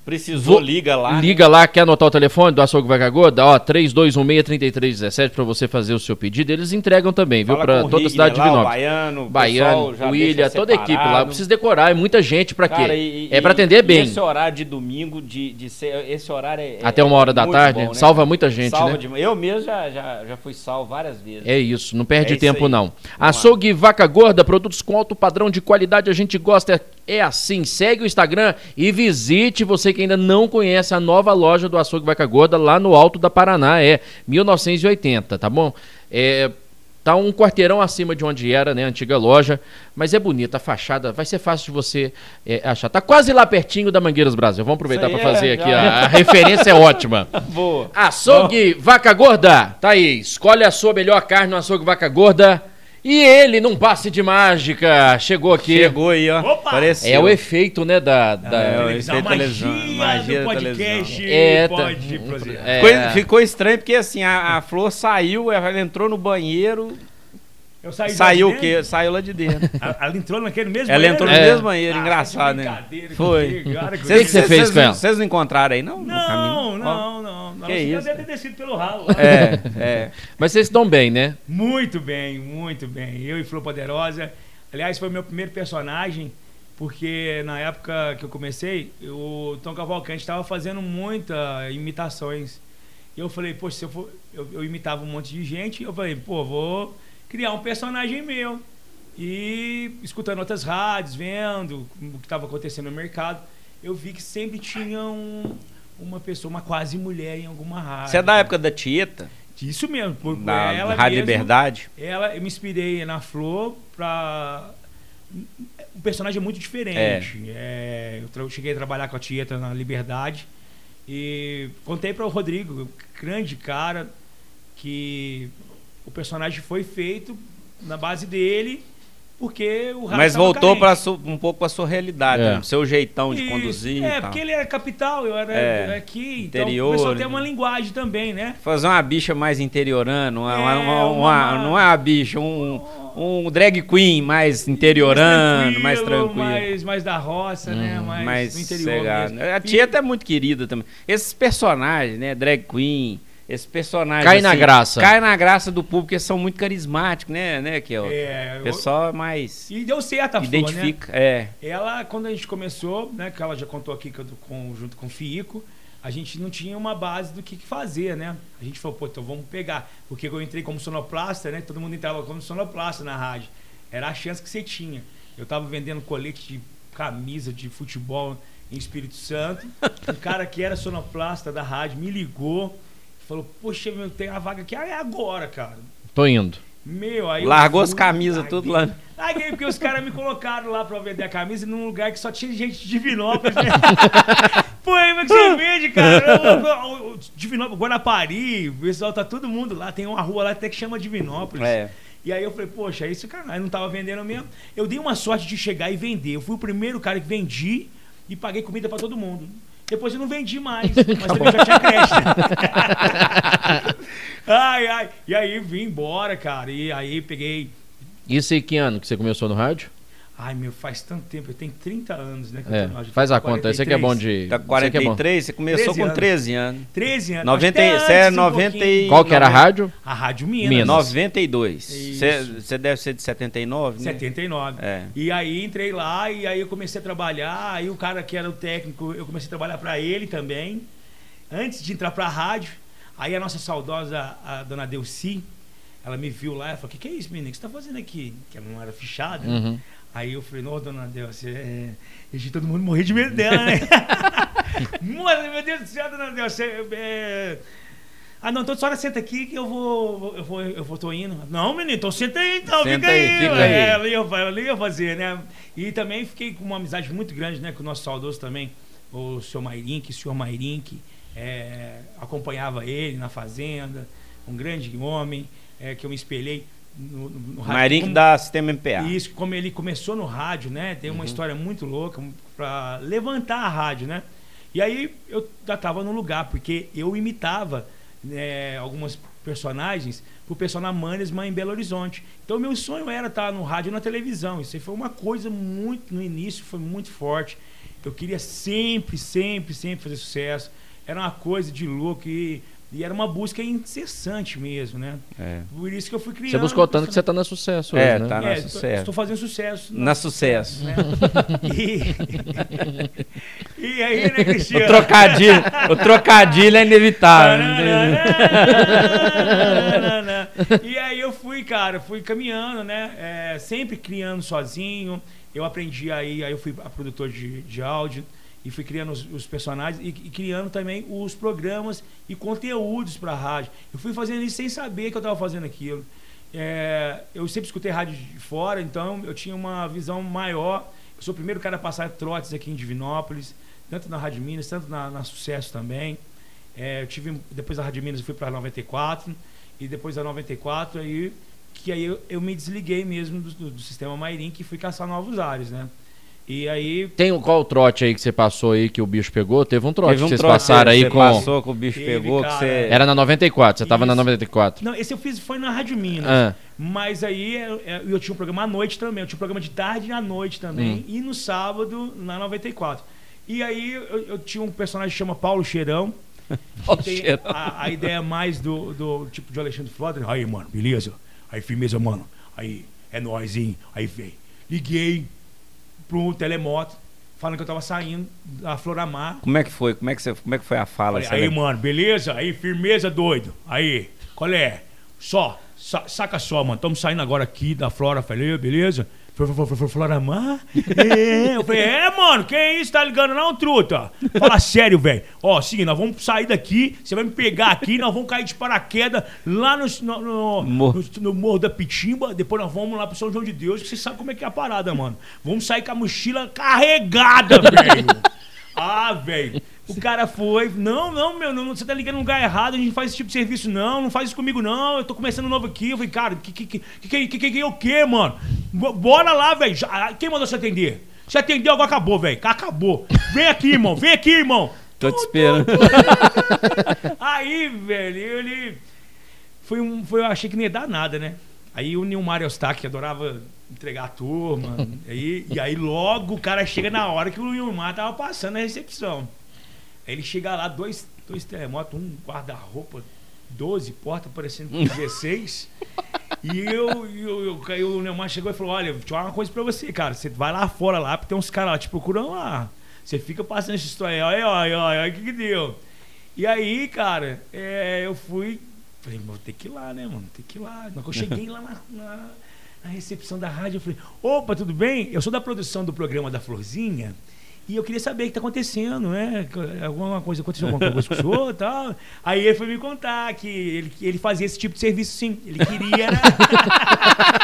S2: Precisou,
S1: Vou-
S2: liga lá. né?
S1: Liga lá, quer anotar o telefone do Açougue Vaca Gorda? Ó, 3216-3317 pra você fazer o seu pedido. Eles entregam também, viu?
S2: Fala
S1: Pra
S2: com o
S1: toda a cidade de
S2: lá, o
S1: Divinópolis.
S2: Baiano,
S1: Baiano, o William, toda a equipe lá. Precisa decorar, é muita gente pra quê?
S2: E-
S1: é
S2: e-
S1: pra atender
S2: e
S1: bem.
S2: Esse horário de domingo, de, de ser, esse horário é.
S1: Até
S2: é
S1: uma hora da
S2: muito
S1: tarde,
S2: bom, né,
S1: salva muita gente,
S2: Salva
S1: né?
S2: demais. Eu mesmo já, já, já fui salvo várias vezes.
S1: É isso, não perde
S2: É
S1: tempo não. Açougue Vaca Gorda, produtos com alto padrão de qualidade, a gente gosta, é, assim. Segue o Instagram e visite você que ainda não conhece a nova loja do Açougue Vaca Gorda lá no Alto da Paraná, é 1980, tá bom? É, tá um quarteirão acima de onde era, né, a antiga loja, mas é bonita a fachada, vai ser fácil de você é, achar. Tá quase lá pertinho da Mangueiras Brasil. Vamos aproveitar para fazer
S2: é,
S1: aqui, a, a referência é ótima.
S2: Boa.
S1: Açougue Vaca Gorda. Tá aí. Escolhe a sua melhor carne no Açougue Vaca Gorda. E ele, num passe de mágica, chegou aqui.
S2: Chegou aí, ó.
S3: Opa!
S2: Apareceu.
S1: É o efeito, né, da... da-
S2: É, o
S3: Televisão,
S2: efeito televisão,
S3: magia,
S2: magia
S3: do
S2: da
S3: podcast.
S1: É, tá-
S3: pode
S1: é,
S2: Ficou, ficou estranho porque assim, a, a Flor saiu, ela entrou no banheiro,
S3: Eu saí
S2: saiu
S3: de
S2: o quê? Saiu lá de dentro.
S3: Ela ela entrou naquele mesmo
S2: Ela
S3: banheiro?
S2: entrou no
S1: É.
S2: mesmo banheiro,
S3: Ah,
S2: engraçado, né?
S3: brincadeira
S2: Foi.
S3: comigo, cara, que
S1: que você fez com ela?
S2: Vocês não encontraram aí, não? no
S3: Não,
S2: caminho?
S3: não, não. não.
S2: Que
S3: Você
S2: isso,
S3: deve ter descido pelo ralo.
S2: É, é.
S1: Mas vocês estão bem, né?
S3: Muito bem, muito bem. Eu e Flor Poderosa. Aliás, foi o meu primeiro personagem, porque na época que eu comecei, o Tom Cavalcante estava fazendo muitas imitações. E eu falei, poxa, se eu for. Eu, eu imitava um monte de gente, e eu falei, pô, vou criar um personagem meu. E escutando outras rádios, vendo o que estava acontecendo no mercado, eu vi que sempre tinha um- uma pessoa, uma quase mulher em alguma rádio.
S2: Você é da época da Tieta,
S3: Isso mesmo, por,
S2: da
S3: ela
S2: Rádio
S3: mesmo,
S2: Liberdade?
S3: ela, eu me inspirei na Flor pra. O personagem é muito diferente. É, eu, tra- eu cheguei a trabalhar com a Tieta na Liberdade e contei para o Rodrigo, grande cara, que o personagem foi feito na base dele porque o rádio
S2: Mas voltou su- um pouco pra sua realidade,
S1: É.
S2: né? seu jeitão de conduzir.
S3: É,
S2: e tal.
S3: porque ele era capital, eu era
S2: É,
S3: aqui,
S2: interior,
S3: então o pessoal tem
S2: né?
S3: uma linguagem também, né?
S2: Fazer uma bicha mais interiorana, uma,
S3: É,
S2: uma- uma-
S3: uma-
S2: uma- não é uma bicha, um, um drag queen mais interiorano, mais tranquilo.
S3: Mais, mais da roça, né? Mais,
S2: mais
S3: do interior.
S2: A
S3: E-
S2: Tieta é muito querida também. Esses personagens, né? Drag queen, esses personagens.
S1: Cai na graça.
S2: Cai na graça do público, eles são muito carismáticos, né, né, que
S3: É,
S2: O pessoal é mais.
S3: E deu certo a Flor,
S2: identifica. É.
S3: né? Ela, quando a gente começou, né? Que ela já contou aqui que eu, com, junto com o Fico, a gente não tinha uma base do que, que fazer, né? A gente falou, pô, então vamos pegar. Porque eu entrei como sonoplasta, né? Todo mundo entrava como sonoplasta na rádio. Era a chance que você tinha. Eu tava vendendo colete de camisa de futebol em Espírito Santo. Um cara que era sonoplasta da rádio me ligou. Falou, poxa, meu, tem a vaga aqui. Ah, é agora, cara.
S1: Tô indo.
S3: Meu, aí eu
S2: Largou
S3: fui,
S2: as camisas
S3: larguei.
S2: tudo lá.
S3: Larguei porque os caras me colocaram lá pra vender a camisa num lugar que só tinha gente de Divinópolis. Né? Pô, aí como é que você vende, cara? O- o- o- Divinópolis, Guarapari, o pessoal tá todo mundo lá. Tem uma rua lá até que chama Divinópolis.
S2: É.
S3: E aí eu falei, poxa, isso, cara, eu não tava vendendo mesmo. Eu dei uma sorte de chegar e vender. Eu fui o primeiro cara que vendi e paguei comida pra todo mundo. Depois eu não vendi mais, mas também já tinha crédito. ai, ai. E aí vim embora, cara. E aí peguei
S1: Isso aí que ano que você começou no rádio?
S3: Ai, meu, faz tanto tempo. Eu tenho 30 anos, né? que
S1: É, faz a
S3: Tô com
S1: conta, esse aqui é bom
S3: 43.
S1: de...
S2: Tá com
S1: esse aqui é bom.
S2: 43, você começou
S3: 13
S2: com
S3: anos.
S2: 13 anos.
S3: 13 anos.
S2: 90
S3: até
S2: você é
S3: antes um
S2: 90
S3: pouquinho.
S1: Qual que era a rádio?
S3: A Rádio Minas.
S1: Minas.
S2: 92.
S3: Isso.
S2: Você você deve ser de 79, né?
S3: 79.
S2: É.
S3: E aí entrei lá e aí eu comecei a trabalhar. Aí o cara que era o técnico, eu comecei a trabalhar pra ele também. Antes de entrar pra rádio. Aí a nossa saudosa, a dona Delci, ela me viu lá e falou: O que, que é isso, menino? O que você tá fazendo aqui? Que ela não era fichada. né? Aí eu falei, não, dona Delcia, é... deixei todo mundo morrer de medo dela, né? Mano, meu Deus do céu, dona Delcia, é... Ah, não, então a senhora senta aqui que eu vou. Eu vou, eu vou, tô indo. Não, menino, então senta aí então,
S2: Senta
S3: fica
S2: aí,
S3: aí.
S2: fica aí.
S3: Ela, ia, ela ia fazer, né? E também fiquei com uma amizade muito grande, né? Com o nosso saudoso também, o senhor Mairink, o senhor Mairink. é, acompanhava ele na fazenda, um grande homem, é, que eu me espelhei no, no, no rádio. Como-
S2: dá sistema MPA.
S3: isso, como ele começou no rádio, né? Tem uma história muito louca para levantar a rádio, né? E aí eu já tava no lugar, porque eu imitava né, algumas personagens pro personagem Manesman em Belo Horizonte. Então meu sonho era estar no rádio e na televisão. Isso aí foi uma coisa muito, no início foi muito forte. Eu queria sempre, sempre, sempre fazer sucesso. Era uma coisa de louco e, e era uma busca incessante mesmo, né?
S2: É.
S3: Por isso que eu fui criando.
S1: Você buscou tanto que você tá na sucesso
S2: É,
S1: hoje, né?
S2: tá na
S3: É,
S2: sucesso.
S3: Estou fazendo sucesso.
S2: Na sucesso.
S3: né? E, e aí, né, Cristiano?
S2: O trocadilho, o trocadilho é inevitável.
S3: e aí eu fui, cara, fui caminhando, né? é, sempre criando sozinho. Eu aprendi aí, aí eu fui a produtor de, de áudio e fui criando os, os personagens e, e criando também os programas e conteúdos para rádio. Eu fui fazendo isso sem saber que eu estava fazendo aquilo. É, eu sempre escutei rádio de fora, então eu tinha uma visão maior. Eu sou o primeiro cara a passar trotes aqui em Divinópolis, tanto na Rádio Minas, tanto na, na Sucesso também. É, eu tive depois da Rádio Minas eu fui para 94 e depois da 94 aí que aí eu, eu me desliguei mesmo do, do, do sistema Mairink e fui caçar novos ares, né? E aí
S1: Tem o- qual o trote aí que você passou aí que o bicho pegou? Teve um trote
S2: Teve um
S1: que vocês
S2: troço
S1: passaram aí
S2: que você
S1: com.
S2: passou, que o bicho
S3: Teve,
S2: pegou, que
S3: cara.
S2: você...
S1: Era na 94, você tava na
S3: Isso.
S1: 94.
S3: Não, esse eu fiz foi na Rádio Minas.
S1: Ah.
S3: Mas aí eu, eu tinha um programa à noite também. Eu tinha um programa de tarde e à noite também.
S1: Hum.
S3: E no sábado, na 94. E aí eu, eu tinha um personagem que chama Paulo Cheirão.
S2: Paulo
S3: que tem
S2: Cheirão.
S3: a, a ideia mais do, do tipo de Alexandre Frota. Aí, mano, beleza? Aí, firmeza, mano. Aí, é nóis, hein? Aí, vem. Liguei pro telemoto, falando que eu tava saindo da Floramar.
S2: Como é que foi? Como é que, você, como é que foi a fala?
S3: Falei, aí,
S2: lembra?
S3: mano, beleza? Aí, firmeza, doido. Aí, qual é? Só, sa- saca só, mano. Estamos saindo agora aqui da Flora. Falei, beleza? Fl- fl- fl- fl- Floramar? É, eu falei, é, mano, que isso? Tá ligando não, truta? Fala sério, velho. Ó, seguinte, nós vamos sair daqui, você vai me pegar aqui, nós vamos cair de paraquedas lá no, no, no- no Morro da Pitimba, depois nós vamos lá pro São João de Deus, que você sabe como é que é a parada, mano. Vamos sair com a mochila carregada, velho. Ah, velho. O cara foi. Não, não, meu, não, você tá ligando no lugar errado, a gente faz esse tipo de serviço, não. Não faz isso comigo, não. Eu tô começando novo aqui. Eu falei, cara, que que que que que que, que, que o quê, mano? Bo- Bora lá, velho. Ah, Quem mandou você atender? Você atendeu, agora acabou, velho. Acabou. Vem aqui, irmão. Vem aqui, irmão.
S2: Tô te esperando.
S3: Aí, velho, ele. Foi um. Foi, eu achei que não ia dar nada, né? Aí o Nilmar Eustáquio, que adorava entregar a turma. aí, e aí logo o cara chega na hora que o Nilmar tava passando na recepção. Aí ele chega lá, dois, dois terremotos, um guarda-roupa, 12 portas parecendo com 16. E eu, eu, eu, aí o Neymar chegou e falou: Olha, deixa eu falar uma coisa pra você, cara. Você vai lá fora lá, porque tem uns caras lá te procurando lá. Você fica passando essa história aí, olha, olha, olha, o que que deu? E aí, cara, é, eu fui. Falei, vou ter que ir lá, né, mano? Tem que ir lá. Que eu cheguei lá na, na, na recepção da rádio, eu falei, opa, tudo bem? Eu sou da produção do programa da Florzinha. E eu queria saber o que está acontecendo, né? Alguma coisa aconteceu, alguma coisa com o senhor e tal. Aí ele foi me contar que ele, ele fazia esse tipo de serviço sim. Ele queria era...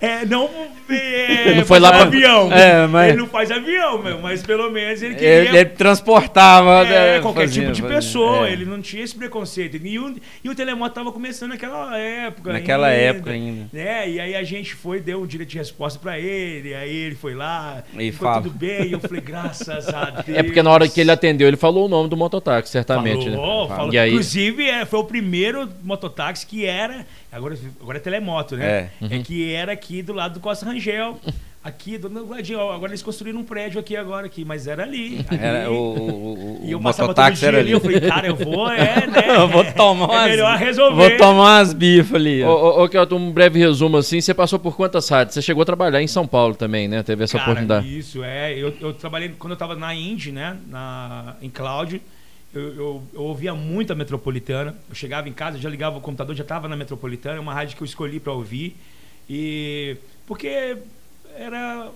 S3: é, não, é,
S2: Ele não foi lá pra-
S3: avião.
S2: É, mas-
S3: Ele não faz avião, meu, mas pelo menos ele queria.
S2: Ele, ele transportava.
S3: É,
S2: né,
S3: qualquer
S2: fazia-
S3: tipo de
S2: fazia-
S3: pessoa,
S2: é.
S3: ele não tinha esse preconceito. E o, e o telemoto tava começando naquela época.
S2: Naquela
S3: ainda,
S2: época ainda.
S3: Né? E aí a gente foi, deu um direito de resposta pra ele, aí ele foi lá,
S2: E
S3: ficou
S2: fala.
S3: tudo bem, e eu falei, graças a Deus.
S1: É porque na hora que ele atendeu, ele falou o nome do mototáxi, certamente.
S3: Falou,
S1: né?
S3: falou.
S1: E aí,
S3: Inclusive, é, foi o primeiro mototáxi que era. Agora, agora é telemoto, né?
S2: É.
S1: Uhum.
S3: É que era aqui do lado do Costa Rangel. Aqui do do ladinho. ó, Agora eles construíram um prédio aqui agora, aqui, mas era ali. ali.
S2: Era, o, o, o,
S3: E eu passava todo dia ali,
S2: ali.
S3: eu falei, cara, eu vou, é, né?
S2: Eu vou tomar umas,
S3: É melhor resolver.
S2: Vou tomar umas bifas ali.
S1: Ô, ô, ô, Kelton, um breve resumo assim, você passou por quantas rádios? Você chegou a trabalhar em São Paulo também, né? Teve essa
S3: Cara,
S1: oportunidade.
S3: Isso, é. Eu, eu trabalhei quando eu tava na Indy, né? Na, em Cloud. Eu, eu, eu ouvia muito a Metropolitana. Eu chegava em casa, já ligava o computador, já tava na Metropolitana. É uma rádio que eu escolhi para ouvir. E. Porque era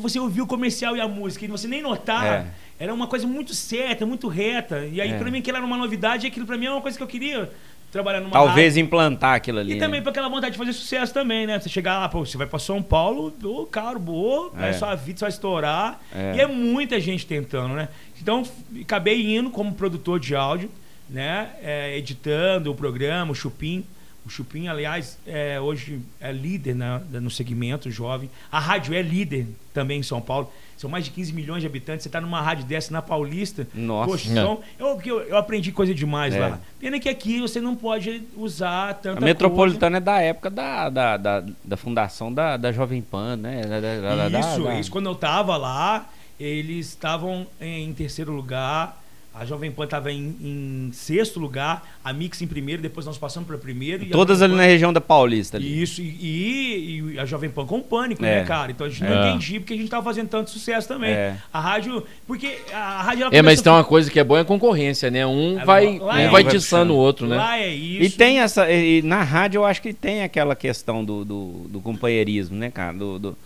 S3: você ouvia o comercial e a música e você nem notar.
S2: É.
S3: Era uma coisa muito certa, muito reta. E aí,
S2: É.
S3: pra mim, aquilo era uma novidade e aquilo pra mim é uma coisa que eu queria trabalhar numa
S2: Talvez
S3: rádio.
S2: implantar aquilo ali.
S3: E também
S2: né?
S3: pra aquela vontade de fazer sucesso também, né? Você chegar lá, pô, você vai pra São Paulo, ô, caro, boa,
S2: É.
S3: sua vida vai estourar.
S2: É.
S3: E é muita gente tentando, né? Então, acabei indo como produtor de áudio, né? É, editando o programa, o Chupim. O Chupim, aliás, é, hoje é líder na- no segmento jovem. A rádio é líder também em São Paulo. São mais de 15 milhões de habitantes. Você está numa rádio dessa na Paulista.
S2: Nossa.
S3: Poxa, então, eu, eu, eu aprendi coisa demais
S2: É.
S3: lá. Pena que aqui você não pode usar tanta
S2: A metropolitana é da época da, da, da, da fundação da, da Jovem Pan, né? Da- da-
S3: Isso,
S2: da-
S3: isso. Quando eu tava lá, eles estavam em terceiro lugar. A Jovem Pan estava em, em sexto lugar, a Mix em primeiro, depois nós passamos para primeiro. e
S2: Todas ali
S3: Pan-
S2: na região da Paulista. Ali.
S3: Isso, e, e- e a Jovem Pan com pânico,
S2: É.
S3: né, cara? Então a gente não
S1: É.
S3: entendia porque a gente tava fazendo tanto sucesso também.
S2: É.
S3: A rádio. Porque a rádio
S1: É, mas tem uma coisa que é boa é a concorrência, né? Um vai,
S3: lá
S1: um
S3: é-
S1: vai tiçando o outro, né?
S3: Lá é isso.
S2: E tem essa. E, na rádio eu acho que tem aquela questão do, do, do companheirismo, né, cara? Do, do-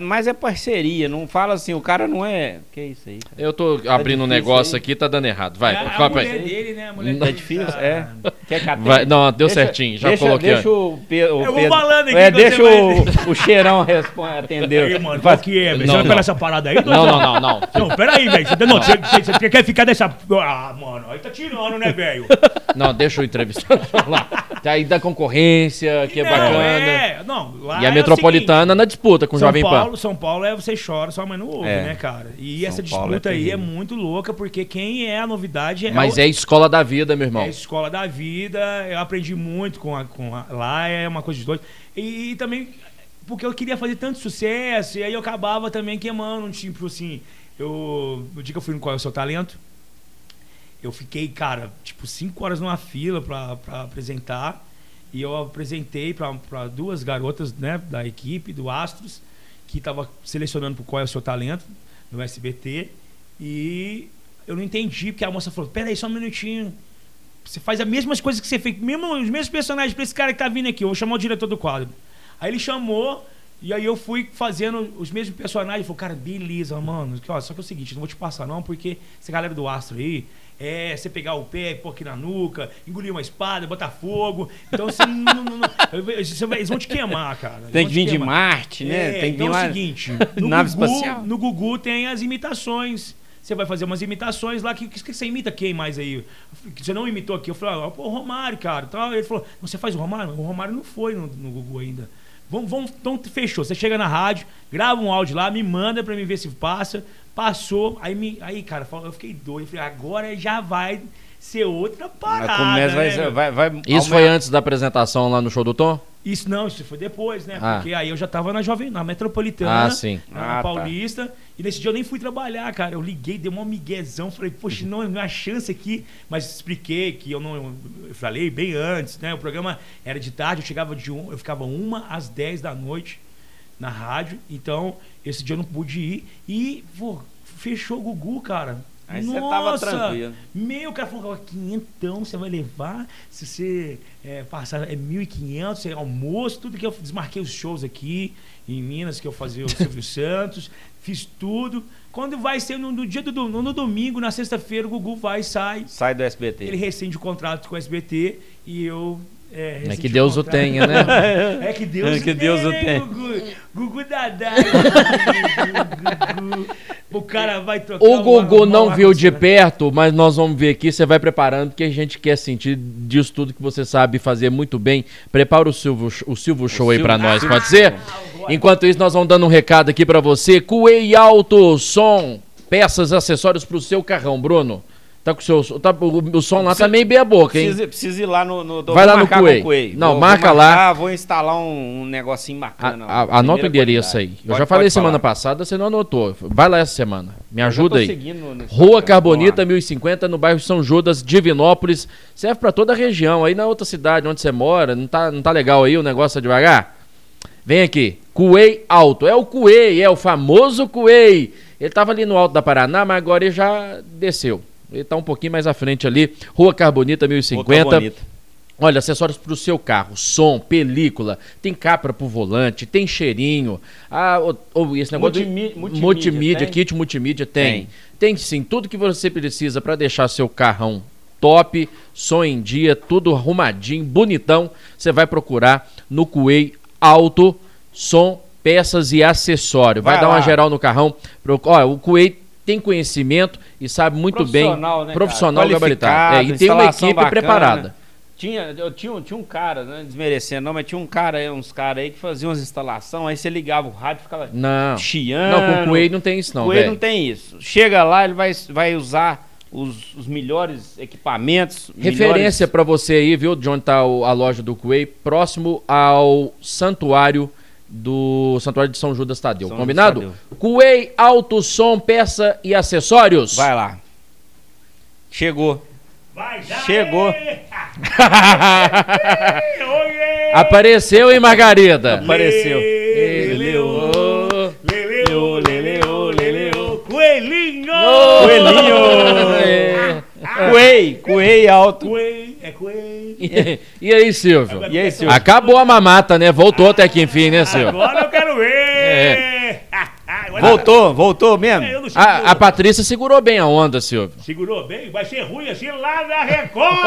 S2: mas é parceria, não fala assim, o cara não é. Que isso aí, cara?
S1: Eu tô abrindo um
S2: difícil
S1: negócio
S2: aí.
S1: aqui, tá dando errado. Vai,
S3: É a mulher
S1: aí.
S3: dele, né? A mulher
S2: Tá
S3: dele
S2: difícil?
S3: tá-
S2: É. Quer que atenda?
S1: Vai, não, deu
S2: Deixa-
S1: certinho, já
S2: deixa,
S1: coloquei.
S2: Deixa o, Pe- o
S3: Eu vou
S2: Pedro.
S3: falando aqui
S2: é, deixa
S3: vai-
S2: o, o cheirão responder, atender.
S3: Aí, mano, qual que é, velho? Você
S1: Não,
S3: vai
S1: não.
S3: pegar essa parada aí?
S1: Não, não, não, não.
S3: Não, peraí, velho. Você, não, você, você- você quer ficar dessa. Ah, mano, aí tá tirando, né, velho?
S1: Não, deixa o entrevistador falar. Aí da concorrência, que é
S3: Não,
S1: bacana.
S3: É, não, lá
S1: E a
S3: é o
S1: Metropolitana na disputa com o
S3: São
S1: Jovem
S3: Paulo,
S1: Pan.
S3: São Paulo é você chora, sua mãe não ouve,
S2: É.
S3: né, cara? E
S2: São
S3: essa
S2: é
S3: disputa aí é
S2: terrível.
S3: muito louca, porque quem é a novidade é,
S1: Mas
S3: o-
S1: é a escola da vida, meu
S3: é
S1: irmão.
S3: a escola da vida. Eu aprendi muito com, a, com a- lá, é uma coisa de dois. E, também porque eu queria fazer tanto sucesso, e aí eu acabava também queimando, tipo assim, eu, no dia que eu fui no Qual é o Seu Talento, eu fiquei, cara, tipo, cinco horas numa fila pra, pra apresentar. E eu apresentei pra, pra duas garotas, né, da equipe, do Astros, que tava selecionando pro Qual é o Seu Talento, no SBT. E eu não entendi, porque a moça falou, peraí, só um minutinho. Você faz as mesmas coisas que você fez, mesmo, os mesmos personagens pra esse cara que tá vindo aqui. Eu vou chamar o diretor do quadro. Aí ele chamou, e aí eu fui fazendo os mesmos personagens. Falei, cara, beleza, mano. Ó, só que é o seguinte, não vou te passar não, porque essa galera do Astro aí, é você pegar o pé, pôr aqui na nuca, engolir uma espada, botar fogo. Então você não. não- não- eles vão te queimar, cara. Eles
S2: Tem que vir de. Marte, né?
S3: É,
S2: Tem que vir
S3: então
S2: lá.
S3: é o seguinte, no
S2: Nave
S3: Gugu,
S2: espacial.
S3: no Gugu tem as imitações. Você vai fazer umas imitações lá. Que, que, que você imita quem mais aí? Que você não imitou aqui. Eu falei, ah, pô, o Romário, cara. Então, ele falou, você faz o Romário? O Romário não foi no, no Gugu ainda. Vamos, vamos, então fechou. Você chega na rádio, grava um áudio lá, me manda pra mim ver se passa. Passou, aí, me, aí cara, eu fiquei doido. Falei, agora já vai ser outra parada.
S2: Começa,
S3: né,
S2: vai, vai, vai
S1: Isso foi antes da apresentação lá no show do Tom?
S3: Isso não, isso foi depois, né?
S1: Ah.
S3: Porque aí eu já tava na Jovem, na Metropolitana,
S1: Ah, sim.
S3: na
S2: Ah, tá.
S3: Paulista, e nesse dia eu nem fui trabalhar, cara. Eu liguei, dei uma miguezão, falei, poxa, não, não há chance aqui, mas expliquei que eu não. Eu falei bem antes, né? O programa era de tarde, eu chegava de um, eu ficava uma às 10 da noite na rádio, então esse dia eu não pude ir. E, pô, fechou o Gugu, cara.
S2: Aí você tava tranquilo.
S3: Meu, o cara falou, quinhentão você vai levar, se você é, passar, é 1.500, você almoço, tudo que eu desmarquei os shows aqui em Minas, que eu fazia o Silvio Santos, fiz tudo. Quando vai ser no, no dia do dom- no, domingo, na sexta-feira, o Gugu vai e sai.
S2: Sai do SBT.
S3: Ele rescinde o contrato com o SBT e eu... É,
S1: É que Deus o tenha, né?
S3: É que Deus,
S2: É que Deus o
S3: né,
S2: tenha.
S3: Gugu, Gugu Dadá. Gugu. O cara vai trocar
S1: O Gugu
S3: uma-
S1: não viu de perto, mas nós vamos ver aqui. Você vai preparando, porque a gente quer sentir disso tudo que você sabe fazer muito bem. Prepara o Silvio, o Silvio Show aí pra nós, pode ser? Enquanto isso, nós vamos dando um recado aqui pra você. Cuei Alto Som, peças, acessórios pro seu carrão, Bruno. Tá com o seu. Tá, o, o som lá tá meio bem a boca, hein?
S2: Precisa, precisa ir lá no. no
S1: Vai lá no
S2: Cuei.
S1: Não,
S2: Vou-
S1: marca
S2: vou
S1: lá.
S2: marcar, Vou instalar um, um negocinho bacana.
S1: A- a- anota o endereço aí.
S2: qualidade.
S1: Eu já
S2: Pode-
S1: falei
S2: pode
S1: semana
S2: falar.
S1: passada, você não anotou. Vai lá essa semana. Me ajuda aí.
S2: seguindo no
S1: Rua. Carbonita,
S2: Vamos lá.
S1: 1050, no bairro São Judas, Divinópolis. Serve pra toda a região. Aí na outra cidade onde você mora, não tá, não tá legal aí o negócio tá devagar? Vem aqui. Cuei Alto. É o Cuei, é o famoso Cuei. Ele tava ali no alto da Paraná, mas agora ele já desceu. Ele tá um pouquinho mais à frente ali. Rua Carbonita,
S2: Rua
S1: 1050.
S2: Carbonita.
S1: Olha, acessórios para o seu carro, som, película, tem capa pro volante, tem cheirinho, ah, ou, ou esse negócio
S2: Multimí-
S1: de
S2: multimídia,
S1: multimídia,
S2: tem?
S1: kit multimídia tem.
S2: Tem.
S1: Tem sim, tudo que você precisa para deixar seu carrão top, som em dia, tudo arrumadinho, bonitão, você vai procurar no Cuei Auto, som, peças e acessório. Vai,
S2: Vai
S1: dar uma
S2: lá.
S1: geral no carrão. Pro- Olha, o Cuei tem conhecimento e sabe muito bem,
S2: Profissional, né, cara?
S1: profissional gabaritado. É, e tem uma equipe
S2: bacana.
S1: preparada.
S2: Tinha, eu tinha, um- tinha um cara, né, desmerecendo não, mas tinha um cara uns caras aí que faziam umas instalações, aí você ligava o rádio e ficava
S1: Não.
S2: chiando.
S1: Não, com o Cuei não tem isso não,
S2: O Cuei
S1: velho.
S2: não tem isso. Chega lá, ele vai, vai usar os, os melhores equipamentos.
S1: Referência pra você aí, viu, de onde tá o- a loja do Cuei, próximo ao santuário do Santuário de São Judas Tadeu.
S2: São
S1: Combinado? Cuei, alto som, peça e acessórios.
S2: Vai lá. Chegou.
S3: Vai já!
S2: Chegou.
S1: Apareceu, hein, Margarida?
S2: Apareceu.
S3: Leleu, leleu, leleu, leleu. Coelhinho!
S2: Coelhinho! Cuei, Cuei alto.
S3: Coelho, é coelho.
S1: E aí, Silvio?
S2: E aí, Silvio?
S1: Acabou a mamata, né? Voltou até que enfim, né, Silvio?
S3: Agora eu quero ver!
S1: É.
S2: Voltou, voltou mesmo?
S3: Seguro.
S1: A, a Patrícia segurou bem a onda, Silvio.
S3: Segurou bem? Vai ser ruim assim lá na Record!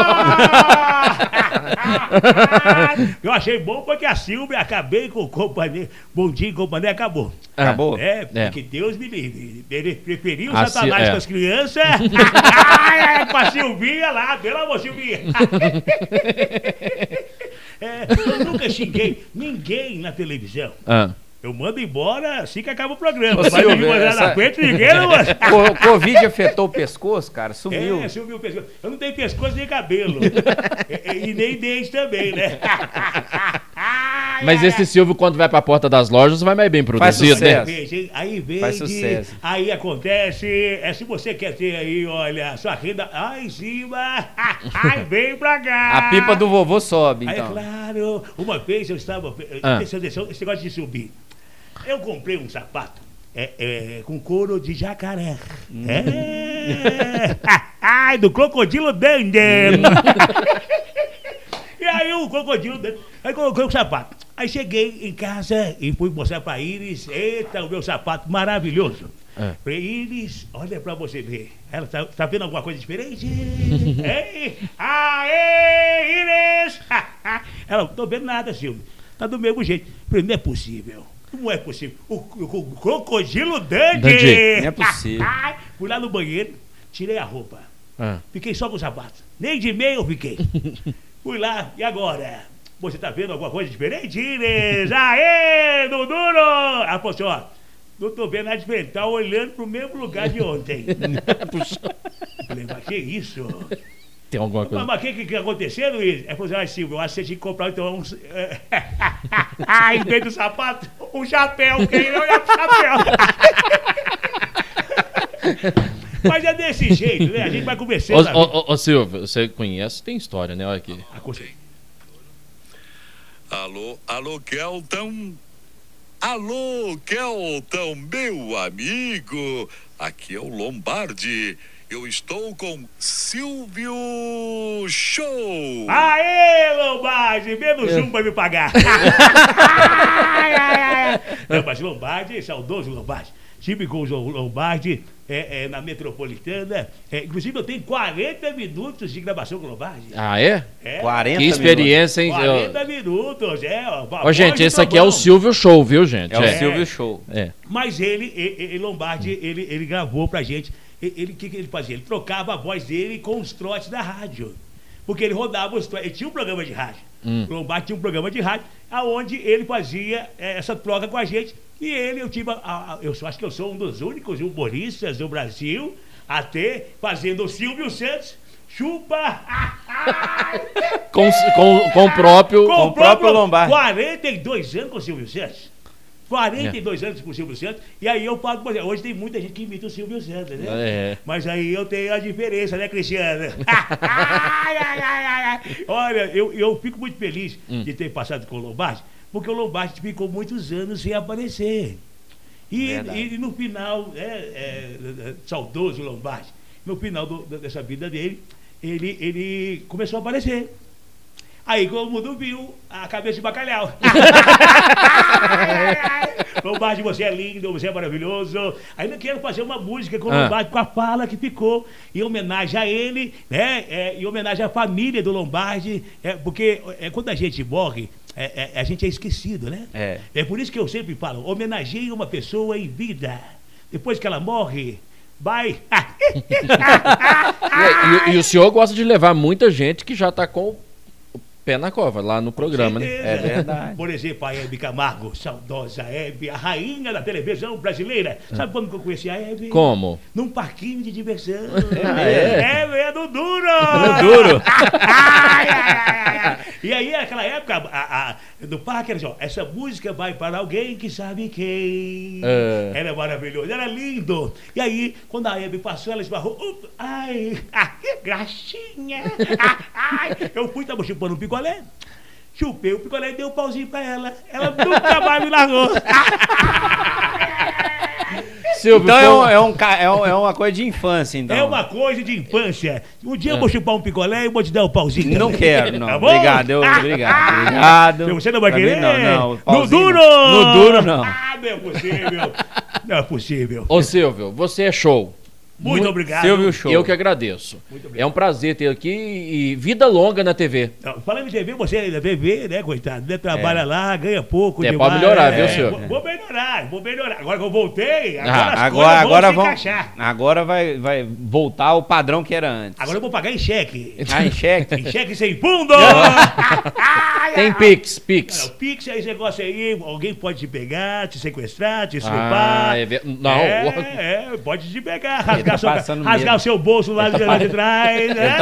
S3: eu achei bom porque a Silvia acabei com o companhia. Bom dia, companhia, acabou.
S2: Acabou?
S3: É,
S1: É.
S3: porque Deus me livre. Ele preferiu o Satanás
S1: é.
S3: com as crianças. Ai, com a Silvinha lá, pelo amor, Silvinha. É, eu nunca xinguei ninguém na televisão.
S1: Ah.
S3: Eu mando embora assim que acaba o programa.
S2: Ô,
S3: Mas
S2: Silvio, essa-
S3: na frente, ninguém não.
S2: O Covid afetou o pescoço, cara? Sumiu.
S3: É, sumiu o pescoço. Eu não tenho pescoço nem cabelo. e, e nem dente também, né?
S1: Mas esse Silvio, quando vai pra porta das lojas, vai mais bem produzido, né?
S3: aí vem
S2: Faz sucesso.
S3: aí acontece, é se você quer ter aí, olha, sua renda lá em cima, aí vem pra cá.
S2: A pipa do vovô sobe,
S3: Aí,
S2: então.
S3: claro, uma vez eu estava,
S1: Ah.
S3: esse, esse, esse negócio de subir, eu comprei um sapato é, é, com couro de jacaré.
S2: Hum.
S3: É. Ai, do crocodilo Dandy. E aí o crocodilo, dentro, aí coloquei o sapato. Aí cheguei em casa e fui mostrar pra Iris, eita, o meu sapato maravilhoso.
S1: É.
S3: Falei, Iris, olha pra você ver. Ela tá, tá vendo alguma coisa diferente? Ei, aê, Iris! Ela, não tô vendo nada, Silvio. Tá do mesmo jeito. Falei, não é possível. Não é possível. O, o- o crocodilo Dandy!
S1: Dandy.
S2: Não é possível.
S3: Fui lá no banheiro, tirei a roupa.
S1: Ah.
S3: Fiquei só com o sapato. Nem de meio eu fiquei. Fui lá, e agora? Você tá vendo alguma coisa diferente, Inês? Aê, Dudu! Ela falou assim, ó, não tô vendo nada diferente, tá olhando pro mesmo lugar de ontem. Falei, mas que isso?
S1: Tem alguma
S3: Mas
S1: coisa.
S3: mas o que, que, que aconteceu, Luiz? Ela falou assim, ah, Silvio, eu acho que você tinha que comprar então uns... ah, em vez do sapato, um chapéu, que aí não é chapéu. Mas é desse jeito, né? A gente vai conversando.
S1: Ô, ô, ô, ô, Silvio, você conhece, tem história, né? Olha aqui.
S3: vida. Aconselho.
S9: Alô, alô, Kelton. Alô, Kelton, meu amigo. Aqui é o Lombardi. Eu estou com Silvio Show.
S3: Aê, Lombardi! Menos um pra me pagar. ai, ai, ai. Não, mas Lombardi, saudoso Lombardi. Estive com o Lombardi é, é, na metropolitana. É, inclusive, eu tenho 40 minutos de gravação com o Lombardi.
S1: Ah, é?
S3: É,
S2: 40
S1: Que experiência, hein?
S3: 40 minutos, é. ó,
S1: gente, esse aqui é o. Silvio Show, viu, gente?
S2: É o
S1: É.
S2: Silvio Show.
S1: É.
S3: Mas ele, e- e- Lombardi, ele, ele gravou pra gente. Ele, o que, que ele fazia? Ele trocava a voz dele com os trotes da rádio. Porque ele rodava os trotes. Ele tinha um programa de rádio.
S1: Hum.
S3: O Lombardi tinha um programa de rádio, aonde ele fazia eh, essa troca com a gente. E ele, eu tive. a- a- eu acho que eu sou um dos únicos humoristas do Brasil a ter fazendo o Silvio Santos. Chupa!
S1: Com, com, com o próprio.
S3: Com
S2: o próprio Lombardi.
S3: 42 anos com o Silvio Santos. 42 anos com o Silvio Santos. E aí eu exemplo, hoje tem muita gente que imita o Silvio Santos, né?
S1: É.
S3: Mas aí eu tenho a diferença, né, Cristiano? Olha, eu, eu fico muito feliz
S1: Hum.
S3: de ter passado com o Lombardi, porque o Lombardi ficou muitos anos sem aparecer. E,
S2: Verdade.
S3: e no final, é, é, é, saudoso Lombardi, no final do- dessa vida dele, ele, ele começou a aparecer. Aí todo mundo viu a cabeça de bacalhau. Lombardi, você é lindo, você é maravilhoso. Ainda quero fazer uma música com o
S1: Ah.
S3: Lombardi, com a fala que ficou, em homenagem a ele, né? É, em homenagem à família do Lombardi, é, porque é, quando a gente morre, é, é, a gente é esquecido, né?
S2: É.
S3: É por isso que eu sempre falo, homenageie uma pessoa em vida. Depois que ela morre, vai.
S1: E, e- e o senhor gosta de levar muita gente que já tá com pé na cova lá no programa, né?
S2: É verdade.
S3: Por exemplo, a Hebe Camargo, saudosa Hebe, a rainha da televisão brasileira. Sabe quando que eu conheci a Hebe?
S1: Como?
S3: Num parquinho de diversão.
S2: é?
S3: Hebe é do duro.
S2: Duro.
S3: Ai, ai, ai. E aí, naquela época, a, a, no parque, era assim, ó, essa música vai para alguém que sabe quem.
S1: É.
S3: Era maravilhoso, era lindo. E aí, quando a Hebe passou, ela esbarrou. "Up, ai, ah, que graxinha. Ah, ai. Eu fui, tava chupando um picolé. Chupei o picolé e dei um pauzinho pra ela. Ela nunca mais me largou.
S1: Silvio,
S2: Então é, um- é, um é, um- é uma coisa de infância, então.
S3: É uma coisa de infância. Um dia eu vou chupar um picolé e vou te dar um pauzinho.
S2: Não
S3: também.
S2: quero, não.
S3: Tá bom?
S2: obrigado, eu, obrigado. Obrigado.
S3: Você não vai
S2: Pra
S3: querer?
S2: mim, Não, não.
S3: No duro!
S2: não. No duro, não.
S3: Ah, não é possível. Não é possível.
S1: Ô Silvio, você é show.
S3: Muito, obrigado.
S2: Silvio Show.
S1: Eu que agradeço. É um prazer ter aqui e vida longa na TV.
S3: Não, Falando em TV, você ainda TV, né, coitado? Né, trabalha lá, ganha pouco.
S1: É,
S3: demais.
S1: pode melhorar, viu,
S3: É,
S1: senhor?
S3: Vou, vou melhorar, vou melhorar. Agora que eu voltei, agora
S1: Ah,
S2: Agora, agora,
S3: vão se
S2: vamos,
S3: encaixar.
S2: agora vai, vai voltar ao padrão que era antes.
S3: Agora eu vou pagar em cheque.
S2: Ah, em cheque?
S3: em cheque sem fundo!
S1: Tem
S3: ai,
S1: Pix,
S3: Não,
S1: Pix.
S3: o Pix é esse negócio aí, alguém pode te pegar, te sequestrar, te
S1: Ah,
S3: estripar.
S1: é não.
S3: É, é, pode te pegar, rasgar,
S2: tá
S3: seu, rasgar
S2: medo.
S3: o seu bolso lá, de, lá de trás. né?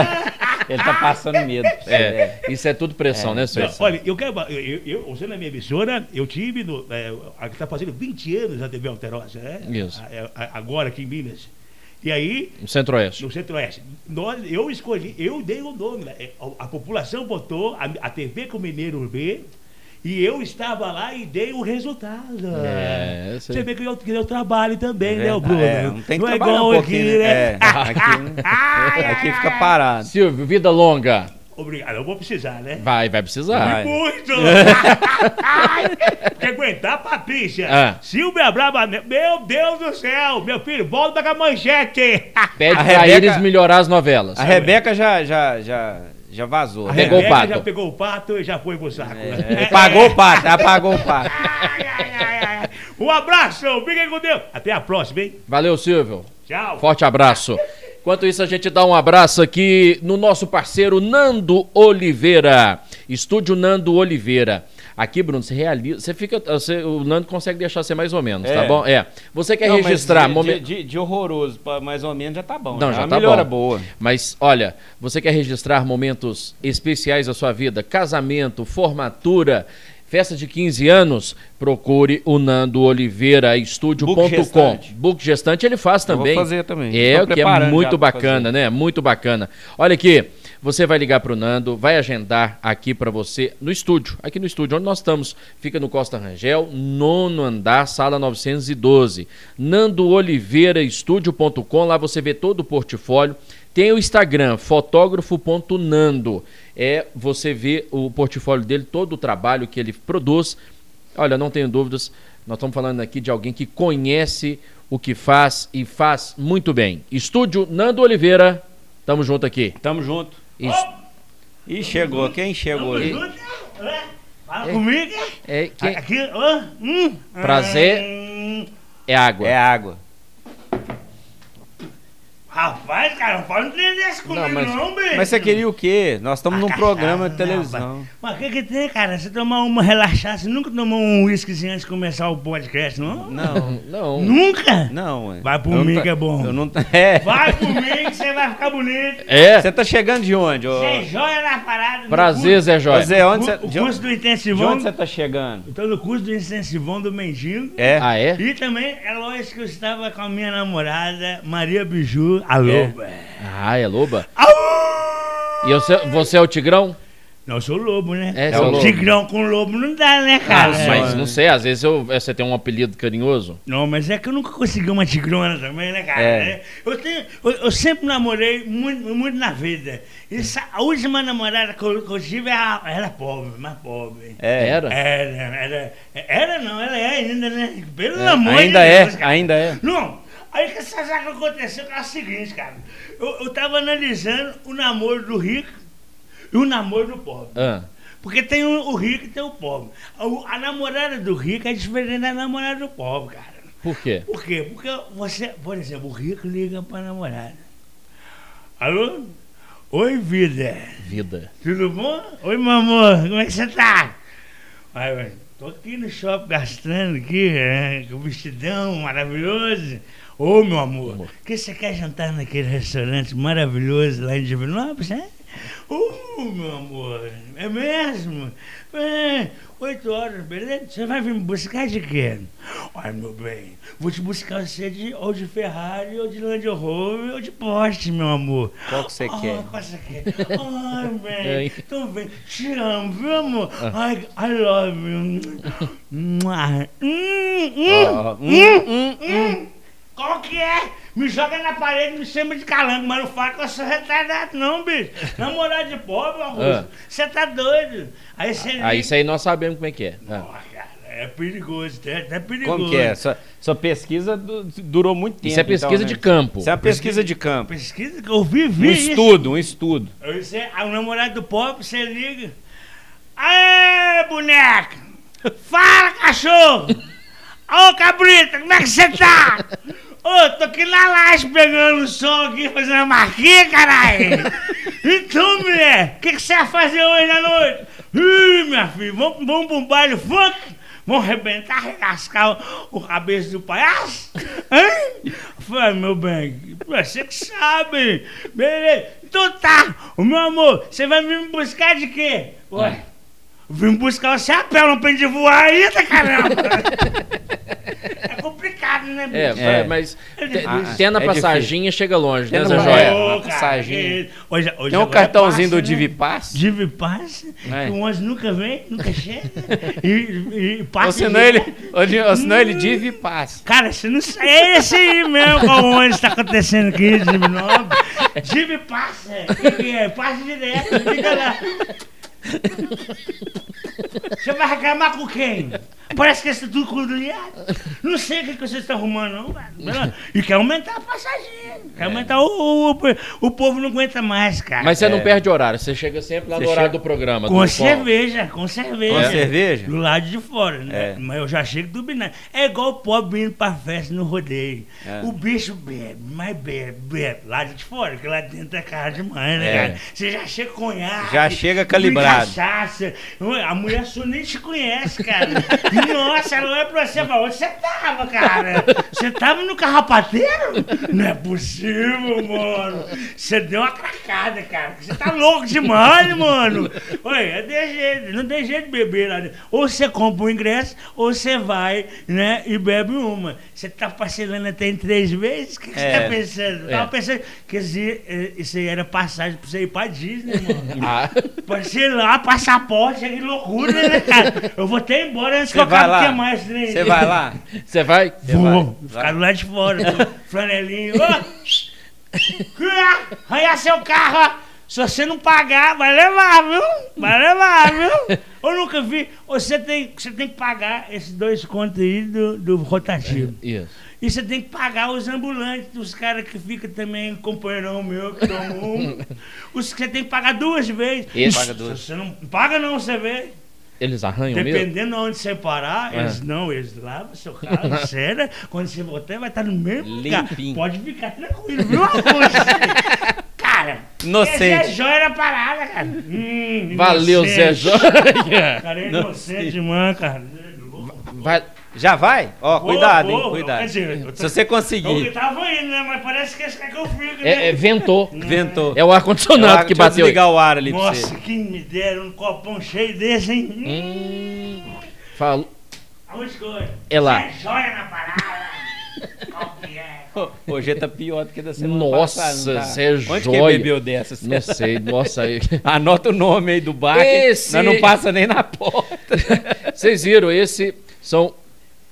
S2: Ele tá passando medo.
S1: É, isso é tudo pressão, né,
S3: Não,
S1: senhor?
S3: olha, eu quero. Eu, eu, eu, você na minha emissora, eu tive. No, é, a está fazendo 20 anos na TV Alterosa, né?
S1: Isso.
S3: A- a- agora aqui em Minas. E aí,
S1: No Centro-Oeste.
S3: no Centro-Oeste. Nós, eu escolhi, eu dei o nome. né? A, a população botou a, a TV que o Mineiro vê. E eu estava lá e dei o resultado.
S1: É, sei.
S3: Você vê que eu, que eu trabalho também, né, o
S2: Verdade.
S3: Bruno?
S2: É, não tem que
S3: é
S2: trabalhar
S3: igual
S2: um
S3: aqui, né?
S2: né? É, aqui, aqui fica parado.
S1: Silvio, vida longa.
S3: Obrigado, eu vou precisar, né?
S1: Vai, vai precisar.
S2: Vai.
S3: Muito! Porque aguentar, Patrícia.
S1: Ah.
S3: Silvia Brava, meu Deus do céu! Meu filho, volta com a manchete!
S1: Pede
S2: A
S1: pra
S2: Rebeca-
S1: eles melhorar as novelas.
S2: A Rebeca já, já, já, já vazou.
S3: A
S2: né?
S1: Pegou o pato.
S3: já pegou o pato e já foi pro saco.
S2: É, pagou o pato, já pagou o pato.
S3: Ai, ai, ai. Um abraço, fiquem com Deus. Até a próxima, hein?
S1: Valeu, Silvio.
S3: Tchau.
S1: Forte abraço. Enquanto isso, a gente dá um abraço aqui no nosso parceiro Nando Oliveira. Estúdio Nando Oliveira. Aqui, Bruno, você realiza. Você fica. Você, o Nando consegue deixar ser mais ou menos, tá
S2: É.
S1: bom? É. Você quer
S2: Não,
S1: registrar.
S2: de,
S1: momen-
S2: de, de- horroroso, pra mais ou menos já tá bom.
S1: Não,
S2: é
S1: já
S2: uma
S1: tá
S2: melhora
S1: bom.
S2: boa.
S1: Mas olha, você quer registrar momentos especiais da sua vida, casamento, formatura, festa de 15 anos? Procure o Nando Oliveira,
S2: Book
S1: estúdio.com.
S2: gestante.
S1: Book gestante ele faz
S2: Eu vou
S1: também.
S2: fazer também.
S1: É, o que é
S2: já
S1: muito bacana, né? Muito bacana. Olha aqui, você vai ligar pro Nando, vai agendar aqui pra você no estúdio, aqui no estúdio onde nós estamos. Fica no Costa Rangel, nono andar, sala 912. Nando Oliveira Estúdio.com, lá você vê todo o portfólio. Tem o Instagram, fotógrafo.nando. É, você vê o portfólio dele, todo o trabalho que ele produz. Olha, não tenho dúvidas, nós estamos falando aqui de alguém que conhece o que faz e faz muito bem. Estúdio Nando Oliveira, tamo junto aqui.
S2: Tamo junto.
S1: Isso.
S2: Ih, chegou. Quem chegou aí?
S3: Fala comigo.
S1: É, quem-
S3: Aqui, ó. hum.
S1: Prazer.
S3: Hum.
S1: é água.
S2: É água.
S3: Rapaz, cara, não fala um trem desse comigo,
S2: Não, mas,
S3: não, bicho.
S2: mas você queria o quê? Nós estamos num
S3: Cachaça,
S2: programa de
S3: não,
S2: televisão.
S3: rapaz. Mas o que que tem, cara? Você tomar uma relaxada, você nunca tomou um uísquezinho antes de começar o podcast, não?
S2: Não,
S1: Não.
S3: Nunca?
S2: não. ué.
S3: Vai por
S2: Eu não
S3: mim
S2: tá-
S3: que é bom.
S2: Eu não tá- é.
S3: Vai por mim que você vai ficar bonito.
S1: É.
S2: Você tá chegando de onde? ô?
S3: Você é joia na parada.
S1: Prazer,
S3: curso-
S1: Zé Joia.
S2: Zé, onde
S3: o,
S2: você
S3: o
S2: de,
S3: curso do
S2: de
S3: intensivão.
S2: onde você tá chegando?
S3: Eu tô no curso do intensivão do Mendigo.
S2: É.
S1: Ah, é?
S3: E também é lógico que eu estava com a minha namorada, Maria Biju, a Loba.
S1: Ah, é loba. E você, você é o Tigrão?
S3: Não, eu sou lobo, né?
S1: É, seu lobo.
S3: Tigrão com lobo não dá, né, cara?
S1: Ah, mas não sei, às vezes eu- você tem um apelido carinhoso.
S3: Não, mas é que eu nunca consegui uma tigrona também, né, cara?
S1: É.
S3: Eu, tenho, eu, eu sempre namorei muito, muito na vida. Essa, a última namorada que eu, que eu tive era, era pobre, mais pobre.
S2: É.
S1: Era?
S3: Era, era, era não, ela é ainda, né? Pelo
S2: É,
S3: amor
S2: ainda
S3: de
S2: é,
S3: Deus, cara.
S2: ainda é.
S3: Não, aí que você sabe o que aconteceu? Que é o seguinte, cara. Eu, eu tava analisando o namoro do rico e o namoro do pobre.
S1: Ah,
S3: Porque tem o, o rico e tem o pobre. A, a namorada do rico é diferente da namorada do pobre, cara.
S1: por quê?
S3: Por quê? Porque você, por exemplo, o rico liga pra namorada. Alô? Oi, vida.
S1: Vida.
S3: Tudo bom? Oi, meu amor. Como é que você tá? Aí, ué, tô aqui no shopping gastando aqui, né, com o vestidão maravilhoso. Ô, meu amor,
S1: Amor.
S3: que você quer jantar naquele restaurante maravilhoso lá em Divinópolis, é? Ô, meu amor, é mesmo? É, oito horas, beleza? Você vai vir me buscar de quê? Olha, meu bem, vou te buscar você de, ou de Ferrari, ou de Land Rover, ou de Porsche, meu amor.
S2: Qual que você
S3: Ah,
S2: quer?
S3: Qual você quer? Ai, bem,
S1: É.
S3: então vem, te amo, viu, amor? Ai, I love you. Hum, hum,
S2: hum,
S3: hum, hum. Qual que é? Me joga na parede, me chama de calango, mas não fala que eu sou retardado, não, bicho. Namorado de pobre,
S1: Ah.
S3: Augusto, você tá doido. Aí você
S1: Ah, isso aí nós sabemos como é que é. Ah.
S3: Cara, é perigoso, é, é perigoso.
S2: Como que é? Sua, sua pesquisa du- durou muito tempo.
S1: Isso é pesquisa
S2: então, né?
S1: de campo.
S2: Isso é uma pesquisa de campo.
S3: Pesquisa que eu vivi
S2: Um
S3: isso.
S2: estudo, um estudo.
S3: Aí Você, aí o namorado do pobre, você liga. Aê, boneca! Fala, cachorro! Ô, cabrita, como é que você tá? Ô, tô aqui na laje pegando o som aqui, fazendo a marquinha, caralho! Então, mulher, o que, que você vai fazer hoje à noite? Ih, minha filha, vamos, vamos um baile funk? Vamos arrebentar, arregascar o, o cabeça do palhaço? Hein? Eu Falei, meu bem, você que sabe. Beleza. Então tá, meu amor, você vai vir me buscar de quê? Ué, vim buscar o chapéu, não aprendi voar ainda, caramba. é né, bicho?
S1: É,
S2: É.
S1: mas
S3: É
S1: te-
S3: difícil.
S1: tendo a
S2: É
S1: passaginha chega longe, né,
S2: Tendo
S1: Zé Joia?
S3: Ô,
S2: Uma
S3: cara,
S2: passaginha.
S3: que- Hoje, hoje
S2: Tem um cartãozinho
S3: passa,
S2: do
S3: né?
S2: Divipass?
S3: Divi Pass,
S2: É.
S3: que o ônibus nunca vem, nunca chega. E, e, passa.
S2: Ou senão ele, ou senão ele Divipass.
S3: Cara, você não sabe. É esse aí mesmo qual ônibus está acontecendo aqui, Divi Nobre. Divi passa. O que, que é? Passa direto, fica lá. Você vai reclamar com quem? Parece que isso é tudo cordilhado. Não sei o que, que vocês estão arrumando, não, cara. E quer aumentar a passaginha. Quer aumentar o, o, o, o povo não aguenta mais, cara.
S1: Mas você não
S2: É.
S1: perde horário, você chega sempre lá
S2: Você
S1: no horário
S2: chega-
S1: do programa.
S3: Com
S1: do-
S3: cerveja, com cerveja.
S2: Com cerveja?
S3: Do lado de fora, né?
S2: É.
S3: Mas eu já chego do binário. É igual o pobre indo pra festa no rodeio.
S2: É.
S3: O bicho bebe, mas bebe, bebe. Lá de fora, que lá dentro é cara demais, né,
S2: É.
S3: cara? Você já chega com conhaque.
S2: Já chega calibrado.
S3: cachaça. A mulher sua nem te conhece, cara. Nossa, ela olha pra você e fala, onde você tava, cara? Você tava no carrapateiro? Não é possível, mano. Você deu uma cracada, cara. Você tá louco demais, mano. Oi, é de jeito, não tem jeito de beber lá dentro. Ou você compra o ingresso, ou você vai, né, e bebe uma. Você tá parcelando até em três vezes? O que, que você
S2: É.
S3: tá pensando? Eu
S1: É.
S3: Tava pensando que eh, isso aí era passagem pra você ir pra Disney, mano.
S1: Ah,
S3: Parcelar, passaporte, que loucura, né, cara? Eu vou até embora antes que
S2: Você
S3: eu
S2: vai lá?
S3: é mais.
S2: Você vai lá?
S1: você vai?
S3: Vou,
S2: vai,
S3: ficar do lado de fora, flanelinho. Arranhar seu carro, ó. Se você não pagar, vai levar, viu? Vai levar, viu? Eu nunca vi. Você tem, você tem que pagar esses dois contos aí do, do rotativo.
S1: Isso.
S3: E você tem que pagar os ambulantes, os caras que ficam também, companheirão meu, que tomam um. Os que você tem que pagar duas vezes.
S2: Paga duas.
S3: Você não paga não, você vê.
S1: Eles arranham mesmo?
S3: Dependendo de onde você parar,
S1: É.
S3: eles não, eles lavam seu carro, sério. Quando você voltar, vai estar no mesmo lugar.
S2: Limpinho.
S3: Pode ficar tranquilo, viu, Augusto? Cara,
S2: Inocente.
S3: é joia na parada, cara. Hum,
S1: Valeu, Zé
S3: inocente.
S1: Joia.
S3: Cara, é inocente, mano, cara.
S1: Vai,
S2: Já vai? Ó, cuidado,
S3: vou,
S2: hein? Cuidado.
S3: dizer, eu tô-
S2: Se você
S3: Eu
S2: conseguir.
S3: tava indo, né? Mas parece que esse quer que eu fique, né?
S1: é, é, ventou.
S2: Ventou.
S1: É o ar-condicionado que
S2: Deixa eu
S1: bateu.
S2: desligar o ar ali pra
S3: Nossa,
S2: você.
S3: quem me dera um copão cheio desse, hein?
S1: Hum, falou.
S3: Aonde que eu-
S1: É lá.
S3: É joia na parada. Qual que é?
S2: Hoje tá pior do que da semana
S1: Nossa,
S2: passada. tá?
S1: cê é
S2: Onde
S1: joia.
S2: que bebeu dessa?
S1: Não
S2: sabe?
S1: sei, nossa aí.
S2: Anota o nome aí do bar. que
S1: Esse-
S2: não passa nem na porta.
S1: Vocês viram, esse são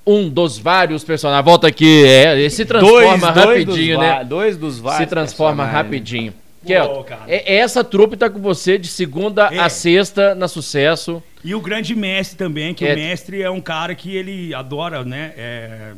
S1: um dos vários personagens. Volta aqui, é, esse se transforma rapidinho,
S2: dos
S1: né?
S2: Dois dos vários
S1: se transforma rapidinho.
S3: Pô, cara.
S1: é, essa trupe tá com você de segunda
S3: É.
S1: a sexta na sucesso.
S3: E o grande mestre também, que
S1: É.
S3: o mestre é um cara que ele adora, né? é,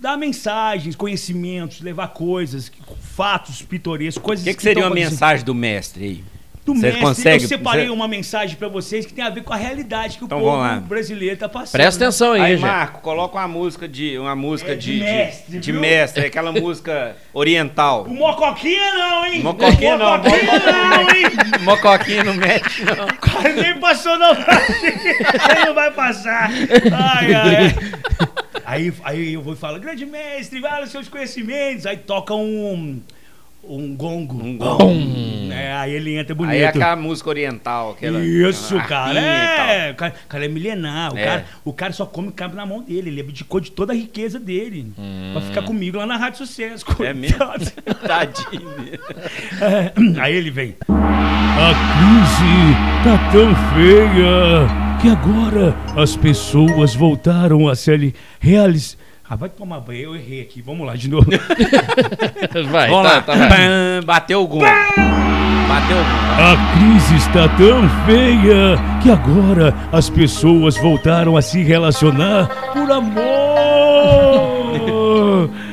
S3: dar mensagens, conhecimentos, levar coisas, fatos pitorescos,
S2: O
S3: coisas
S2: que, que seria uma mensagem do mestre aí?
S3: Do
S2: Você
S3: mestre,
S2: consegue-
S3: eu separei
S2: você-
S3: uma mensagem pra vocês que tem a ver com a realidade que
S2: Então
S3: o povo brasileiro tá passando.
S1: Presta
S3: né?
S1: atenção aí,
S2: Aí,
S1: gente.
S2: Marco, coloca uma música de. Uma música
S3: É,
S2: de,
S3: de
S2: de,
S3: mestre,
S2: de
S3: viu?
S2: mestre, aquela música oriental.
S3: O Mocoquinha não, hein?
S2: Mocoquinha não,
S3: Mocoquinha não, hein?
S2: Mocoquinha no mete, não.
S3: O cara nem passou Brasil. Ele não vai passar. Ai, ai. Aí, aí eu vou e falo, grande mestre, vai nos seus conhecimentos. Aí toca um. Um gongo.
S2: Um gongo.
S3: É, aí ele entra bonito.
S2: Aí é aquela música oriental, aquela.
S3: Isso,
S2: aquela
S3: cara. É, o cara, cara é milenar. O,
S2: É.
S3: cara, o cara só come o que cabe na mão dele. Ele abdicou de toda a riqueza dele. Pra ficar comigo lá na Rádio Sucesso.
S2: Hum. É mesmo? Tadinho.
S3: É, Aí ele vem. A crise tá tão feia que agora as pessoas voltaram a se ali- realizar. Ah, vai tomar banho, eu errei aqui. Vamos lá de novo.
S1: Vai,
S2: Vamos
S1: tá,
S2: lá.
S1: tá, vai.
S2: Bateu o gol. Bateu o gol.
S3: A crise está tão feia que agora as pessoas voltaram a se relacionar por amor.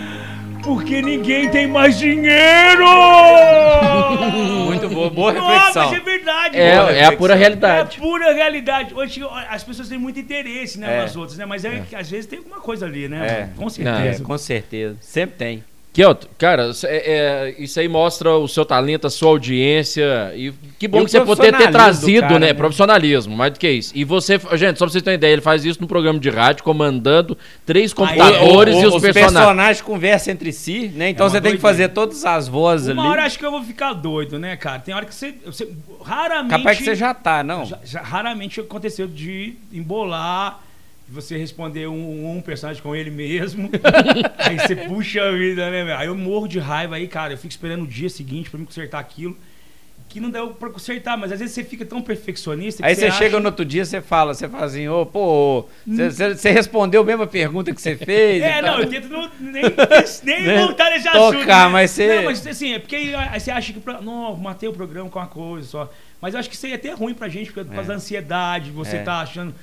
S3: Porque ninguém tem mais dinheiro!
S2: Muito boa, boa
S3: Não,
S2: reflexão.
S3: mas é verdade.
S1: É,
S3: boa
S1: é a pura realidade.
S3: É a pura realidade. Hoje as pessoas têm muito interesse, né,
S2: É.
S3: nas outras, né? Mas é, que às vezes tem alguma coisa ali, né?
S2: É.
S3: Com
S2: É,
S3: certeza.
S2: com certeza. Sempre tem.
S1: Kelton, cara, é- é, isso aí mostra o seu talento, a sua audiência. E que bom
S2: E o
S1: que você poder ter trazido,
S2: do cara,
S1: né?
S2: né?
S1: Profissionalismo, mais do que isso. E você, gente, só pra vocês terem ideia, ele faz isso no programa de rádio, comandando três
S3: Aí,
S1: computadores
S2: O-
S1: e
S2: o-
S1: os,
S2: os
S1: personagens.
S2: personagens conversam entre si, né? Então
S3: É uma
S2: você tem que fazer todas as vozes
S3: Uma
S2: ali.
S3: hora eu acho que eu vou ficar doido, né, cara? Tem hora que você. você raramente.
S2: Capaz que você já tá, não?
S3: Já- já- raramente aconteceu de embolar, você responder um, um personagem com ele mesmo. aí você puxa a vida, né, meu? Aí eu morro de raiva aí, cara. Eu fico esperando o dia seguinte pra me consertar aquilo. Que não deu pra consertar, mas às vezes você fica tão perfeccionista que
S2: Aí você
S3: acha-
S2: chega no outro dia, você fala, você fala assim, ô, pô, você- você respondeu a mesma pergunta que você fez.
S3: É, não, eu tento não, nem, nem
S2: Né?
S3: voltar nesse
S2: Tocar,
S3: assunto. né?
S2: mas você-
S3: Não, mas assim, é porque aí, aí você acha que. Pra, não, matei o programa com uma coisa só. Mas eu acho que isso aí é até ruim pra gente, por causa
S2: É.
S3: da ansiedade, você
S2: É.
S3: tá achando.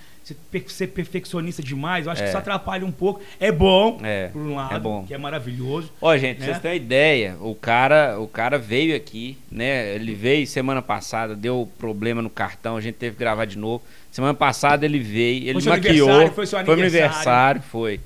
S3: Ser perfeccionista demais, eu acho
S2: É.
S3: que isso atrapalha um pouco. É bom,
S2: É,
S3: por um lado,
S2: é bom.
S3: que é maravilhoso.
S2: Ó, gente, pra
S3: né?
S2: vocês terem uma ideia, o cara, o cara veio aqui, né? Ele veio semana passada, deu problema no cartão, a gente teve que gravar de novo. Semana passada ele veio, ele
S3: Foi seu
S2: maquiou.
S3: aniversário, foi seu aniversário.
S2: aniversário, foi.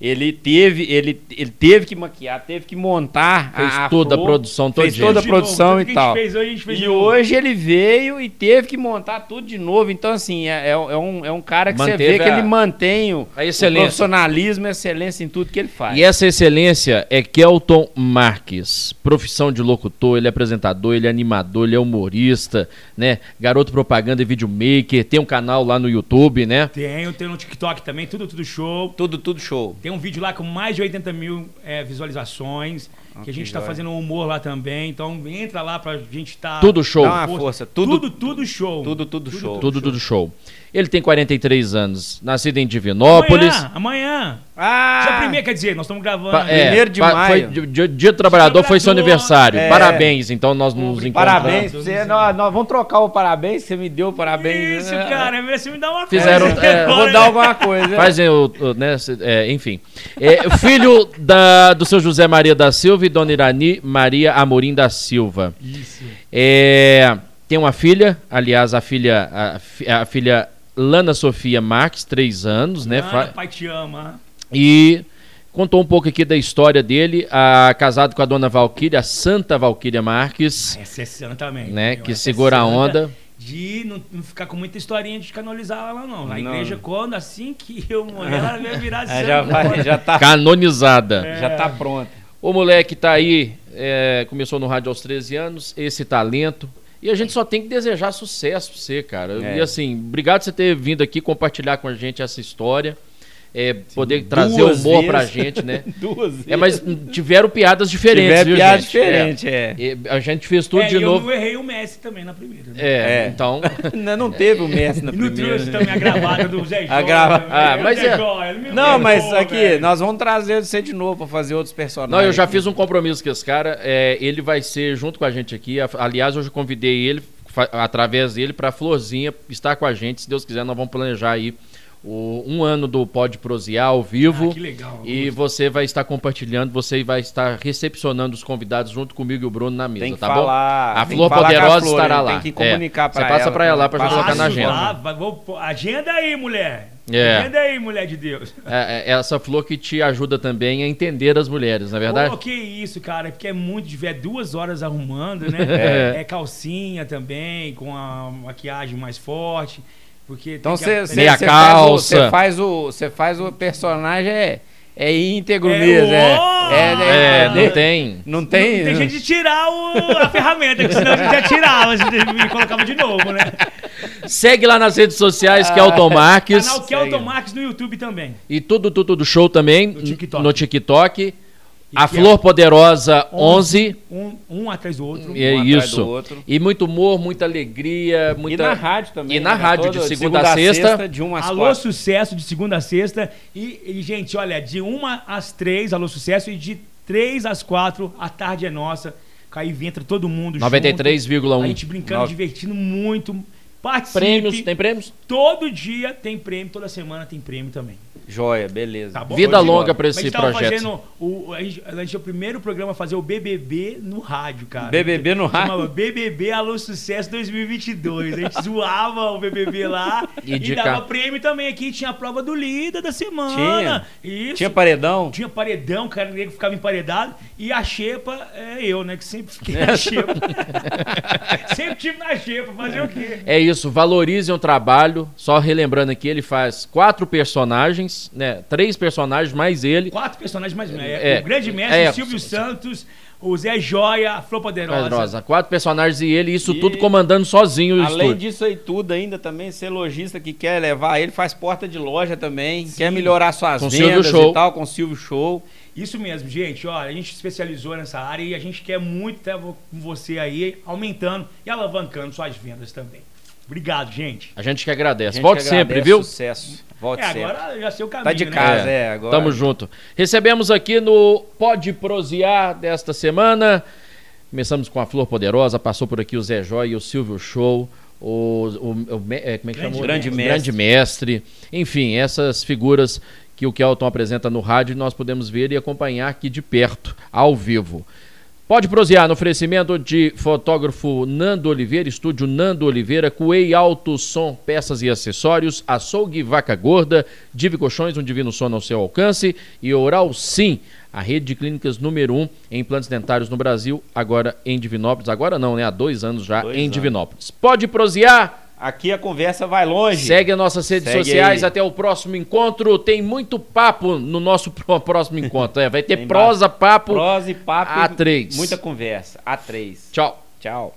S2: Ele teve, ele, ele teve que maquiar, teve que montar
S1: Fez
S2: a,
S1: toda a
S2: flor,
S1: produção
S2: fez
S1: todinha.
S2: toda a
S3: novo,
S2: produção
S3: tudo
S2: e
S3: que a gente
S2: tal.
S3: fez hoje, a gente fez
S2: E
S3: novo.
S2: hoje ele veio e teve que montar tudo de novo. Então, assim, é, é um, é um cara que você
S1: Manteve
S2: vê que
S1: a-
S2: ele mantém o,
S1: a
S2: o
S1: excelência.
S2: profissionalismo e a excelência em tudo que ele faz.
S1: E essa excelência é Kelton Marques, profissão de locutor, ele é apresentador, ele é animador, ele é humorista, né? Garoto propaganda e videomaker, tem um canal lá no YouTube, né?
S3: Tenho, tenho no TikTok também, tudo, tudo show.
S2: Tudo, tudo show.
S3: Tem um vídeo lá com mais de 80 mil é, visualizações. Que a gente tá
S2: joia.
S3: fazendo um humor lá também. Então entra lá pra gente tá.
S1: Tudo show.
S2: Dá uma força. Tudo,
S3: Tudo, tudo show.
S2: Tudo, tudo show.
S1: Tudo, tudo show. Ele tem 43 anos, nascido em Divinópolis.
S3: Amanhã, amanhã.
S2: Ah!
S3: Dia primeiro, quer dizer, nós estamos gravando.
S1: Pa- é,
S2: primeiro de
S1: pa-
S2: maio.
S1: Foi, dia, dia- do trabalhador foi seu aniversário.
S2: é.
S1: Parabéns, então nós nos encontramos.
S2: Parabéns você. Nós, nós vamos trocar o parabéns. Você me deu o parabéns.
S3: Isso,
S2: É.
S3: cara. Você me dá uma
S1: Fizeram-
S3: coisa.
S1: é,
S2: vou dar alguma coisa.
S1: Fazem o, o- né, é, enfim. É, filho da, do seu José Maria da Silva e Dona Irani Maria Amorim da Silva.
S3: Isso.
S1: É, tem uma filha, aliás, a filha, a, a filha Lana Sofia Marques, três anos, né? Fa-
S3: pai te ama.
S1: E contou um pouco aqui da história dele, a, casado com a dona Valquíria, a Santa Valquíria Marques,
S3: Essa é santa também.
S1: né? Que
S3: essa é
S1: segura a onda.
S3: De não, não ficar com muita historinha de canonizar ela, não. Na
S2: Não.
S3: igreja, quando assim que eu morrer, ela vai virar
S2: É,
S3: santa.
S2: já, vai, já, tá,
S1: Canonizada.
S2: já tá pronto.
S1: O moleque tá aí, é, começou no rádio aos 13 anos, esse talento. E a gente só tem que desejar sucesso pra você, cara.
S2: É.
S1: E assim, obrigado por você ter vindo aqui compartilhar com a gente essa história. É, poder trazer humor
S2: vezes.
S1: pra gente, né?
S2: Duas vezes.
S1: É, mas tiveram piadas diferentes,
S2: Tiveram
S1: viu,
S2: piada
S1: gente?
S2: diferente, é.
S1: E A gente fez tudo
S3: é,
S1: de
S3: eu
S1: novo.
S3: não errei o Messi também na primeira. Né?
S1: É,
S2: É.
S1: então.
S2: Não, não teve o Messi na
S3: E não
S2: primeira.
S3: trouxe também a gravata do Zé Joia.
S2: A grava-
S3: velho.
S1: Ah, mas é-
S2: Não, mas aqui,
S3: velho.
S2: nós vamos trazer você de novo pra fazer outros personagens.
S1: Não, eu já fiz um compromisso com esse cara. é, ele vai ser junto com a gente aqui. Aliás, hoje eu convidei ele, através dele, pra Florzinha estar com a gente. Se Deus quiser, nós vamos planejar aí o, um ano do Pode Prosear ao vivo.
S3: Ah, que legal.
S1: E você vai estar compartilhando, você vai estar recepcionando os convidados junto comigo e o Bruno na mesa,
S2: Tem que
S1: tá
S2: falar.
S1: bom? A
S2: tem
S1: Flor
S2: com a
S1: Poderosa
S2: Flor,
S1: estará lá.
S2: Tem que comunicar
S1: É,
S2: pra
S1: você
S2: ela.
S1: passa pra ela lá pra
S2: Passa
S1: colocar na agenda.
S3: lá, vai- vou agenda aí, mulher.
S1: É.
S3: Agenda aí, mulher de Deus.
S1: É, é essa flor que te ajuda também a entender as mulheres, não é verdade?
S3: Pô, que isso, cara, porque é muito de ver duas horas arrumando, né? É. calcinha também, com a maquiagem mais forte. Porque
S2: Então você
S1: Meia
S2: você
S1: calça.
S2: faz o você faz o personagem é é íntegro
S3: É,
S2: mesmo, é,
S3: ô!
S2: é,
S1: É,
S2: é,
S1: não tem.
S2: não tem,
S3: Não tem de tirar o- a ferramenta, que senão a gente já tirava e colocava de novo, né?
S1: Segue lá nas redes sociais, que é o Tom Marques.
S3: Canal Kelton Marques no YouTube também.
S1: E tudo, tudo do show também
S3: No TikTok.
S1: no TikTok. A
S3: que é
S1: Flor Poderosa 11.
S3: Um, um atrás do outro.
S1: É
S2: Um atrás
S1: isso.
S2: do outro.
S1: E muito humor, muita alegria,
S2: E
S1: muita
S2: na rádio também.
S1: E na
S2: né?
S1: rádio, de
S2: Todo-
S1: segunda a sexta.
S2: de uma às
S3: Alô
S2: quatro.
S3: Sucesso de segunda a sexta. E, e, gente, olha, de uma às três, Alô Sucesso, e de três às quatro, a tarde é nossa. Aí entra todo mundo junto. A
S1: 93,1.
S3: gente brincando, divertindo muito. Participe.
S1: Prêmios, tem prêmios?
S3: Todo dia tem prêmio, toda semana tem prêmio também.
S2: Joia, beleza.
S3: Tá bom?
S1: Vida longa
S3: Mas
S1: esse
S3: a gente tava
S1: projeto.
S3: Fazendo o, a, gente, a gente é o primeiro programa a fazer o BBB no rádio, cara.
S2: BBB no rádio?
S3: Chamava BBB Alô Sucesso 2022. A gente zoava o BBB lá
S1: E
S3: e, dava
S1: cá.
S3: prêmio também aqui. Tinha a prova do líder da semana. Isso.
S2: Tinha paredão?
S3: Tinha paredão, o cara nego ficava emparedado. E a xepa é eu, né? Que sempre fiquei na xepa. sempre tive na xepa. Fazer o quê?
S1: É isso, valorizem o trabalho. Só relembrando aqui, ele faz quatro personagens, né? Três personagens mais ele.
S3: Quatro personagens mais
S1: É,
S3: é, O grande mestre,
S1: é,
S3: o Silvio Santos, o Zé Joia, a Flor Poderosa.
S1: Poderosa. Quatro personagens e ele, isso
S2: E-
S1: tudo comandando sozinho o
S2: Além
S1: estúdio.
S2: disso aí tudo, ainda também ser lojista que quer levar ele, faz porta de loja também, quer melhorar suas
S1: Com
S2: vendas
S1: Show.
S2: e tal, com Silvio Show.
S3: Isso mesmo, gente. Olha, a gente especializou nessa área e a gente quer muito estar com você aí, aumentando e alavancando suas vendas também. Obrigado, gente.
S1: A gente que agradece.
S2: A gente
S1: Volte
S2: que
S1: sempre,
S2: agradece,
S1: viu?
S2: Sucesso. Volte
S3: É,
S2: sempre.
S3: agora já sei o caminho,
S2: Tá de
S3: né?
S2: casa, é, agora.
S1: Tamo junto. Recebemos aqui no Pode Prosear desta semana. Começamos com a Flor Poderosa, passou por aqui o Zé Joia e o Silvio Show. O, o- o me- é, como é que
S3: Grande
S1: chamou?
S2: Grande
S1: O
S2: Mestre.
S1: Grande Mestre. Enfim, essas figuras que o Kelton apresenta no rádio nós podemos ver e acompanhar aqui de perto, ao vivo. Pode prosear no oferecimento de fotógrafo Nando Oliveira, estúdio Nando Oliveira, Coei Alto Som, peças e acessórios, Açougue Vaca Gorda, Divi Colchões, um divino sono ao seu alcance e Oral Sim, a rede de clínicas número um em implantes dentários no Brasil, agora em Divinópolis, agora não, né? Há dois anos já
S2: Dois
S1: em
S2: anos.
S1: Divinópolis. Pode prosear,
S2: Aqui a conversa vai longe.
S1: segue as nossas redes
S2: Segue
S1: sociais,
S2: aí.
S1: até o próximo encontro, tem muito papo no nosso pró- próximo encontro, é, vai ter prosa, papo,
S2: Prosa e papo.
S1: A3.
S2: Muita conversa. A3.
S1: tchau.
S2: Tchau.